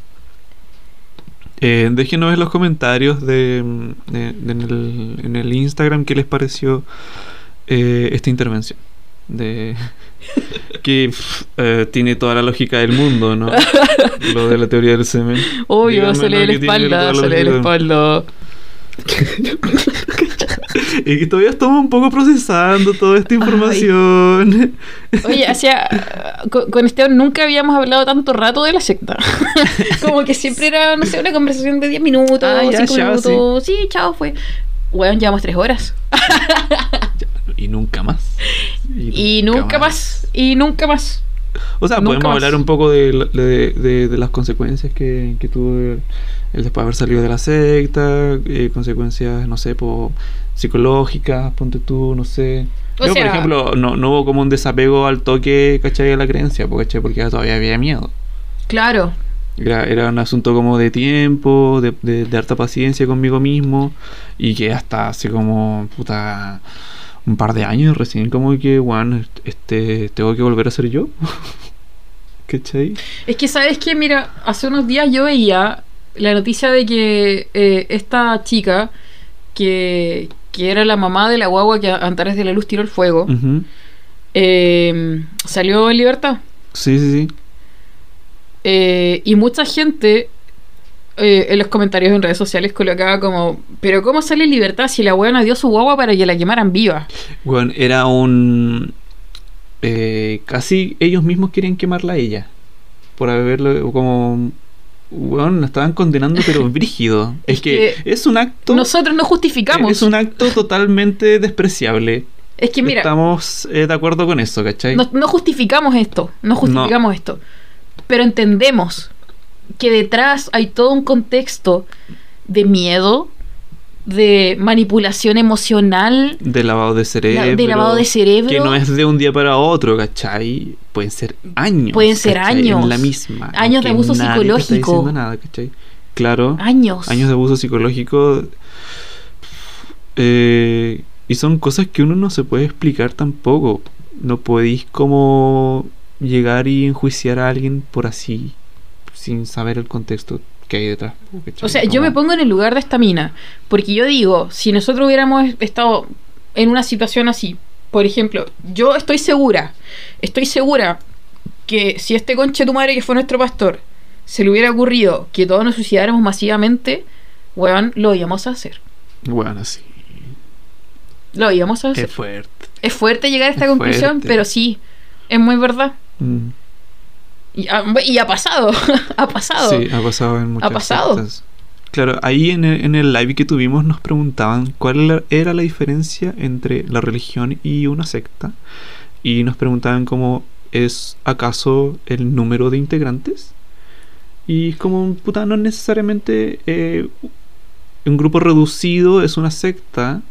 Eh, déjenos en los comentarios de, de- de- en, el, en el Instagram qué les pareció eh, esta intervención. De que pff, eh, tiene toda la lógica del mundo, ¿no? Lo de la teoría del semen. Obvio, se le ¿no? ve la espalda, se le la espalda. y que todavía estamos un poco procesando toda esta información. Oye, hacia, con, con Esteban nunca habíamos hablado tanto rato de la secta. Como que siempre era, no sé, una conversación de 10 minutos, Ah, ya, 5 chao, minutos. Sí. chao, fue. Weón, llevamos 3 horas. Y nunca más. Y nunca más. Y nunca más. O sea, Nunca podemos más. hablar un poco de, de, de- de las consecuencias que, que tuvo el, el después de haber salido de la secta, eh, consecuencias, no sé, po, psicológicas, ponte tú, no sé. O Yo, sea- por ejemplo, no, no hubo como un desapego al toque, ¿cachai? A la creencia, ¿cachai? Porque todavía había miedo. Claro. Era, era un asunto como de tiempo, de, de, de harta paciencia conmigo mismo, y que hasta hace como, puta, un par de años recién como que, bueno, este, tengo que volver a ser yo. ¿Cachai? Es que, ¿sabes qué? Mira, hace unos días yo veía la noticia de que eh, esta chica, que, que era la mamá de la guagua que Antares de la Luz tiró el fuego, eh, salió en libertad. Sí, sí, sí. Eh, y mucha gente eh, en los comentarios en redes sociales colocaba como, pero ¿cómo sale libertad si la buena dio su guagua para que la quemaran viva? Bueno, era un... eh, casi ellos mismos querían quemarla a ella. Por haberlo como... Bueno, la estaban condenando pero brígido. Es, que, es un acto... Nosotros no justificamos. Es un acto totalmente despreciable. Es que mira, Estamos eh, de acuerdo con eso, ¿cachai? no, no justificamos esto, no justificamos esto, pero entendemos que detrás hay todo un contexto de miedo, de manipulación emocional, De lavado de cerebro. de lavado de cerebro. Que no es de un día para otro, ¿cachai? Pueden ser años. Pueden ser ¿cachai? años. En la misma. Años de abuso nadie te está psicológico. diciendo nada, ¿cachai? Claro. Años. Años de abuso psicológico. eh, y son cosas que uno no se puede explicar tampoco. No podéis como llegar y enjuiciar a alguien por así, sin saber el contexto que hay detrás. O sea, yo me pongo en el lugar de esta mina, porque yo digo, si nosotros hubiéramos estado en una situación así, por ejemplo, yo estoy segura, estoy segura que si este conche tu madre que fue nuestro pastor se le hubiera ocurrido que todos nos suicidáramos masivamente, weón, lo íbamos a hacer. Bueno, sí. Lo íbamos a hacer. Es fuerte. Es fuerte llegar a esta Es conclusión, fuerte. pero sí, es muy verdad. Mm. Y ha, y ha pasado, ha pasado. Sí, ha pasado en muchas pasado. sectas. Claro, ahí en el, en el live que tuvimos nos preguntaban cuál era- la diferencia entre la religión y una secta. Y nos preguntaban cómo es acaso el número de integrantes. Y es como, puta, no necesariamente eh, un grupo reducido es una secta,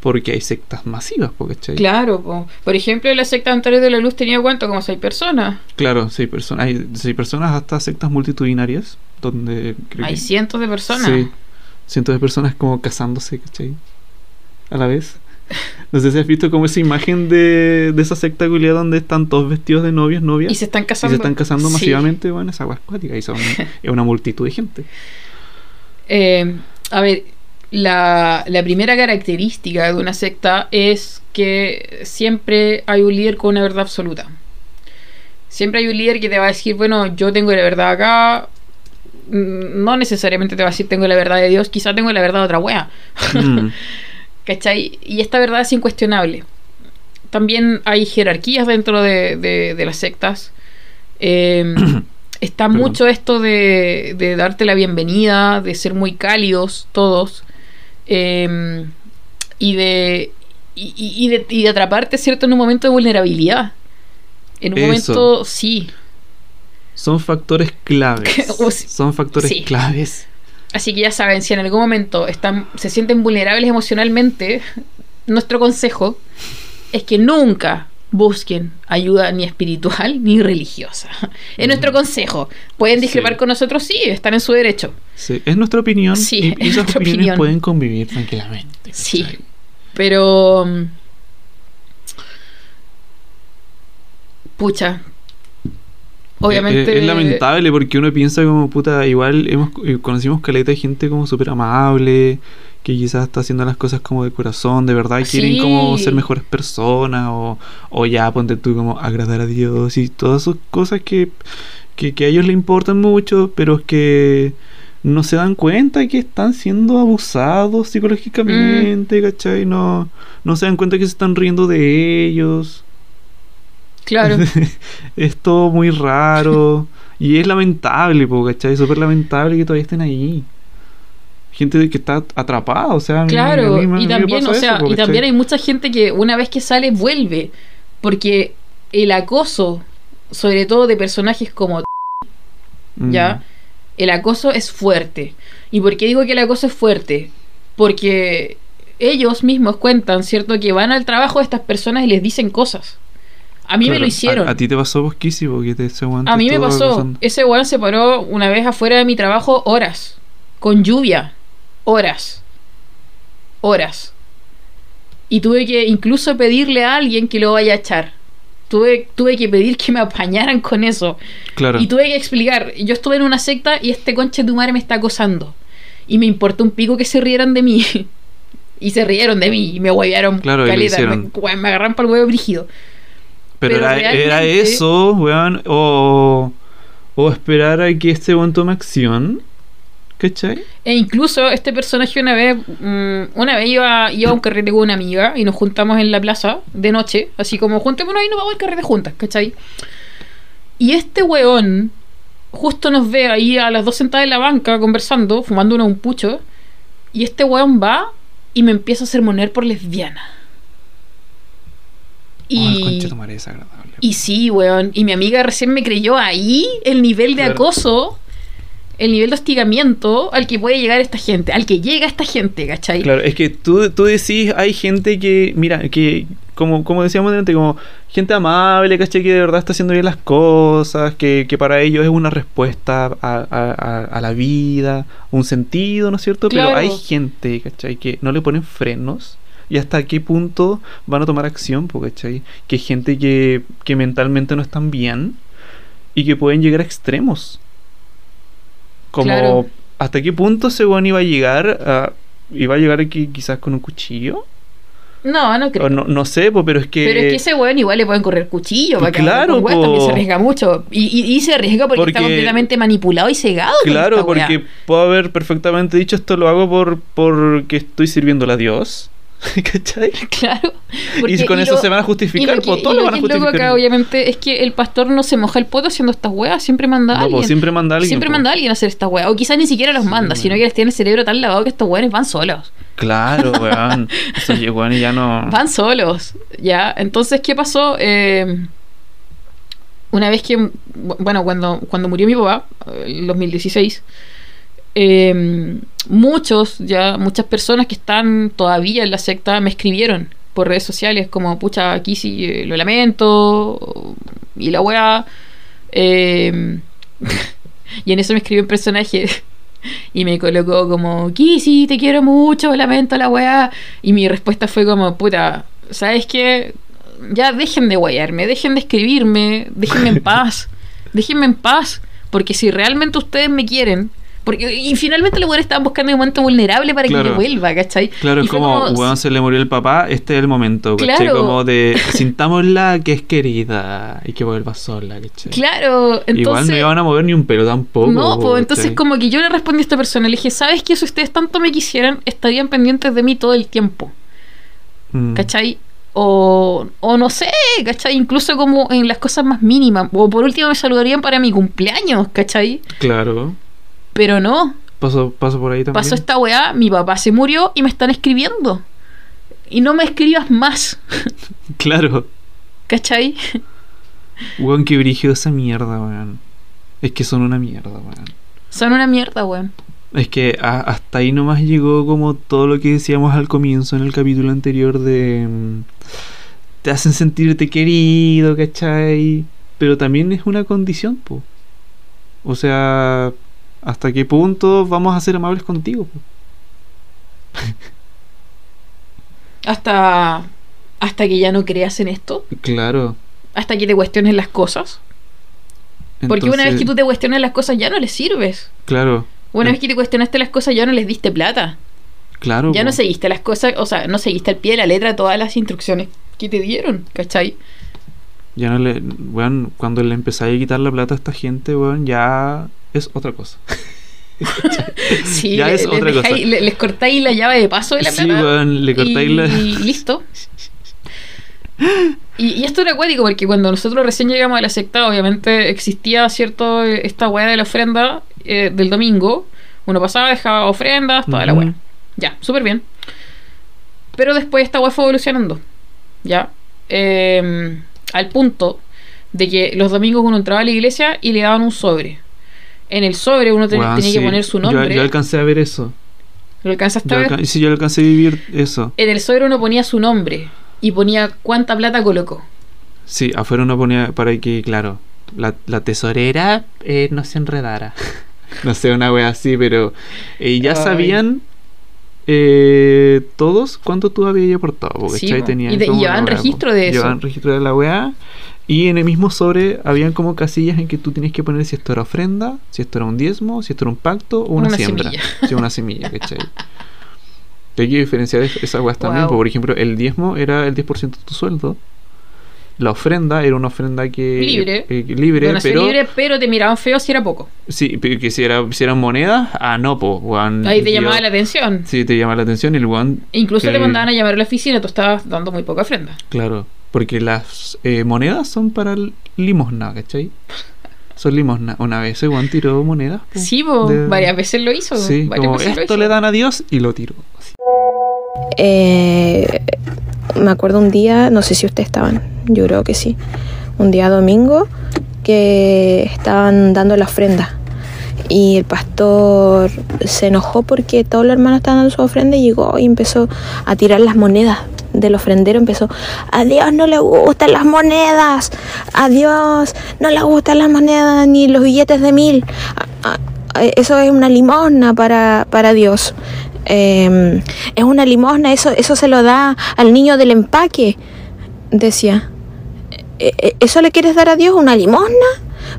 porque hay sectas masivas, ¿cachai? Claro, po. por ejemplo, la secta Antares de la Luz tenía cuánto, como seis personas. Claro, seis personas. Hay seis personas hasta sectas multitudinarias, donde creo Hay que- cientos de personas. Sí, cientos de personas como casándose, ¿cachai? A la vez. No sé si has visto como esa imagen de, de esa secta culiada donde están todos vestidos de novios, novias. Y se están casando. Y se están casando Sí. masivamente, bueno, esa agua acuática. Y son es una multitud de gente. Eh, a ver, la, la primera característica de una secta es que siempre hay un líder con una verdad absoluta. Siempre hay un líder que te va a decir, bueno, yo tengo la verdad acá. Mm, No necesariamente te va a decir tengo la verdad de Dios, quizá tengo la verdad de otra wea. Mm. ¿Cachai? Y esta verdad es incuestionable. También hay jerarquías dentro de, de- de las sectas. Eh, está mucho esto de, de darte la bienvenida, de ser muy cálidos todos. Eh, y de. Y, de, y de atraparte, ¿cierto? En un momento de vulnerabilidad. En un Eso. momento, sí. Son factores claves. Son factores sí. claves. Así que ya saben, si en algún momento están, se sienten vulnerables emocionalmente, nuestro consejo es que nunca busquen ayuda ni espiritual ni religiosa. Es nuestro consejo. Pueden discrepar Sí. con nosotros, sí, están en su derecho. Sí, es nuestra opinión. Sí, y, y es esas nuestra opiniones opinión. pueden convivir tranquilamente. Sí. Pero. mm, Pucha. Obviamente. Es, es lamentable porque uno piensa como puta, igual hemos eh, conocimos caleta de gente como súper amable, que quizás está haciendo las cosas como de corazón, de verdad, y quieren como ser mejores personas, o, o ya ponte tú como agradar a Dios y todas esas cosas que, que, que a ellos le importan mucho, pero que no se dan cuenta que están siendo abusados psicológicamente, ¿cachai? No, no se dan cuenta que se están riendo de ellos. Claro. es todo muy raro. y es lamentable, po, ¿cachai? Es súper lamentable que todavía estén ahí. Gente que está atrapada, o sea, Claro, a mí me- a mí y también, o sea, eso, y también hay mucha gente que una vez que sale vuelve, porque el acoso, sobre todo de personajes como Mm. ya, el acoso es fuerte. ¿Y por qué digo que el acoso es fuerte? Porque ellos mismos cuentan, ¿cierto? Que van al trabajo de estas personas y les dicen cosas. A mí me lo hicieron. A, a ti te pasó posquísimo que te ese A mí me pasó. Ese weón se paró una vez afuera de mi trabajo horas. Con lluvia. Horas. Horas. Y tuve que incluso pedirle a alguien que lo vaya a echar. Tuve, tuve que pedir que me apañaran con eso. Claro. Y tuve que explicar. Yo estuve en una secta y este conche de madre me está acosando. Y me importó un pico que se rieran de mí. y se rieron de mí y me huevearon Claro, caleta. Me, me agarraron para el huevo brígido. Pero, Pero era, eso, weón, o, o esperar a que este weón tome acción. ¿Cachai? E incluso este personaje una vez, mm, una vez iba, iba a un carrete con una amiga y nos juntamos en la plaza de noche, así como juntémonos y nos vamos al carrete juntas, ¿cachai? Y este weón justo nos ve ahí a las dos sentadas en la banca conversando, fumándonos un pucho, y este weón va y me empieza a sermonear por lesbiana. Oh, Y, desagradable. y sí, weón. Y mi amiga recién me creyó ahí el nivel de acoso, el nivel de hostigamiento al que puede llegar esta gente, al que llega esta gente, ¿cachai? Claro, es que tú, tú decís, hay gente que, mira, que, como, como decíamos antes, como gente amable, ¿cachai? Que de verdad está haciendo bien las cosas, que, que para ellos es una respuesta a, a- la vida, un sentido, ¿no es cierto? Claro. Pero hay gente, ¿cachai? Que no le ponen frenos. Y hasta qué punto van a tomar acción, ¿cachai? Que hay gente que, que mentalmente no están bien y que pueden llegar a extremos. Como Claro. hasta qué punto ese weón iba a llegar a, iba a llegar aquí quizás con un cuchillo. No, no creo. No, no sé, po, pero es que. Pero es que ese weón igual le pueden correr cuchillo para que Claro, weón también se arriesga mucho. Y, y- y se arriesga porque, está completamente manipulado y cegado. Claro, porque puedo haber perfectamente dicho esto lo hago por porque estoy sirviéndole a Dios. ¿Cachai? Claro. Y con eso lo- se van a y justificar, lo que, po, y todos lo lo van a justificar. acá, obviamente, es que el pastor no se moja el poto haciendo estas weas, siempre manda a No, alguien. siempre manda a alguien, Siempre manda a alguien a hacer esta wea. O quizás ni siquiera los manda, sino que les tiene el cerebro tan lavado que estos weones van solos. Claro. Eso weón, ya no. Van solos, ¿ya? Entonces, ¿qué pasó? Eh, una vez que, bueno, cuando, cuando murió mi papá, eh, en 2016, eh, muchos, ya, muchas personas que están todavía en la secta me escribieron por redes sociales como, pucha, aquí sí eh, lo lamento, y la wea. eh, y en eso me escribió un personaje y me colocó como, Kissy, te quiero mucho, lamento la weá. Y mi respuesta fue como, puta, ¿sabes qué? Ya dejen de guayarme, dejen de escribirme, déjenme en paz, déjenme en paz, porque si realmente ustedes me quieren, porque y finalmente los weones estaban buscando un momento vulnerable para que Claro. yo vuelva, ¿cachai? Claro, Y es fue como, weón, se le murió el papá, este es el momento, ¿cachai? Claro. Como de, sintámosla que es querida y que vuelva sola, ¿cachai? Claro, entonces... Igual no iban a mover ni un pelo tampoco. No, pues entonces como que yo le respondí a esta persona, le dije, ¿sabes qué? Si ustedes tanto me quisieran, estarían pendientes de mí todo el tiempo, Mm. ¿cachai? O, o no sé, ¿cachai? Incluso como en las cosas más mínimas. O por último me saludarían para mi cumpleaños, ¿cachai? Claro. Pero no, Paso, paso por ahí también. pasó esta weá, mi papá se murió y me están escribiendo. Y no me escribas más, Claro. ¿cachai? Weón, qué brígido esa mierda, weón. Es que son una mierda, weón. Son una mierda, weón. Es que a- hasta ahí nomás llegó como todo lo que decíamos al comienzo en el capítulo anterior de... mm, Te hacen sentirte querido, ¿cachai? Pero también es una condición, po. O sea, ¿hasta qué punto vamos a ser amables contigo? Hasta, hasta que ya no creas en esto, Claro. hasta que te cuestiones las cosas. Porque una vez que tú te cuestionas las cosas ya no les sirves. Claro, Una vez que te cuestionaste las cosas ya no les diste plata. claro. Ya po. no seguiste las cosas, o sea, no seguiste al pie de la letra todas las instrucciones que te dieron, ¿cachai? Ya no le... Weón, cuando le empezáis a quitar la plata a esta gente, weón, ya es otra cosa. Sí, Ya es otra cosa. dejáis- le- les cortáis la llave de paso de la Sí, plata. le cortáis y, la- y listo. Y, y esto era acuático porque cuando nosotros recién llegamos a la secta, obviamente existía cierto esta weá de la ofrenda eh, del domingo. Uno pasaba, dejaba ofrendas, toda la weá. Ya, súper bien. Pero después esta weá fue evolucionando. Ya. Eh, al punto de que los domingos uno entraba a la iglesia y le daban un sobre. En el sobre uno tenía sí. que poner su nombre. Yo, alcancé a ver eso. ¿Lo alcanzaste Yo a ver? sí, yo alcancé a vivir eso. En el sobre uno ponía su nombre y ponía cuánta plata colocó. Sí, afuera uno ponía para que, claro, la, la tesorera eh, no se enredara. no sé, una wea así, pero eh, ya Ay. sabían eh, todos cuánto tú habías aportado. Porque Sí, Y y llevaban wea, registro de eso. Llevaban registro de la weá. Y en el mismo sobre habían como casillas en que tú tenías que poner si esto era ofrenda, si esto era un diezmo, si esto era un pacto o una, Una siembra. semilla. Sí, una semilla, ¿cachai? Hay que diferenciar es- esas weas también. Wow. po. Por ejemplo, el diezmo era el 10% de tu sueldo. La ofrenda era una ofrenda que Libre. eh, libre, pero libre, pero te miraban feo si era poco. sí, pero que si era si eran monedas, ah no, po, Ahí te yo- llamaba la atención. Sí, te llamaba la atención y el weón E incluso te mandaban a llamar a la oficina, tú estabas dando muy poca ofrenda. Claro, porque las eh, monedas son para limosna, ¿cachai? Son limosna. Una vez weón tiró monedas. po, Sí, po, de- varias veces lo hizo. Sí, varias como veces lo esto hizo. le dan a Dios y lo tiró. Eh, me acuerdo un día, no sé si ustedes estaban, yo creo que sí, un día domingo que estaban dando la ofrenda y el pastor se enojó porque todos los hermanos estaban dando su ofrenda y llegó y empezó a tirar las monedas del ofrendero, empezó, a Dios no le gustan las monedas, a Dios no le gustan las monedas ni los billetes de mil, A- a- eso es una limosna para, para Dios. Eh, es una limosna, eso, eso se lo da al niño del empaque, decía. "¿E- e- ¿Eso le quieres dar a Dios? ¿Una limosna?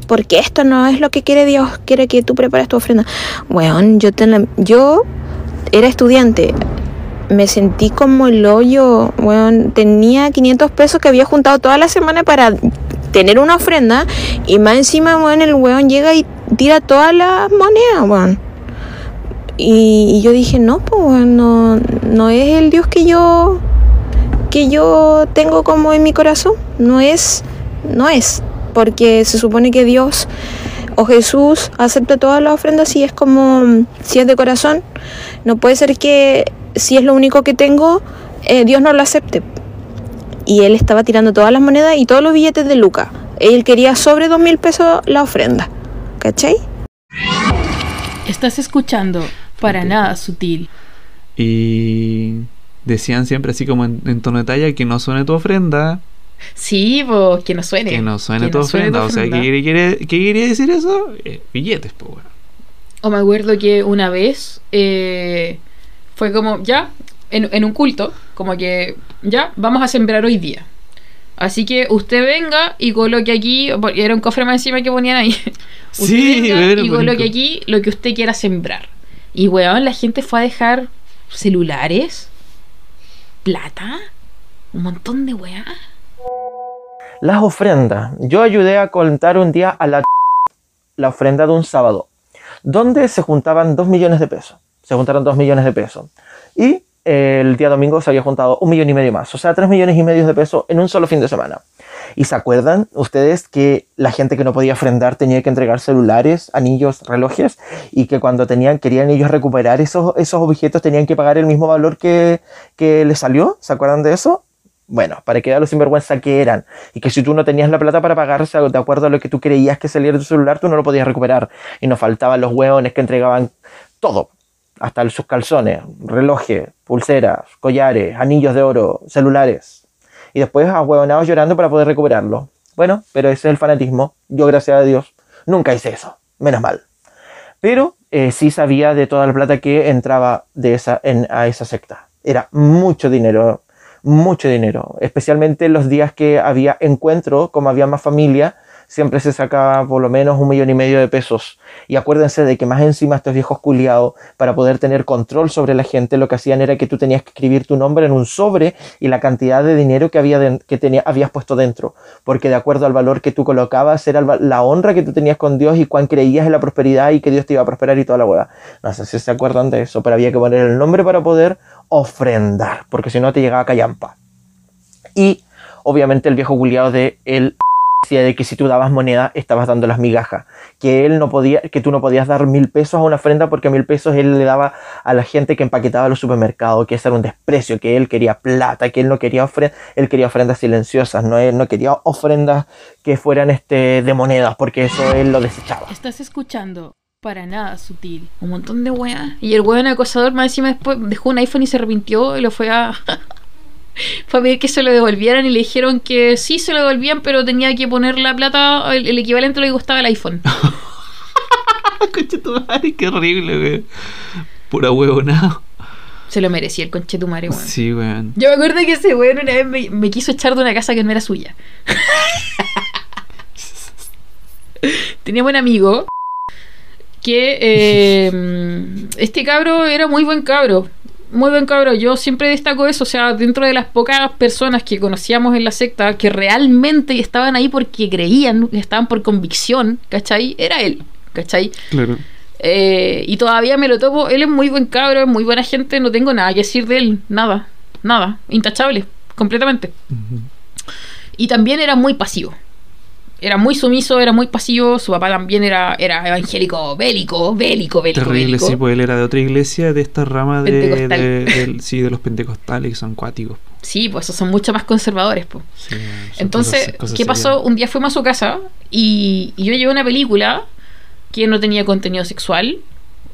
Porque esto no es lo que quiere Dios, quiere que tú prepares tu ofrenda. Bueno, yo, ten- yo era estudiante, me sentí como el hoyo, bueno, tenía 500 pesos que había juntado toda la semana para tener una ofrenda y más encima, bueno, el weón llega y tira todas las monedas, weón. Y, yo dije, no, pues no, no es el Dios que yo que yo tengo como en mi corazón, no es, no es, porque se supone que Dios o Jesús acepta todas las ofrendas y es como, si es de corazón, no puede ser que si es lo único que tengo, eh, Dios no lo acepte. Y él estaba tirando todas las monedas y todos los billetes de Luca. Él quería sobre dos mil pesos la ofrenda. ¿Cachai? Estás escuchando para nada sutil. Y decían siempre así como en, en tono de talla que no suene tu ofrenda. Sí, pues que no suene. Que no suene Que tu no suene ofrenda. O sea, ¿qué quiere, quiere- qué quiere decir eso? Eh, billetes, pues, weón. O me acuerdo que una vez eh, fue como, ya, en, en un culto, como que, ya, vamos a sembrar hoy día. Así que usted venga y coloque aquí, porque era un cofre más encima que ponían ahí. Usted Sí, venga y coloque aquí lo que usted quiera sembrar. Y weón, la gente fue a dejar celulares, plata, un montón de weá. Las ofrendas. Yo ayudé a contar un día a la la ofrenda de un sábado, donde se juntaban 2 millones de pesos. Se juntaron 2 millones de pesos. Y eh, el día domingo se había juntado un millón y medio más, o sea, 3 millones y medio de pesos en un solo fin de semana. ¿Y se acuerdan ustedes que la gente que no podía ofrendar tenía que entregar celulares, anillos, relojes? Y que cuando tenían, querían ellos recuperar esos, esos objetos tenían que pagar el mismo valor que, que les salió? ¿Se acuerdan de eso? Bueno, para que vean lo sinvergüenza que eran. Y que si tú no tenías la plata para pagarse de acuerdo a lo que tú creías que salía de tu celular, tú no lo podías recuperar. Y nos faltaban los hueones que entregaban todo. Hasta sus calzones, relojes, pulseras, collares, anillos de oro, celulares. Y después ahueonados llorando para poder recuperarlo. Bueno, pero ese es el fanatismo. Yo, gracias a Dios, nunca hice eso. Menos mal. Pero eh, sí sabía de toda la plata que entraba de esa, a esa secta. Era mucho dinero, mucho dinero. Especialmente los días que había encuentro, como había más familia, siempre se sacaba por lo menos un millón y medio de pesos. Y acuérdense de que más encima estos viejos culiados, para poder tener control sobre la gente, lo que hacían era que tú tenías que escribir tu nombre en un sobre y la cantidad de dinero que, había que tenía, habías puesto dentro. Porque de acuerdo al valor que tú colocabas, era el la honra que tú tenías con Dios y cuán creías en la prosperidad y que Dios te iba a prosperar y toda la hueá. No sé si se acuerdan de eso, pero había que poner el nombre para poder ofrendar, porque si no te llegaba callampa. Y obviamente el viejo culiado de decía de que si tú dabas moneda estabas dando las migajas, que él no podía, que tú no podías dar mil pesos a una ofrenda porque mil pesos él le daba a la gente que empaquetaba los supermercados, que ese era un desprecio, que él quería plata, que él no quería ofrendas, él quería ofrendas silenciosas, no él no quería ofrendas que fueran este de monedas, porque eso él lo desechaba. Estás escuchando para nada sutil. Un montón de weas. Y el weón acosador más encima después dejó un iPhone y se arrepintió y lo fue a. fue a pedir que se lo devolvieran y le dijeron que sí se lo devolvían, pero tenía que poner la plata, el, el equivalente a lo que costaba el iPhone. Ay, qué horrible, güey. Pura huevonado. Se lo merecía el conchetumare, weón. Sí, weón. Yo me acuerdo que ese weón una vez me, me quiso echar de una casa que no era suya. Tenía buen amigo que eh, este cabro era muy buen cabro. Muy buen cabro. Yo siempre destaco eso. O sea, dentro de las pocas personas que conocíamos en la secta que realmente estaban ahí porque creían, estaban por convicción, ¿cachai? Era él, ¿cachai? Claro. Eh, y todavía me lo topo. Él es muy buen cabro, es muy buena gente. No tengo nada que decir de él. Nada. Nada. Intachable. Completamente. Y también era muy pasivo. Era muy sumiso, era muy pasivo. Su papá también era, era evangélico bélico, bélico, bélico. Terrible, bélico. sí, pues él era de otra iglesia, de esta rama de, de- del- sí, de los pentecostales, que son cuáticos. Sí, pues esos son mucho más conservadores. Sí, son Entonces, cosas- cosas ¿qué pasó? serias. Un día fuimos a su casa y, y yo llevé una película que no tenía contenido sexual.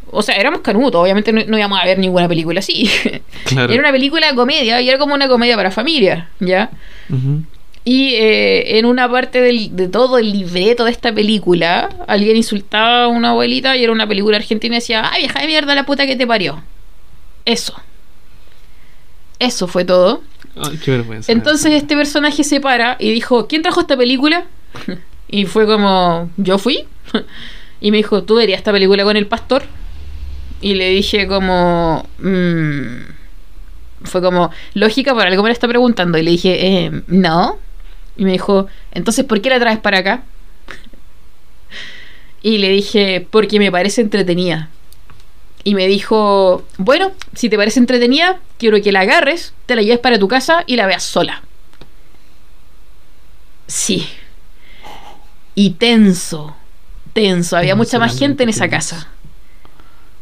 O sea, éramos canutos, obviamente no, no íbamos a ver ninguna película así. Claro. Era una película comedia y era como una comedia para familia, ¿ya? Ujú. Y eh, en una parte del- de todo el libreto de esta película, alguien insultaba a una abuelita y era una película argentina y decía, ¡ay, vieja de mierda, la puta que te parió! Eso. Eso fue todo. Ay, qué vergüenza. Entonces este personaje se para y dijo, ¿quién trajo esta película? Y fue como, ¿yo fui? Y me dijo, ¿tú verías esta película con el pastor? Y le dije como, "Mm". fue como, lógica, por algo me la está preguntando. Y le dije, "Eh, no. Y me dijo, entonces, ¿por qué la traes para acá? Y le dije, porque me parece entretenida. Y me dijo, bueno, si te parece entretenida, quiero que la agarres, te la lleves para tu casa y la veas sola. Sí. Y tenso, tenso. Había mucha más gente en esa casa.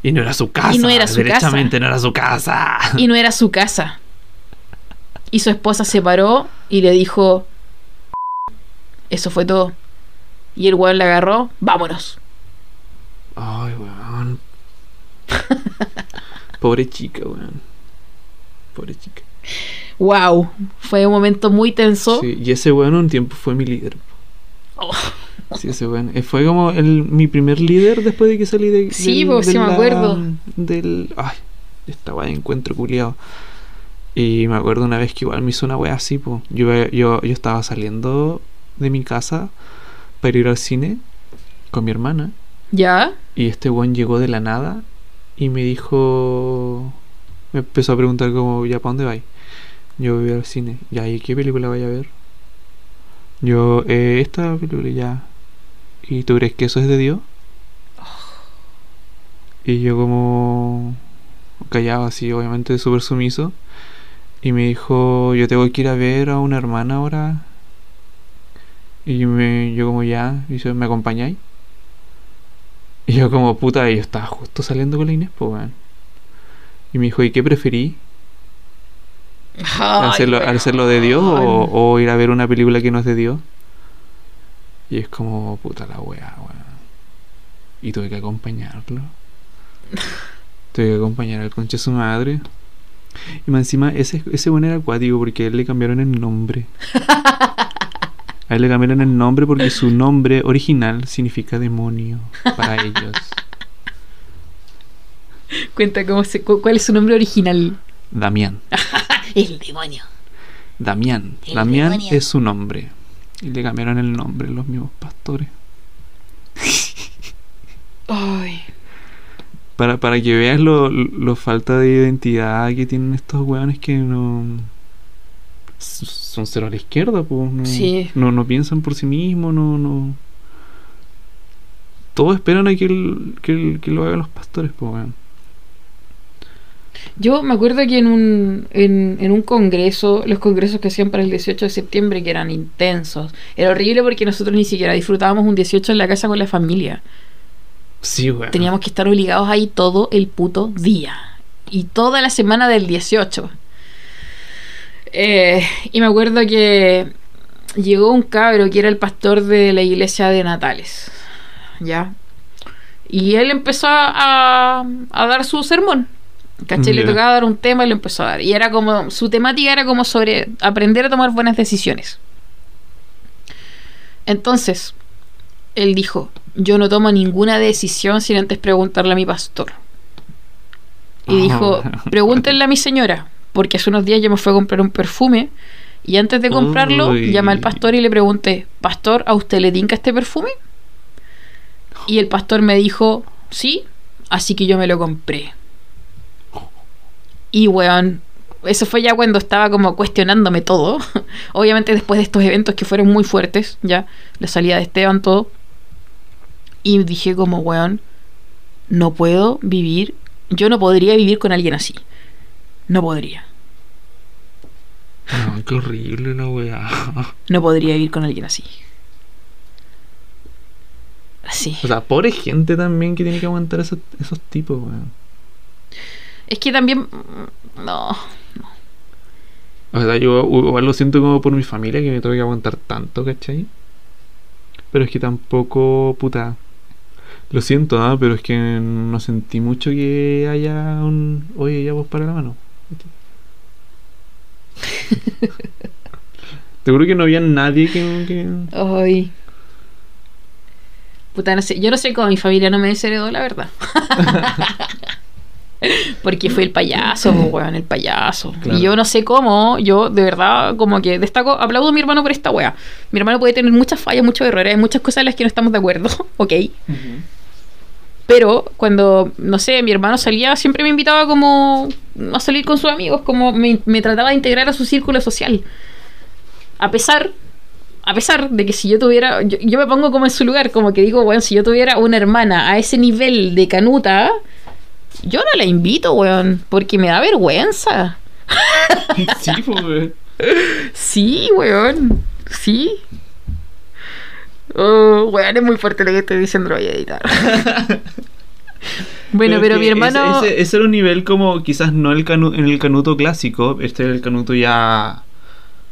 Y no era su casa. Y no era su derechamente no era su casa. Y no era su casa. Y su esposa se paró y le dijo, eso fue todo. Y el weón la agarró, vámonos. Ay, weón. Pobre chica, weón. Pobre chica. Wow, fue un momento muy tenso. Sí, y ese weón un tiempo fue mi líder. Oh. Sí, ese weón. Eh, Fue como el, mi primer líder después de que salí de. Sí, del- pues, sí me acuerdo. Del. Ay, esta weá de encuentro culiado. Y me acuerdo una vez que igual me hizo una weá así, pues. Yo, yo, yo estaba saliendo de mi casa para ir al cine con mi hermana. ¿Ya? Y este weón llegó de la nada y me dijo. Me empezó a preguntar como, ¿ya para dónde vais? Yo voy al cine. Ya, ¿y qué película vaya a ver? Yo, eh, esta película ya. ¿Y tú crees que eso es de Dios? Y yo como callado así, obviamente súper sumiso. Y me dijo, yo tengo que ir a ver a una hermana ahora. Y me, yo como ya, y ¿me acompañáis? Y yo como puta, y yo estaba justo saliendo con la Inés, pues weón. Y me dijo, ¿y qué preferí? Ay, ¿Hacerlo. ¿Hacerlo de Dios o, o ir a ver una película que no es de Dios? Y es como, puta la weá, weón. Y tuve que acompañarlo. tuve que acompañar al concha de su madre. Y más encima, ese, ese weón era acuático porque a él le cambiaron el nombre. A él le cambiaron el nombre porque su nombre original significa demonio para ellos. Cuenta cómo se, cu- cuál es su nombre original. Damián. El demonio. Damián. El Damián demonio. es su nombre. Y le cambiaron el nombre los mismos pastores. Ay. Para, para que veas lo, lo falta de identidad que tienen estos weones que no. Son cero a la izquierda, pues. No, Sí. no, no piensan por sí mismos, no. no Todos esperan a que, el- que, el- que lo hagan los pastores, pues, weón. Yo me acuerdo que en un, en, en un congreso, los congresos que hacían para el 18 de septiembre, que eran intensos, era horrible porque nosotros ni siquiera disfrutábamos un 18 en la casa con la familia. Sí, weón. Teníamos que estar obligados ahí todo el puto día. Y toda la semana del 18. Eh, y me acuerdo que llegó un cabro que era el pastor de la iglesia de Natales. ¿Ya? Y él empezó a, a dar su sermón. ¿Cachai? Le tocaba dar un tema y lo empezó a dar. Y era como, su temática era como sobre aprender a tomar buenas decisiones. Entonces, él dijo, yo no tomo ninguna decisión sin antes preguntarle a mi pastor. Y dijo, pregúntenle a mi señora, porque hace unos días yo me fui a comprar un perfume y antes de comprarlo Uy. llamé al pastor y le pregunté, pastor, ¿a usted le tinca este perfume? Y el pastor me dijo, sí, así que yo me lo compré. Y weón, eso fue ya cuando estaba como cuestionándome todo. Obviamente después de estos eventos que fueron muy fuertes, ya, la salida de Esteban, todo. Y dije como, weón, no puedo vivir, yo no podría vivir con alguien así. No podría. No, qué horrible la weá. No podría vivir con alguien así. Así. O sea, pobre gente también que tiene que aguantar esos, esos tipos, weón. Es que también... mm, No. O sea, yo igual lo siento como por mi familia que me tengo que aguantar tanto, ¿cachai? Pero es que tampoco, puta. Lo siento, ¿ah? pero es que no sentí mucho que haya un. Oye, ya vos para la mano. Te juro que no había nadie que. que- Ay. Puta, no sé. Yo no sé cómo mi familia no me desheredó, la verdad. Porque fue el payaso, po, weón, el payaso. Claro. Y yo no sé cómo, yo de verdad, como que destaco, aplaudo a mi hermano por esta wea. Mi hermano puede tener muchas fallas, muchos errores, hay muchas cosas en las que no estamos de acuerdo, ok. Pero cuando, no sé, mi hermano salía, siempre me invitaba como a salir con sus amigos, como me, me trataba de integrar a su círculo social. A pesar, a pesar de que si yo tuviera, yo, yo me pongo como en su lugar, como que digo, bueno, si yo tuviera una hermana a ese nivel de canuta, yo no la invito, weón, porque me da vergüenza. sí, pues, weón. Sí, weón. Sí. Oh, weón, es muy fuerte lo que estoy diciendo, lo voy a editar. bueno, es pero mi hermano... Ese, ese- ese era un nivel como quizás no el canu- en el canuto clásico, este era el canuto ya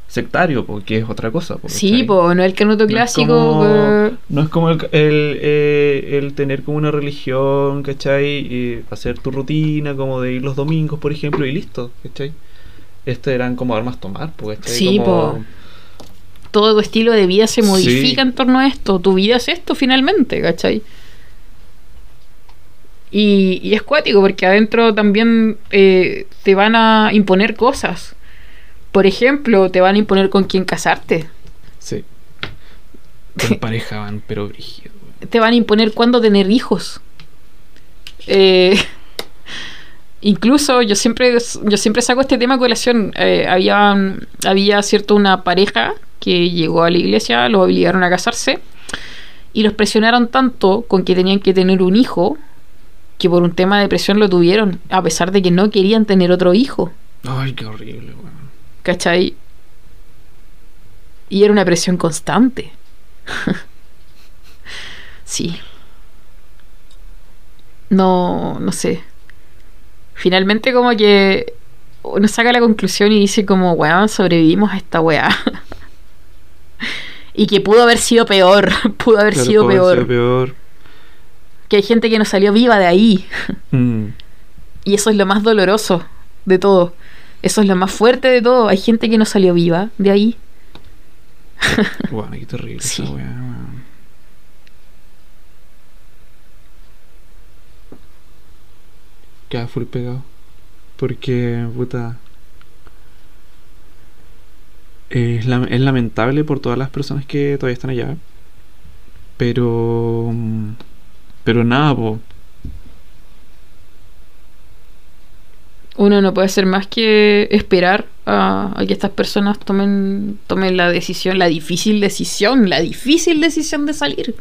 sectario, porque es otra cosa. po, Sí, po, no el canuto No es clásico. como- No es como el, el, eh, el tener como una religión, ¿cachai? Y hacer tu rutina, como de ir los domingos, por ejemplo, y listo, ¿cachai? Este eran como armas tomar, ¿cachai? Sí, Como- po. Todo tu estilo de vida se Sí. modifica en torno a esto. Tu vida es esto finalmente, ¿cachai? Y, y es cuático porque adentro también eh, te van a imponer cosas. Por ejemplo, te van a imponer con quién casarte. Sí. Con pareja van, pero brígido. te van a imponer cuándo tener hijos. Eh, incluso yo siempre yo siempre saco este tema a colación. Eh, había, había cierto una pareja que llegó a la iglesia, los obligaron a casarse y los presionaron tanto con que tenían que tener un hijo que por un tema de presión lo tuvieron, a pesar de que no querían tener otro hijo. Ay, qué horrible, weón. ¿Cachai? Y era una presión constante. sí. No, no sé. Finalmente como que uno saca la conclusión y dice como, weón, sobrevivimos a esta weá. y que pudo haber sido peor, pudo haber Claro, sido peor. peor. Que hay gente que no salió viva de ahí. Mm. Y eso es lo más doloroso de todo. Eso es lo más fuerte de todo. Hay gente que no salió viva de ahí. Bueno, qué terrible esa weá. Queda full pegado. Porque, puta. Es, es lamentable por todas las personas que todavía están allá. Pero. Pero nada, po. Uno no puede hacer más que esperar a, a que estas personas tomen, tomen la decisión, la difícil decisión, la difícil decisión de salir.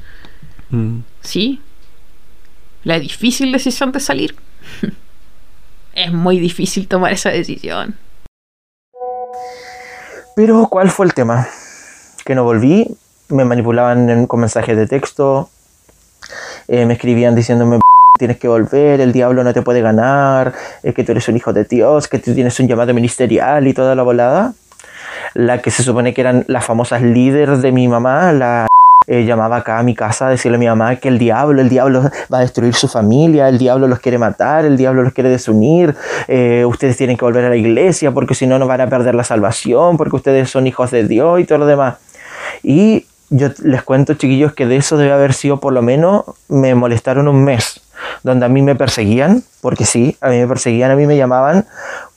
Mm. Sí. La difícil decisión de salir. es muy difícil tomar esa decisión. Pero, ¿cuál fue el tema? Que no volví, me manipulaban en- con mensajes de texto, eh, me escribían diciéndome tienes que volver, el diablo no te puede ganar, eh, que tú eres un hijo de Dios, que tú tienes un llamado ministerial y toda la volada. La que se supone que eran las famosas líderes de mi mamá, la eh, llamaba acá a mi casa a decirle a mi mamá que el diablo, el diablo va a destruir su familia, el diablo los quiere matar, el diablo los quiere desunir, eh, ustedes tienen que volver a la iglesia porque si no, no van a perder la salvación, porque ustedes son hijos de Dios y todo lo demás. Y yo les cuento, chiquillos, que de eso debe haber sido por lo menos, me molestaron un mes, donde a mí me perseguían, porque sí, a mí me perseguían, a mí me llamaban,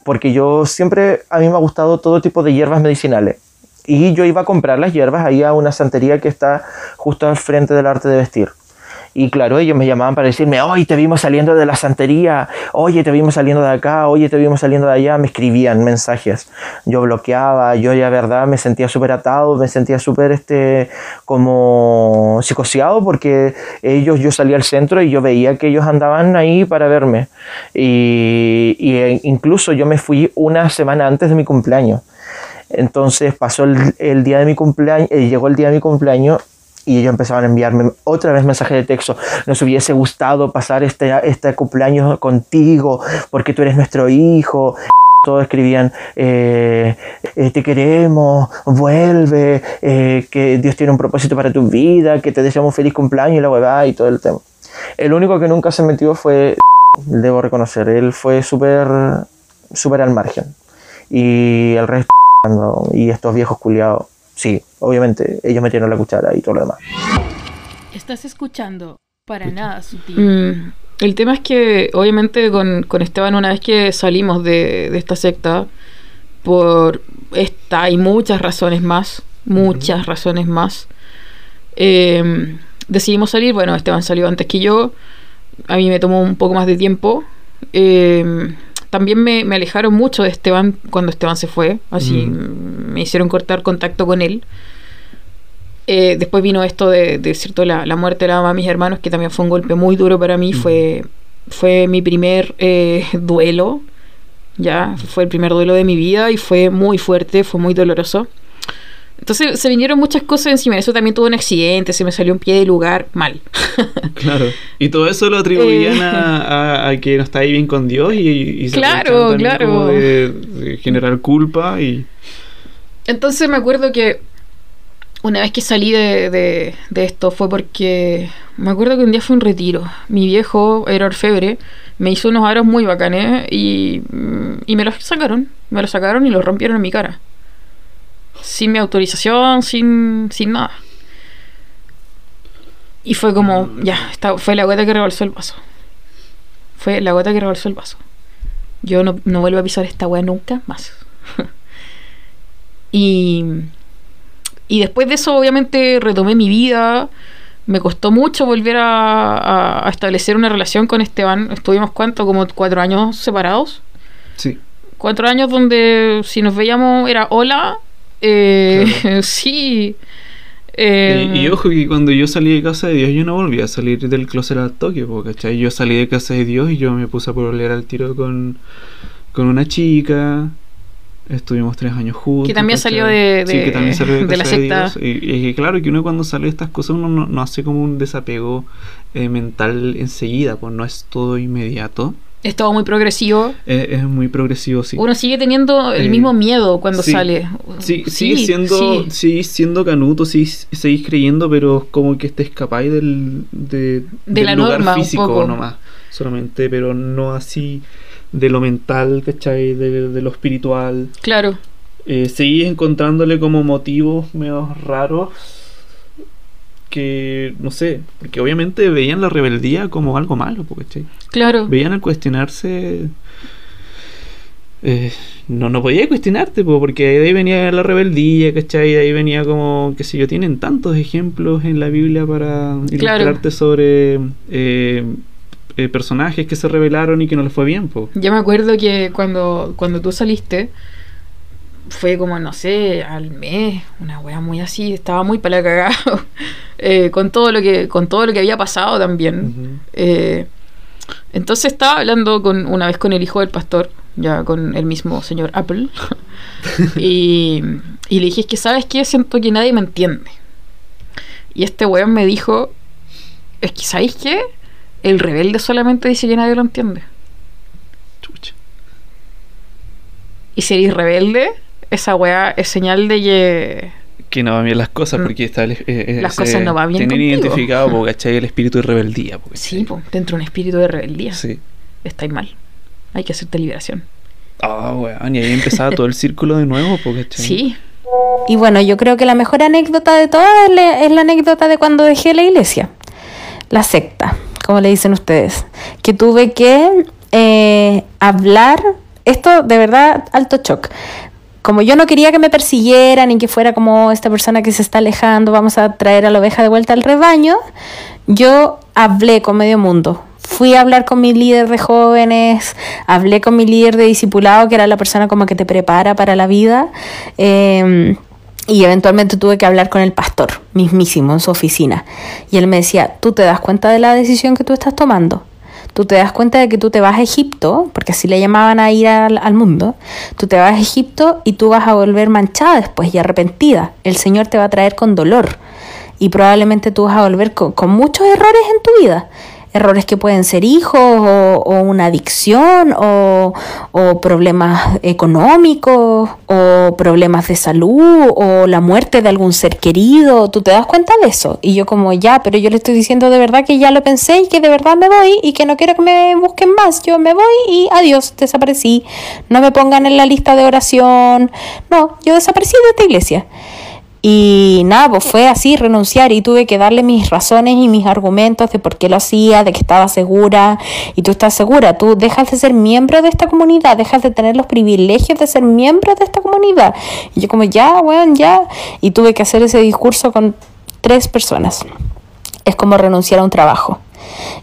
porque yo siempre, a mí me ha gustado todo tipo de hierbas medicinales. Y yo iba a comprar las hierbas ahí a una santería que está justo al frente del arte de vestir. Y claro, ellos me llamaban para decirme, oye, te vimos saliendo de la santería, oye, te vimos saliendo de acá, oye, te vimos saliendo de allá, me escribían mensajes. Yo bloqueaba, yo ya verdad me sentía súper atado, me sentía súper este, como psicoseado porque ellos, yo salía al centro y yo veía que ellos andaban ahí para verme. Y, eh, incluso yo me fui una semana antes de mi cumpleaños. Entonces pasó el, día de mi cumpleaños, eh, llegó el día de mi cumpleaños y ellos empezaban a enviarme otra vez mensajes de texto. Nos hubiese gustado pasar este, este cumpleaños contigo porque tú eres nuestro hijo. Todos escribían, eh, eh, te queremos, vuelve, eh, que Dios tiene un propósito para tu vida, que te deseamos feliz cumpleaños y la huevada y todo el tema. El único que nunca se metió fue, debo reconocer, él fue súper súper al margen. Y el resto, y estos viejos culiados, sí, obviamente, ellos metieron la cuchara y todo lo demás. Estás escuchando para nada sutil. Mm, el tema es que, obviamente, con, con Esteban, una vez que salimos de, de esta secta, por esta y muchas razones más, muchas razones más, eh, decidimos salir. Bueno, Esteban salió antes que yo, a mí me tomó un poco más de tiempo. Eh, también me, me alejaron mucho de Esteban cuando Esteban se fue, así Mm. me hicieron cortar contacto con él. Eh, después vino esto de, de cierto la, la muerte de la mamá de mis hermanos, que también fue un golpe muy duro para mí. Fue, fue mi primer eh, duelo. Ya, fue el primer duelo de mi vida y fue muy fuerte, fue muy doloroso. Entonces se vinieron muchas cosas encima. Eso también tuvo un accidente, se me salió un pie de lugar mal. Claro. Y todo eso lo atribuían Eh. a, a- a que no está ahí bien con Dios y, y se Claro, claro. como de, de generar culpa y. Entonces me acuerdo que una vez que salí de, de- de esto fue porque me acuerdo que un día fue un retiro. Mi viejo era orfebre, me hizo unos aros muy bacanes y, y me los sacaron. Me los sacaron y los rompieron en mi cara. Sin mi autorización, sin, sin nada. Y fue como, ya, esta fue la gota que rebalsó el vaso. Fue la gota que rebalsó el vaso. Yo no, no vuelvo a pisar esta weá nunca más. y, y después de eso, obviamente, retomé mi vida. Me costó mucho volver a, a- a establecer una relación con Esteban. Estuvimos, ¿cuánto? Como cuatro años separados. Sí. Cuatro años donde si nos veíamos era hola. Eh, sí. Eh, Y, y ojo que cuando yo salí de casa de Dios, yo no volví a salir del closet al toque, po, ¿cachai? Yo salí de casa de Dios y yo me puse a pololear al tiro con, con una chica. Estuvimos tres años juntos. Que también ¿cachai? salió de- Sí, de- que también salió de, de la secta. Dios. Y, y claro que uno cuando sale de estas cosas uno no, no hace como un desapego eh, mental enseguida, pues no es todo inmediato. Es todo muy progresivo. Eh, es muy progresivo, sí. Uno sigue teniendo el Eh, mismo miedo cuando sí. sale. Sí, Sí, sigue siendo, sí. sigue siendo canuto, sí, seguís creyendo, pero como que te escapáis del, de, De del la lugar norma, físico nomás, solamente, pero no así de lo mental, ¿cachai? De, de lo espiritual. Claro. Eh, seguís encontrándole como motivos medio raros que, no sé, porque obviamente veían la rebeldía como algo malo, ¿cachai? Claro. Veían el cuestionarse eh, no, no podía cuestionarte, po, porque de ahí venía la rebeldía, ¿cachai? De ahí venía como, qué sé yo, tienen tantos ejemplos en la Biblia para ilustrarte sobre eh, eh, personajes que se rebelaron y que no les fue bien, po. Yo me acuerdo que cuando, cuando tú saliste, fue como, no sé, al mes, una wea muy así, estaba muy para la cagada, eh, con, todo lo que, con todo lo que había pasado también. Eh, entonces estaba hablando con, una vez con el hijo del pastor, ya con el mismo señor Apple, y, y le dije, es que sabes qué, siento que nadie me entiende. Y este weón me dijo, es que ¿sabéis qué? El rebelde solamente dice que nadie lo entiende. Y si eres rebelde, esa weá es señal de que. Que no van bien las cosas, porque está el, eh, eh, Las ese- cosas no van bien Tener contigo. identificado, po, ¿cachai? El espíritu de rebeldía, po, Sí, po, dentro de un espíritu de rebeldía. Sí. Estáis mal. Hay que hacerte liberación. Ah, weón, y ahí empezaba todo el círculo de nuevo, po, ¿cachai? Sí. Y bueno, yo creo que la mejor anécdota de todas es la, es la anécdota de cuando dejé la iglesia. La secta, como le dicen ustedes. Que tuve que eh, hablar, esto de verdad, alto shock. Como yo no quería que me persiguieran y que fuera como esta persona que se está alejando, vamos a traer a la oveja de vuelta al rebaño, yo hablé con medio mundo. Fui a hablar con mi líder de jóvenes, hablé con mi líder de discipulado, que era la persona como que te prepara para la vida. eh, y eventualmente tuve que hablar con el pastor, mismísimo, en su oficina. Y él me decía, ¿tú te das cuenta de la decisión que tú estás tomando? Tú te das cuenta de que tú te vas a Egipto, porque así le llamaban a ir al, al mundo. Tú te vas a Egipto y tú vas a volver manchada después y arrepentida. El Señor te va a traer con dolor. Y probablemente tú vas a volver con, con muchos errores en tu vida. Errores que pueden ser hijos o, o una adicción o, o problemas económicos o problemas de salud o la muerte de algún ser querido. ¿Tú te das cuenta de eso? Y yo como ya, pero yo le estoy diciendo de verdad que ya lo pensé y que de verdad me voy y que no quiero que me busquen más. Yo me voy y adiós, desaparecí. No me pongan en la lista de oración. No, yo desaparecí de esta iglesia. Y nada, pues fue así, renunciar y tuve que darle mis razones y mis argumentos de por qué lo hacía, de que estaba segura. Y tú estás segura, tú dejas de ser miembro de esta comunidad, dejas de tener los privilegios de ser miembro de esta comunidad. Y yo como, ya, weón, ya. Y tuve que hacer ese discurso con tres personas. Es como renunciar a un trabajo.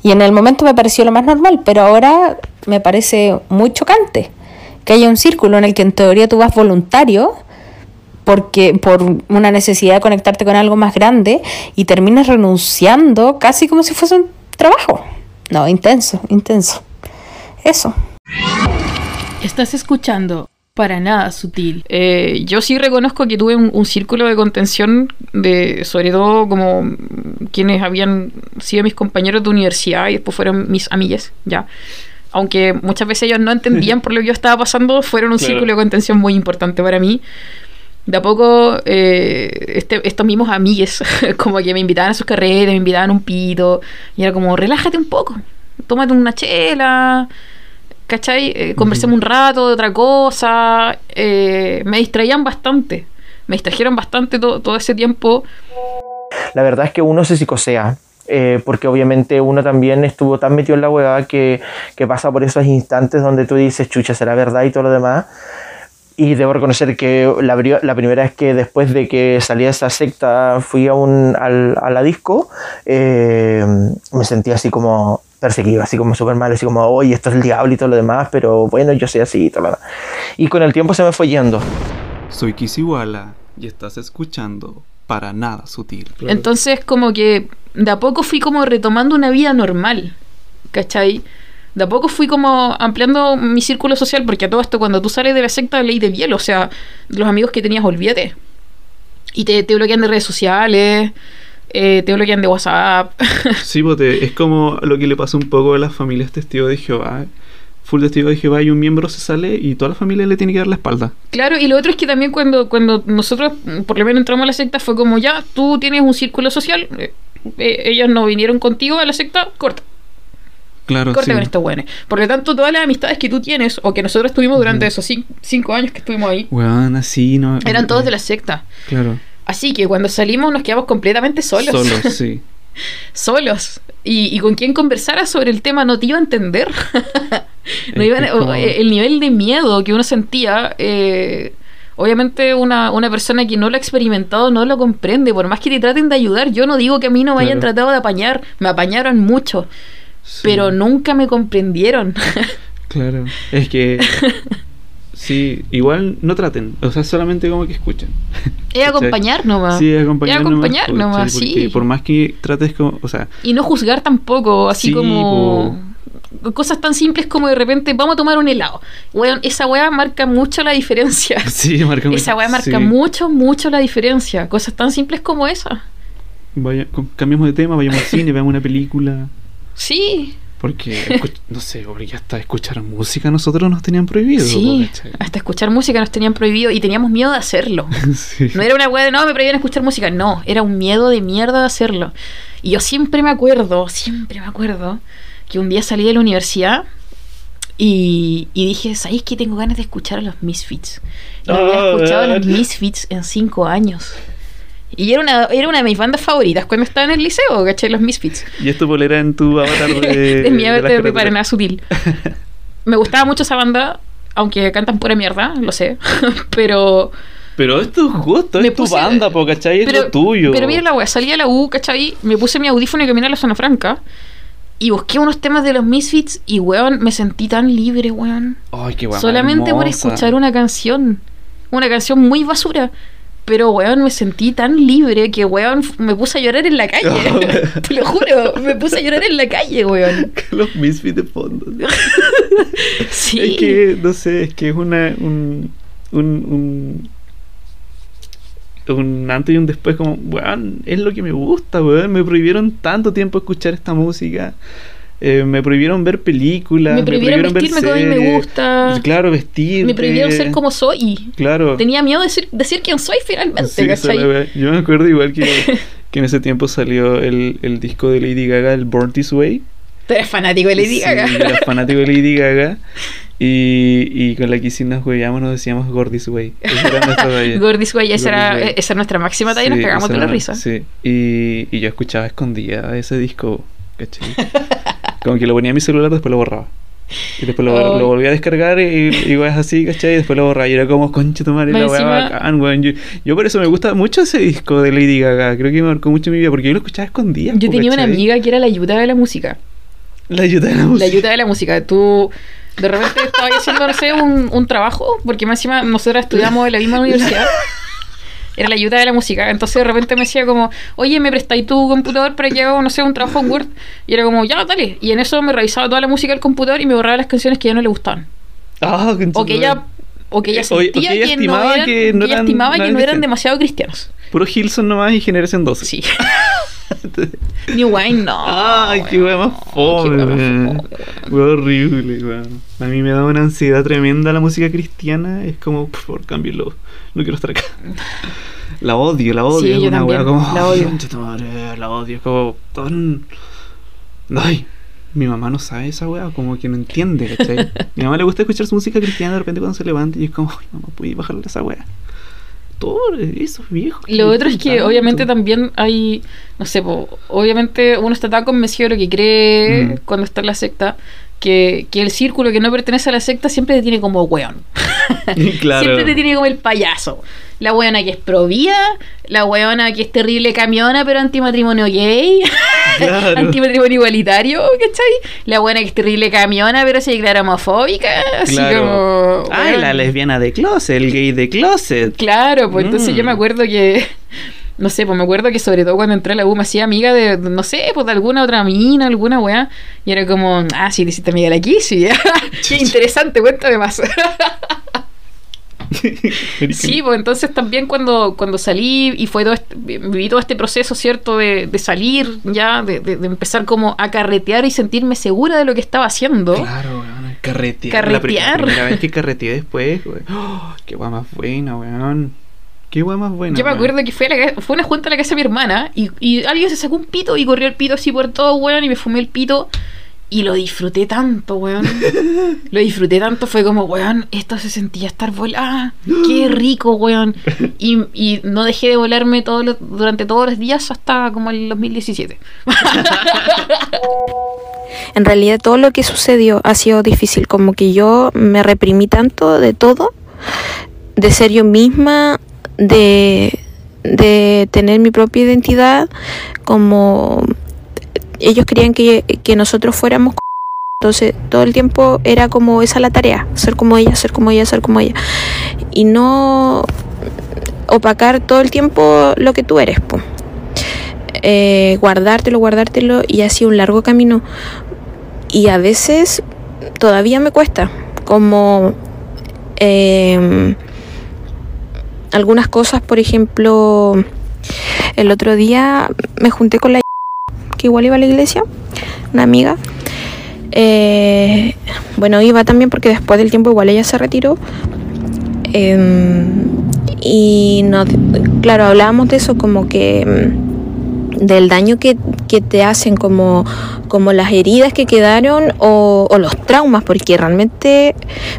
Y en el momento me pareció lo más normal, pero ahora me parece muy chocante que haya un círculo en el que en teoría tú vas voluntario porque por una necesidad de conectarte con algo más grande y terminas renunciando casi como si fuese un trabajo. No, intenso, intenso. Eso. Estás escuchando para nada sutil. Eh, yo sí reconozco que tuve un, un círculo de contención de, sobre todo como quienes habían sido mis compañeros de universidad y después fueron mis amigas, ya. Aunque muchas veces ellos no entendían por lo que yo estaba pasando, fueron un Claro. círculo de contención muy importante para mí. De a poco, eh, este, estos mismos amigues, como que me invitaban a sus carreras, me invitaban a un pito, y era como, relájate un poco, tómate una chela, ¿cachai? Eh, conversemos un rato de otra cosa, eh, me distraían bastante, me distrajeron bastante to- todo ese tiempo. La verdad es que uno se psicosea. eh, porque obviamente uno también estuvo tan metido en la hueá que, que pasa por esos instantes donde tú dices, chucha, será verdad y todo lo demás. Y debo reconocer que la, la primera vez que después de que salí de esa secta fui a, un, al- a la disco, eh, me sentí así como perseguido, así como súper mal, así como, oye, esto es el diablo y todo lo demás, pero bueno, yo soy así y todo lo demás. Y con el tiempo se me fue yendo. Soy Kisiwala y estás escuchando para nada sutil. Entonces como que de a poco fui como retomando una vida normal, ¿cachai? De a poco fui como ampliando mi círculo social, porque a todo esto cuando tú sales de la secta ley de hielo, o sea, los amigos que tenías, olvídate. Y te, te bloquean de redes sociales, eh, te bloquean de WhatsApp. Sí, pues te- es como lo que le pasa un poco a las familias testigos de Jehová. Full testigo de Jehová y un miembro se sale y toda la familia le tiene que dar la espalda. Claro, y lo otro es que también cuando, cuando nosotros por lo menos entramos a la secta fue como ya, tú tienes un círculo social, eh, eh, ellos no vinieron contigo a la secta, corta. Claro, Corta sí. con estos buenos. Por lo tanto, todas las amistades que tú tienes o que nosotros tuvimos durante esos cin- cinco años que estuvimos ahí, Weón, así no. eran todos de la secta. Claro. Así que cuando salimos nos quedamos completamente solos. Solos, sí. solos. Y, y con quien conversara sobre el tema no te iba a entender. No o- eh, el nivel de miedo que uno sentía, eh, obviamente una, una persona que no lo ha experimentado no lo comprende, por más que te traten de ayudar, yo no digo que a mí no me hayan Claro. tratado de apañar, me apañaron mucho, pero nunca me comprendieron. Claro. Es que. Sí, igual no traten. O sea, solamente como que escuchen. Es acompañar nomás. Sí, acompañar, Es acompañar nomás, nomás, ¿cachai? sí. Por más que trates como. O sea, Y no juzgar tampoco, así Sí, como cosas tan simples como de repente vamos a tomar un helado. Weón, esa weá marca mucho la diferencia. sí, marca mucho. Esa weá marca sí. mucho, mucho la diferencia. Cosas tan simples como esa. Vaya, cambiemos de tema, vayamos al cine, veamos una película. Sí, Porque, no sé, porque hasta escuchar música nosotros nos tenían prohibido. sí. Hasta escuchar música nos tenían prohibido y teníamos miedo de hacerlo. Sí. No era una weá de no, me prohibían escuchar música. No, era un miedo de mierda de hacerlo. Y yo siempre me acuerdo, siempre me acuerdo, que un día salí de la universidad y, y dije, ¿sabéis que tengo ganas de escuchar a los Misfits? No había Ah, escuchado a los. Misfits en cinco años. Y era una, era una de mis bandas favoritas cuando estaba en el liceo, ¿cachai? Los Misfits. Y esto polera en tu avatar de. mi la de carretera. para nada sutil. Me gustaba mucho esa banda, aunque cantan pura mierda, lo sé. pero Pero es tu gusto, Me es tu banda, po, ¿cachai? Es pero, lo tuyo. Pero mira la wea, salí a la U, ¿cachai? Me puse mi audífono y caminé a la zona franca. Y busqué unos temas de los Misfits y, weón, me sentí tan libre, weón. Ay, qué. Solamente por escuchar una canción. Una canción muy basura. Pero, weón, me sentí tan libre que, weón, me puse a llorar en la calle. Te lo juro, me puse a llorar en la calle, weón. Los misfits de fondo. Sí. Es que, no sé, es que es una. Un. Un. Un, un antes y un después, como, weón, es lo que me gusta, weón. Me prohibieron tanto tiempo escuchar esta música. Eh, me prohibieron ver películas. Me prohibieron ver vestirme como a mí me gusta. Claro, vestir. Me prohibieron ser como soy. Claro. Tenía miedo de ser, decir quién soy finalmente, Sí, ¿cachai? Yo me acuerdo igual que, que en ese tiempo salió el, el disco de Lady Gaga, el Born This Way. Tú eres fanático de Lady Sí, Gaga. yo era fanático de Lady Gaga. Y, y con la que sí nos jugábamos nos decíamos Gordis Way. Esa era nuestra talla. Gordis Way, esa era, Way. esa era nuestra máxima talla y nos cagamos de la risa. Sí. Y, y yo escuchaba escondida ese disco, ¿cachai? Como que lo ponía en mi celular, después lo borraba. Y después lo, lo volví a descargar y, y weas así, ¿cachai? Y después lo borraba. Y era como, concha tu madre, la wea bacán, weón. Yo, yo por eso me gusta mucho ese disco de Lady Gaga. Creo que me marcó mucho mi vida porque yo lo escuchaba escondida. Yo tenía una amiga que era la ayuda de la música. La ayuda de la La música. ayuda de la música. Tú de repente estabas haciendo, no sé, un, un trabajo, porque más encima nosotros estudiamos en la misma universidad. Era la ayuda de la música. Entonces de repente me decía como, oye, ¿me prestáis tu computador para que haga, no sé, un trabajo en Word? Y era como, ya, dale. Y en eso me revisaba toda la música del computador y me borraba las canciones que ya no le gustaban. Ah, O que ella, o que ella O- o que sentía ella que, no estimaba eran, que no que ella eran- estimaba no que no eran demasiado cristianos. Puro Hilson nomás y Generación 12. Sí. New Wine, no. Ay, qué wea más fome, weón. Horrible, weón. A mí me da una ansiedad tremenda la música cristiana. Es como, por favor, cámbialo. No quiero estar acá. La odio, la odio. Sí, yo una wea como. la odio. La odio. Es como. Tan... Ay, mi mamá no sabe esa wea, como que no entiende, ¿cachai? mi mamá le gusta escuchar su música cristiana de repente cuando se levanta y es como, ay, mamá, ¿puedes bajarle esa wea? Todo eso, viejo. Lo otro es que obviamente también hay, no sé, po, obviamente uno está tan convencido de lo que cree Mm. cuando está en la secta, que, que el círculo que no pertenece a la secta siempre te tiene como weón. claro. Siempre te tiene como el payaso. La weona que es provida, la weona que es terrible camiona pero antimatrimonio gay, Claro. antimatrimonio igualitario, ¿cachai? La buena que es terrible camiona pero se declara homofóbica, así como... Ay, weón. la lesbiana de closet, el gay de closet. Claro, pues entonces Mm. yo me acuerdo que, no sé, pues me acuerdo que sobre todo cuando entré a la U me hacía amiga de, no sé, pues de alguna otra mina, alguna weá, y era como, ah, sí, te hiciste amiga de la Kissy, qué interesante, cuéntame más. Sí, pues entonces también cuando, cuando salí y fue todo este, viví todo este proceso, ¿cierto? De, de salir ya, de, de- de empezar como a carretear y sentirme segura de lo que estaba haciendo. Claro, weón, carretear. La, pri- la Carretear. primera vez que carreteé después, weón. ¡Oh! qué guay más buena, weón. Qué guay más buena. Yo me weón. acuerdo que fue, a la fue una junta a la casa de mi hermana y, y alguien se sacó un pito y corrió el pito así por todo, weón, y me fumé el pito. Y lo disfruté tanto, weón. lo disfruté tanto, fue como, weón, esto se sentía estar volando. ¡Qué rico, weón! Y, y no dejé de volarme todo lo- durante todos los días hasta como el 2017. En realidad todo lo que sucedió ha sido difícil, como que yo me reprimí tanto de todo, de ser yo misma, de, de tener mi propia identidad, como ellos querían que, que nosotros fuéramos entonces todo el tiempo era como esa la tarea, ser como ella, ser como ella, ser como ella. Y no opacar todo el tiempo lo que tú eres, po. Eh, guardártelo, guardártelo y así un largo camino. Y a veces todavía me cuesta, como em, algunas cosas, por ejemplo, el otro día me junté con la que igual iba a la iglesia, una amiga. Eh, bueno, iba también porque después del tiempo igual ella se retiró. Em, y no, claro, hablábamos de eso como que em, del daño que, que te hacen, como, como las heridas que quedaron o, los traumas, porque realmente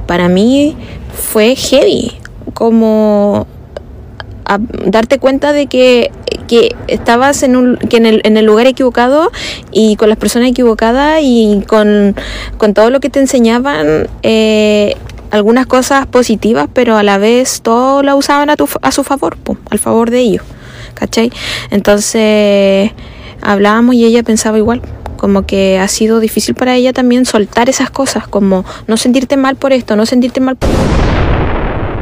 para mí fue heavy, como darte cuenta de que, que estabas en, un, que en, el, lugar equivocado y con las personas equivocadas y con, con todo lo que te enseñaban, eh, algunas cosas positivas, pero a la vez todo lo usaban a, tu, a su favor, al favor de ellos, ¿cachai? Entonces hablábamos y ella pensaba igual. Como que ha sido difícil para ella también soltar esas cosas, como no sentirte mal por esto, no sentirte mal por...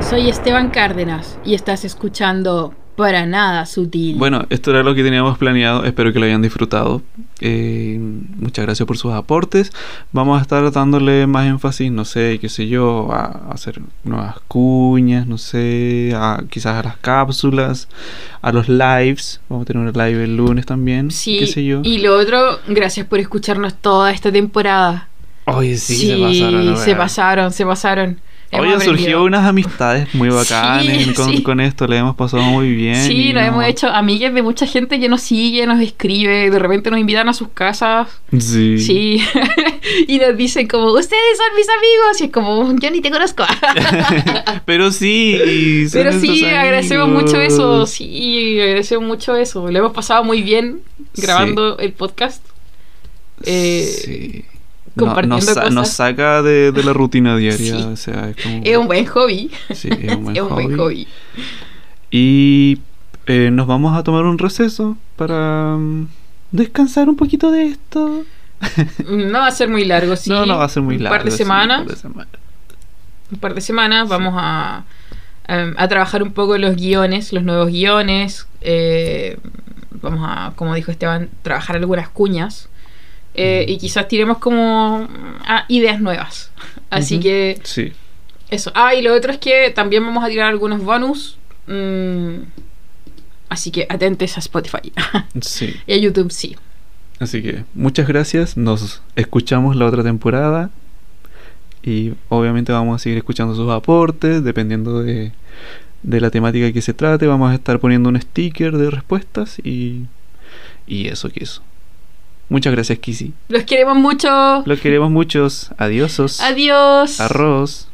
Soy Esteban Cárdenas y estás escuchando Para Nada Sutil. Bueno, esto era lo que teníamos planeado. Espero que lo hayan disfrutado. Eh, muchas gracias por sus aportes. Vamos a estar dándole más énfasis, no sé, qué sé yo, a hacer nuevas cuñas, no sé, a, quizás a las cápsulas, a los lives. Vamos a tener un live el lunes también, Sí, qué sé yo. y lo otro, gracias por escucharnos toda esta temporada. Oye, sí, se pasaron. se pasaron, se pasaron. Oye, surgió unas amistades muy bacanas Sí, con, sí. con esto, le hemos pasado muy bien. Sí, nos no- hemos hecho amigas de mucha gente que nos sigue, nos escribe, de repente nos invitan a sus casas. Sí. Sí, y nos dicen como, ustedes son mis amigos, y es como, yo ni te conozco. Pero sí, son Pero sí, agradecemos mucho eso, sí, agradecemos mucho eso. Lo hemos pasado muy bien grabando el podcast. Eh, Sí. compartiendo nos, sa- cosas. nos saca de, de la rutina diaria. Sí. O sea, es como. Es un buen hobby. Sí, es un buen Es un buen hobby. Y eh, nos vamos a tomar un receso para mm, descansar un poquito de esto. No va a ser muy largo, sí. No, no va a ser muy Un largo. par de sí, semanas. un par de semanas. un par de semanas vamos a, a, a trabajar un poco los guiones, los nuevos guiones. eh, vamos a, como dijo Esteban, trabajar algunas cuñas. Eh, y quizás tiremos como a ideas nuevas. Así que Sí. eso. Ah, y lo otro es que también vamos a tirar algunos bonus. mm, así que atentes a Spotify. Sí. y a YouTube, sí. Así que muchas gracias. Nos escuchamos la otra temporada. Y obviamente vamos a seguir escuchando sus aportes. Dependiendo de, de la temática que se trate. Vamos a estar poniendo un sticker de respuestas. Y, y eso que eso. Muchas gracias, Kisi. Los queremos mucho. Los queremos muchos. Adiosos. Adiós. Arroz.